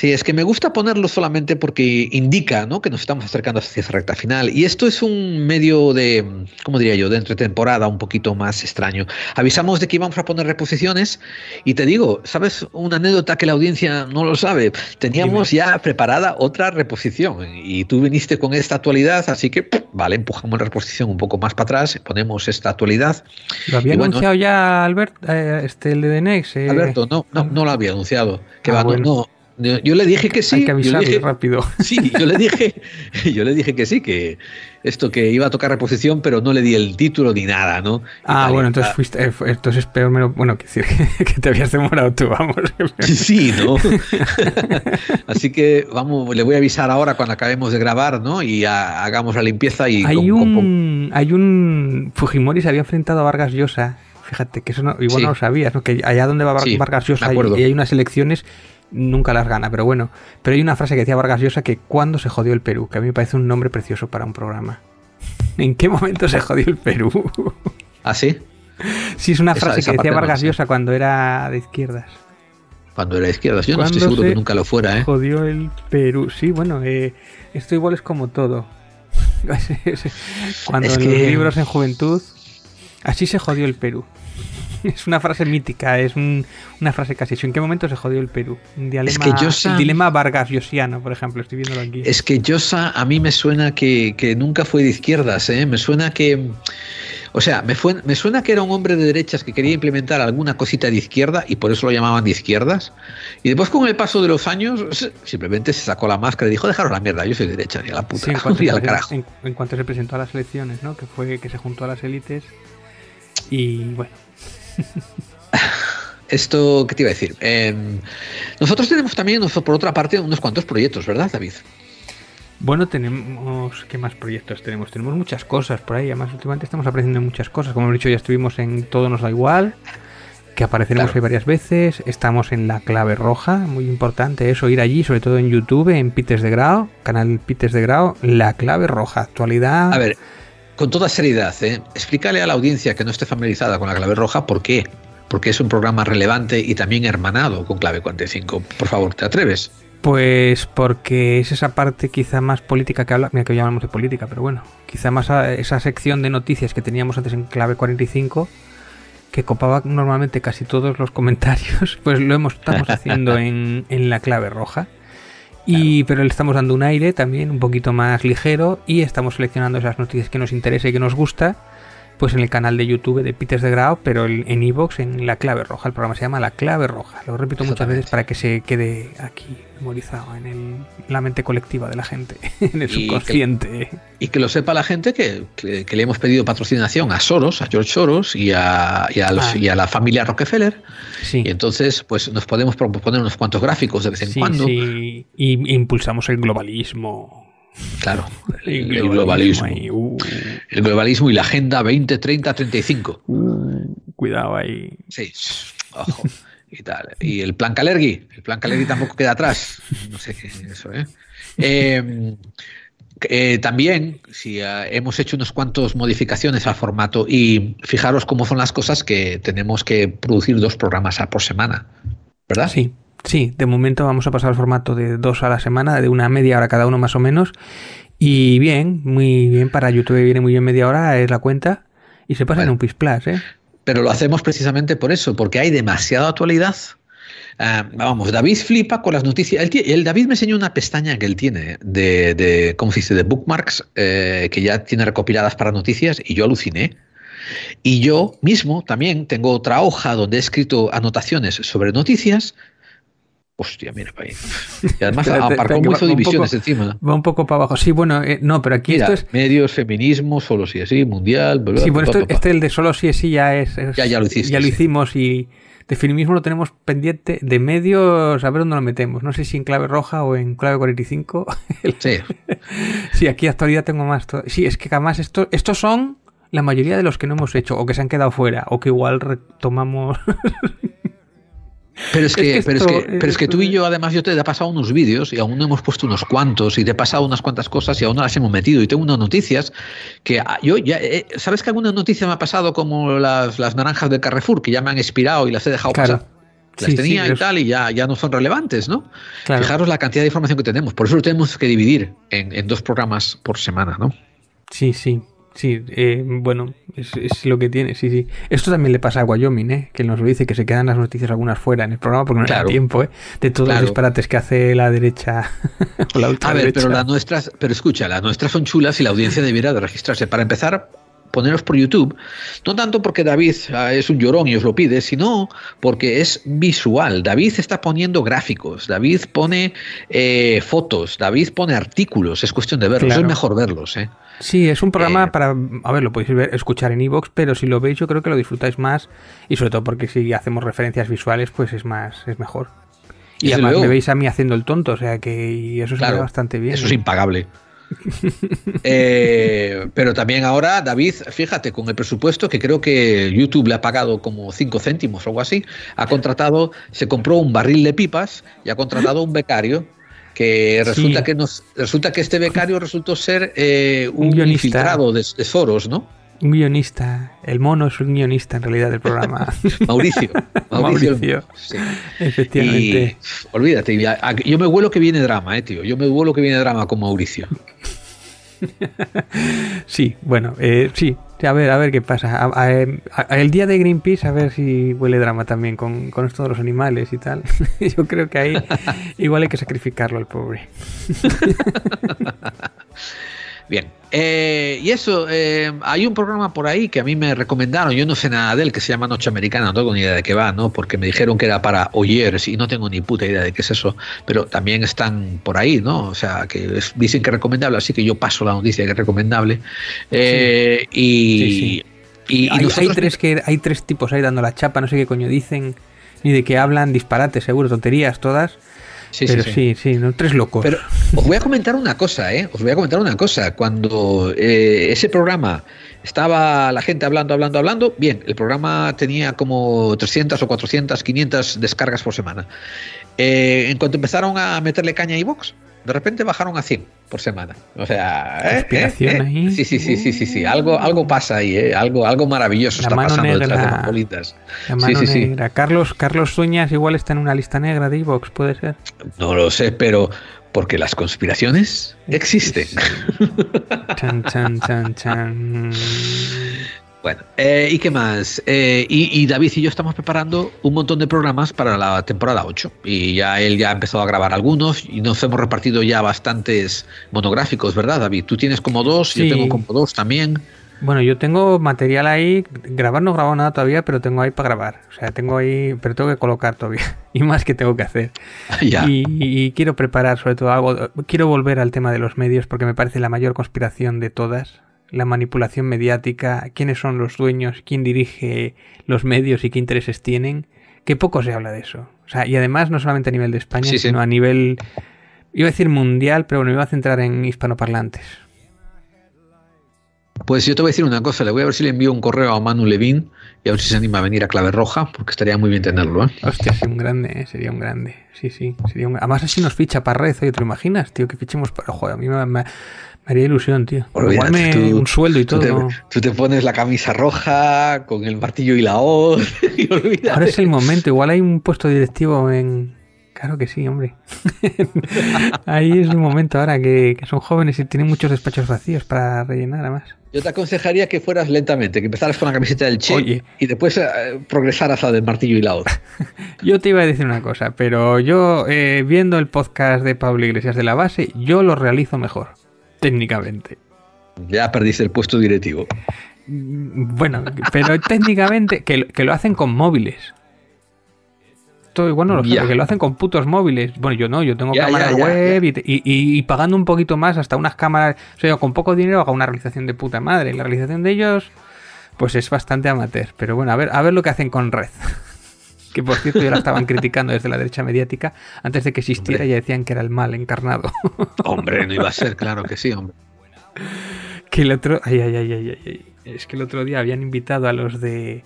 Sí, es que me gusta ponerlo solamente porque indica ¿no? que nos estamos acercando hacia esa recta final. Y esto es un medio de, ¿cómo diría yo?, de entretemporada un poquito más extraño. Avisamos de que íbamos a poner reposiciones y te digo, ¿sabes una anécdota que la audiencia no lo sabe? Teníamos ya preparada otra reposición y tú viniste con esta actualidad, así que, vale, empujamos la reposición un poco más para atrás, ponemos esta actualidad. ¿Lo había anunciado ya Albert, eh, este, el de Nex? Eh? Alberto, no, no, no lo había anunciado. Que ah, va, no yo le dije que sí. Hay que avisarle rápido. Sí, yo le dije, yo le dije que sí, que esto que iba a tocar reposición, pero no le di el título ni nada, ¿no? ah, bueno, entonces fuiste, eh, entonces peor menos, bueno, que decir que te habías demorado tú, vamos. Sí, ¿no? Así que vamos, le voy a avisar ahora cuando acabemos de grabar, ¿no? Y hagamos la limpieza y. Hay un, hay un Fujimori se había enfrentado a Vargas Llosa. Fíjate que eso no, igual no lo sabías, ¿no? Que allá donde va Vargas Llosa y hay unas elecciones nunca las gana, pero bueno. Pero hay una frase que decía Vargas Llosa que cuando se jodió el Perú, que a mí me parece un nombre precioso para un programa. ¿En qué momento se jodió el Perú? ¿Ah, sí? Sí, es una frase que decía Vargas Llosa cuando era de izquierdas. Cuando era de izquierdas, yo no estoy seguro que nunca lo fuera, ¿eh? Jodió el Perú. Sí, bueno, eh, esto igual es como todo. cuando en los libros en juventud, así se jodió el Perú. es una frase mítica, es una frase casi. ¿En qué momento se jodió el Perú? Un dilema, es que el dilema Vargas Llosiano, por ejemplo, estoy viéndolo aquí. Es que Llosa a mí me suena que, nunca fue de izquierdas, ¿eh? me suena que... O sea, me, fue, me suena que era un hombre de derechas que quería implementar alguna cosita de izquierda y por eso lo llamaban de izquierdas. Y después, con el paso de los años, simplemente se sacó la máscara y dijo: Dejaros la mierda, yo soy de derecha, a la puta. en, cuanto, carajo. En, cuanto se presentó a las elecciones, ¿no? Que fue que se juntó a las élites y bueno, Esto, ¿qué te iba a decir? Em, nosotros tenemos también, por otra parte, unos cuantos proyectos, ¿verdad, David? Bueno, tenemos. ¿Qué más proyectos tenemos? Tenemos muchas cosas por ahí. Además, últimamente estamos aprendiendo muchas cosas. Como he dicho, ya estuvimos en Todo nos da igual, que apareceremos ahí varias veces. Estamos en la clave roja, muy importante eso, ir allí, sobre todo en YouTube, en Pites de Grau, canal Pites de Grau, la clave roja, actualidad. A ver, con toda seriedad, ¿eh? explícale a la audiencia que no esté familiarizada con la clave roja por qué. Porque es un programa relevante y también hermanado con clave 45. Por favor, ¿te atreves? Pues porque es esa parte quizá más política que habla, mira que hoy hablamos de política, pero bueno, quizá más esa sección de noticias que teníamos antes en clave 45 que copaba normalmente casi todos los comentarios, pues lo hemos, estamos haciendo en, en la clave roja. Y, Pero le estamos dando un aire también un poquito más ligero y estamos seleccionando esas noticias que nos interesa y que nos gusta pues en el canal de YouTube de Peters de Grau, pero en Evox en la clave roja. El programa se llama La clave roja. Lo repito muchas veces para que se quede aquí memorizado en, el, la mente colectiva de la gente, en el subconsciente. y que lo sepa la gente que, que, le hemos pedido patrocinación a Soros, a George Soros y a, y a, los, Ah. y a la familia Rockefeller. Sí. Y entonces, pues nos podemos proponer unos cuantos gráficos de vez en Sí, cuando. sí. Y impulsamos el globalismo. Claro, el, globalismo. ahí, uh, El globalismo y la agenda 2030-35. cuidado ahí. Sí, ojo. Y tal. Y el plan Calergi. El plan Calergi tampoco queda atrás. No sé qué es eso, ¿eh? Eh, eh, también, si eh, hemos hecho unos cuantos modificaciones al formato y fijaros cómo son las cosas que tenemos que producir dos programas a- por semana, ¿verdad? Sí, sí, de momento vamos a pasar al formato de dos a la semana, de una media hora cada uno más o menos. Y bien, muy bien, para YouTube viene muy bien media hora, es la cuenta. Y se pasa en un PIS Plus, ¿eh? Pero lo hacemos precisamente por eso, porque hay demasiada actualidad. Ah, vamos, David flipa con las noticias. El David me enseñó una pestaña que él tiene de, de ¿cómo se dice?, de bookmarks, eh, que ya tiene recopiladas para noticias, y yo aluciné. Y yo mismo también tengo otra hoja donde he escrito anotaciones sobre noticias. Hostia, mira para ahí. Y además aparcó divisiones poco- encima. Va un poco para abajo. Sí, bueno, eh, no, pero aquí Mira, esto es. medios, feminismo, solo si así, mundial. bla, bla, Sí, bueno, pa, esto- pa, pa. este el de solo sí es sí ya es. es- Ya- ya lo hiciste, Ya lo sí. hicimos y de feminismo lo tenemos pendiente de medios, a ver dónde lo metemos. No sé si en clave roja o en clave 45. Sí. Sí, aquí actualidad tengo más. to- Sí, es que además esto, estos son la mayoría de los que no hemos hecho o que se han quedado fuera o que igual retomamos. Pero es que, Es que pero, es esto- que, pero es que tú y yo, además, yo te he pasado unos vídeos y aún no hemos puesto unos cuantos y te he pasado unas cuantas cosas y aún no las hemos metido. Y tengo unas noticias que ah, yo ya. eh, ¿Sabes que alguna noticia me ha pasado como las, las naranjas de Carrefour que ya me han expirado y las he dejado Claro. pasar? Las Sí, sí, tenía y es- tal y ya, ya no son relevantes, ¿no? Claro. Fijaros la cantidad de información que tenemos. Por eso lo tenemos que dividir en, en dos programas por semana, ¿no? Sí, sí. Sí, eh, bueno, es, es lo que tiene, sí, sí. Esto también le pasa a Wyoming, ¿eh? que nos lo dice, que se quedan las noticias algunas fuera en el programa porque no Claro. da tiempo, ¿eh? De todos Claro. los disparates que hace la derecha o la A ver, ultraderecha. pero las nuestras, pero escucha, las nuestras son chulas y la audiencia debiera de registrarse. Para empezar, poneros por YouTube, no tanto porque David ah, es un llorón y os lo pide, sino porque es visual. David está poniendo gráficos, David pone eh, fotos, David pone artículos, es cuestión de verlos, Claro. es mejor verlos, ¿eh? Sí, es un programa Eh, para, a ver, lo podéis ver, escuchar en iVoox, pero si lo veis yo creo que lo disfrutáis más y sobre todo porque si hacemos referencias visuales pues es más, es mejor. Y además luego. me veis a mí haciendo el tonto, o sea que y eso se Claro, ve bastante bien. Eso es impagable. Eh, pero también ahora, David, fíjate, con el presupuesto que creo que YouTube le ha pagado como 5 céntimos o algo así, ha contratado, se compró un barril de pipas y ha contratado un becario que resulta Sí. que nos resulta que este becario resultó ser eh, Un un, guionista. infiltrado de, de Soros, ¿no? Un guionista, el mono es un guionista en realidad del programa. Mauricio. Mauricio. Mauricio. Sí. Efectivamente. Y olvídate, yo me vuelo que viene drama, eh, tío. Yo me vuelo que viene drama con Mauricio. Sí, bueno, eh, sí. A ver, a ver qué pasa. A- a- a- el día de Greenpeace, a ver si huele drama también con, con esto de los animales y tal. Yo creo que ahí igual hay que sacrificarlo al pobre. Bien. Eh, y eso, eh, hay un programa por ahí que a mí me recomendaron, yo no sé nada de él, que se llama Noche Americana, no tengo ni idea de qué va, ¿no? Porque me dijeron que era para oyers y no tengo ni puta idea de qué es eso, pero también están por ahí, ¿no? O sea, que es- dicen que es recomendable, así que yo paso la noticia que es recomendable. Eh, y, Sí, sí. y- y hay, tres que hay tres tipos ahí dando la chapa, no sé qué coño dicen, ni de qué hablan, disparates, seguro, tonterías todas. Sí, sí, pero sí. sí, sí, ¿no? tres locos. Pero os voy a comentar una cosa, ¿eh? Os voy a comentar una cosa. Cuando eh, ese programa estaba la gente hablando, hablando, hablando, bien, el programa tenía como 300 o 400, 500 descargas por semana. Eh, en cuanto empezaron a meterle caña a iVox, de repente bajaron a 100 por semana. O sea, ¿eh? ¿Eh? ¿Eh? ahí. Sí, sí, sí, sí, sí, sí. Algo, algo pasa ahí, ¿eh? Algo, algo maravilloso La está pasando detrás de negra. las bolitas. La Sí, mano sí, sí. negra. Carlos, Carlos Sueñas igual está en una lista negra de Evox, puede ser. No lo sé, pero porque las conspiraciones existen. Chan, chan, chan, chan. Bueno, eh, ¿y qué más? Eh, y, y David y yo estamos preparando un montón de programas para la temporada 8. Y ya él ya ha empezado a grabar algunos y nos hemos repartido ya bastantes monográficos, ¿verdad, David? Tú tienes como dos, Sí. yo tengo como dos también. Bueno, yo tengo material ahí, grabar no he grabado nada todavía, pero tengo ahí para grabar. O sea, tengo ahí, pero tengo que colocar todavía. Y más que tengo que hacer. Ya. Y, y quiero preparar sobre todo algo, quiero volver al tema de los medios porque me parece la mayor conspiración de todas. La manipulación mediática, quiénes son los dueños, quién dirige los medios y qué intereses tienen. Que poco se habla de eso. O sea, y además no solamente a nivel de España, Sí, sí. sino a nivel, iba a decir mundial, pero bueno, me iba a centrar en hispanoparlantes. Pues yo te voy a decir una cosa, le voy a ver si le envío un correo a Manu Levin y a ver si se anima a venir a Clave Roja, porque estaría muy bien tenerlo, ¿eh? Hostia, sí, un grande, ¿eh? sería un grande. Sí, sí, sería un... Además así nos ficha para red, oye, ¿te lo imaginas, tío? Que fichemos para... Joder, a mí me- me haría ilusión, tío. Olvídate, tú- un sueldo y Tú todo. te, ¿no? tú te pones la camisa roja con el martillo y la hoz y. Ahora es el momento, igual hay un puesto directivo en... Claro que sí, hombre. Ahí es el momento ahora que, que son jóvenes y tienen muchos despachos vacíos para rellenar, además. Yo te aconsejaría que fueras lentamente, que empezaras con la camiseta del Che Oye. y después eh, progresaras a la del martillo y la hoz. Yo te iba a decir una cosa, pero yo, eh, viendo el podcast de Pablo Iglesias de la base, yo lo realizo mejor, técnicamente. Ya perdiste el puesto directivo. Mm, Bueno, pero técnicamente, que, que lo hacen con móviles. Esto igual no lo sabe, que lo hacen con putos móviles. Bueno, yo no, yo tengo Ya, cámaras ya, ya, web Y, y- y pagando un poquito más, hasta unas cámaras. O sea, con poco dinero hago una realización de puta madre. La realización de ellos, pues es bastante amateur. Pero bueno, a ver, a ver lo que hacen con Red. Que por cierto ya la estaban criticando desde la derecha mediática. Antes de que existiera ya decían que era el mal encarnado. Hombre, no iba a ser, claro que sí, hombre. Que el otro. Ay, ay, ay, ay, ay. Es que el otro día habían invitado a los de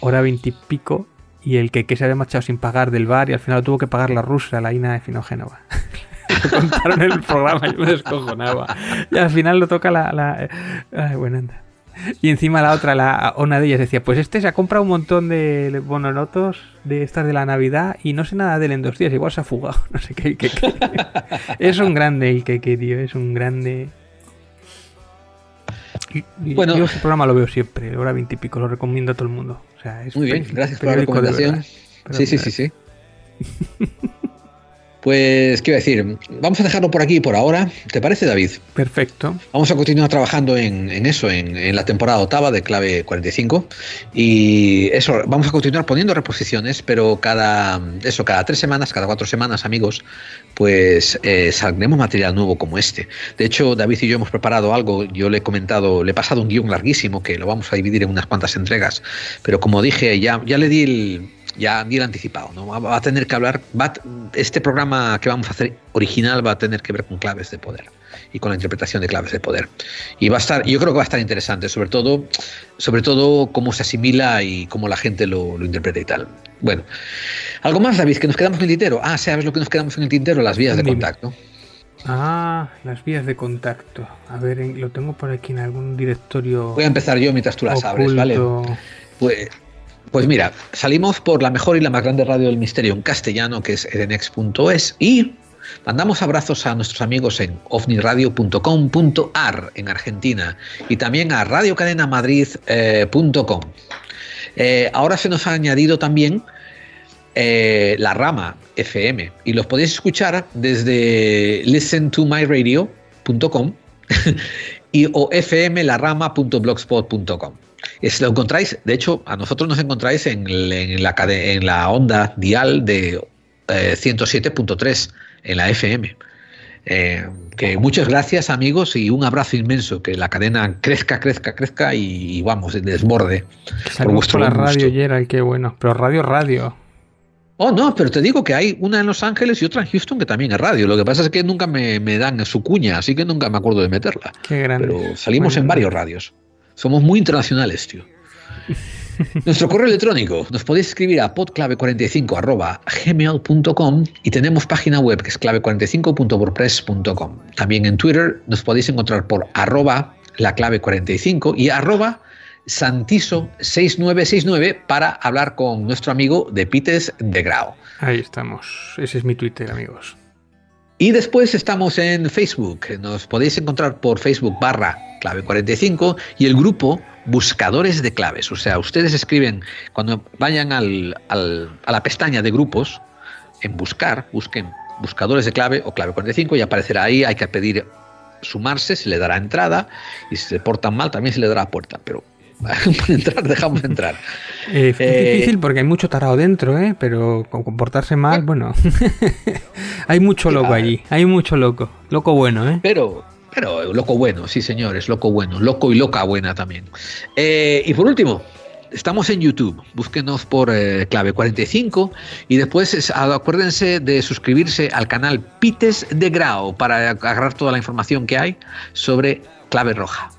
hora veintipico y el que, que se había marchado sin pagar del bar y al final lo tuvo que pagar la rusa, la Ina de Finogénova. contaron el programa, yo me descojonaba. Y al final lo toca la. la ay, bueno, anda. Y encima la otra, la, una de ellas decía, pues este se ha comprado un montón de bononotos de estas de la Navidad y no sé nada de él en dos días, igual se ha fugado, no sé qué. qué- qué. Es un grande el que, tío, es un grande... Y- y Bueno. yo ese programa lo veo siempre, hora veintipico, lo recomiendo a todo el mundo. O sea, es Muy bien, gracias por la recomendación. Sí, sí, sí, sí. Pues, ¿qué iba a decir? Vamos a dejarlo por aquí por ahora. ¿Te parece, David? Perfecto. Vamos a continuar trabajando en, en eso, en, en la temporada octava de clave 45. Y eso, vamos a continuar poniendo reposiciones, pero cada, eso, cada tres semanas, cada cuatro semanas, amigos, pues eh, saldremos material nuevo como este. De hecho, David y yo hemos preparado algo. Yo le he comentado, le he pasado un guion larguísimo que lo vamos a dividir en unas cuantas entregas. Pero como dije, ya, ya le di el. Ya di el anticipado, ¿no? Va- a tener que hablar. Va, a- este programa que vamos a hacer original va a tener que ver con claves de poder y con la interpretación de claves de poder. Y va a estar, yo creo que va a estar interesante, sobre todo, sobre todo cómo se asimila y cómo la gente lo, lo interpreta y tal. Bueno, algo más, David, que nos quedamos en el tintero. Ah, ¿sabes lo que nos quedamos en el tintero? Las vías de contacto. Ah, las vías de contacto. A ver, lo tengo por aquí en algún directorio. Voy a empezar yo mientras tú las abres, ¿vale? oculto. Pues, pues mira, salimos por la mejor y la más grande radio del misterio en castellano, que es edenex.es, y mandamos abrazos a nuestros amigos en ovniradio.com.ar en Argentina y también a radiocadenamadrid.com. Eh, ahora se nos ha añadido también eh, la rama FM y los podéis escuchar desde listentomyradio.com y o fmlarama.blogspot.com. Es, lo encontráis, de hecho, a nosotros nos encontráis en, la, en la onda dial de eh, 107.3 en la FM. Eh, que muchas gracias amigos y un abrazo inmenso, que la cadena crezca, crezca, crezca y, y vamos, desborde. Por la buen gusto. radio, Gerald, qué bueno. Pero radio, radio. Oh, no, pero te digo que hay una en Los Ángeles y otra en Houston que también es radio. Lo que pasa es que nunca me, me dan su cuña, así que nunca me acuerdo de meterla. Qué grande. Pero salimos Bueno, en varios radios. Somos muy internacionales, tío. Nuestro correo electrónico nos podéis escribir a podclave45 arroba gmail.com y tenemos página web que es clave45.wordpress.com. También en Twitter nos podéis encontrar por arroba la clave 45 y arroba santiso6969 para hablar con nuestro amigo de Pites de Grau. Ahí estamos. Ese es mi Twitter, amigos. Y después estamos en Facebook. Nos podéis encontrar por Facebook barra clave 45 y el grupo Buscadores de Claves. O sea, ustedes escriben, cuando vayan al, al- a la pestaña de grupos, en buscar, busquen Buscadores de Clave o Clave 45 y aparecerá ahí. Hay que pedir sumarse, se le dará entrada y si se portan mal también se le dará puerta, pero entrar, dejamos entrar. Eh, es eh, difícil porque hay mucho tarado dentro, ¿eh? pero con comportarse mal, bueno, hay mucho loco allí, hay mucho loco, loco bueno, ¿eh? Pero, pero loco bueno, sí señores, loco bueno, loco y loca buena también. Eh, y por último, estamos en YouTube, búsquenos por clave 45 y después acuérdense de suscribirse al canal Pites de Grau para agarrar toda la información que hay sobre clave roja.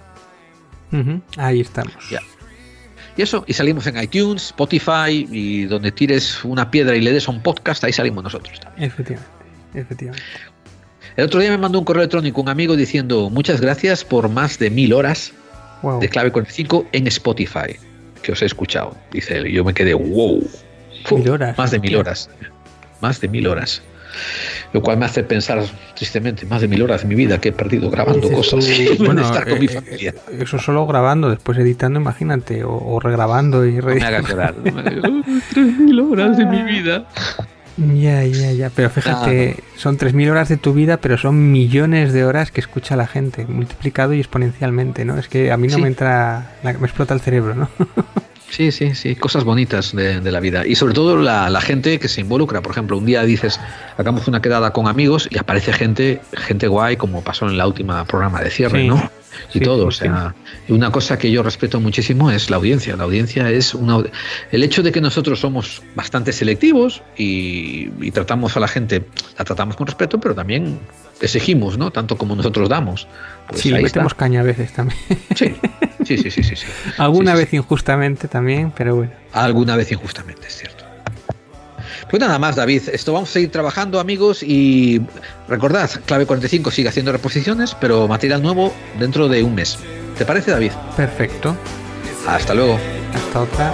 Ahí estamos. Y eso, y salimos en iTunes, Spotify, y donde tires una piedra y le des a un podcast, ahí salimos nosotros también. Efectivamente, efectivamente. El otro día me mandó un correo electrónico un amigo diciendo muchas gracias por más de mil horas de clave 45 en Spotify, que os he escuchado. Dice él, y yo me quedé, wow. mil horas. Más de mil horas. Más de mil horas lo cual me hace pensar tristemente más de mil horas de mi vida que he perdido grabando cosas bueno, estar con mi eh, familia. Eh, eso solo grabando, después editando, imagínate, o, regrabando y re... me haga quedar. Tres mil horas de mi vida. Ya, ya, ya, pero fíjate, son son 3.000 horas de tu vida, pero son millones de horas que escucha la gente, multiplicado y exponencialmente, ¿no? Es que a mí no me entra, me explota el cerebro, ¿no? Sí, sí, sí, cosas bonitas de, la vida. Y sobre todo la, gente que se involucra. Por ejemplo, un día dices, hagamos una quedada con amigos y aparece gente, gente guay, como pasó en la última programa de cierre, ¿no? Y todo, o sea, una cosa que yo respeto muchísimo es la audiencia. La audiencia es una. El hecho de que nosotros somos bastante selectivos y, y tratamos a la gente, la tratamos con respeto, pero también exigimos, ¿no? Tanto como nosotros damos. Pues sí, le metemos caña a veces también. Sí, sí, sí, sí. sí, Alguna vez injustamente también, pero bueno. Alguna vez injustamente, es cierto. Pues nada más, David. Esto vamos a seguir trabajando, amigos. Y recordad, Clave 45 sigue haciendo reposiciones, pero material nuevo dentro de un mes. ¿Te parece, David? Perfecto. Hasta luego. Hasta otra.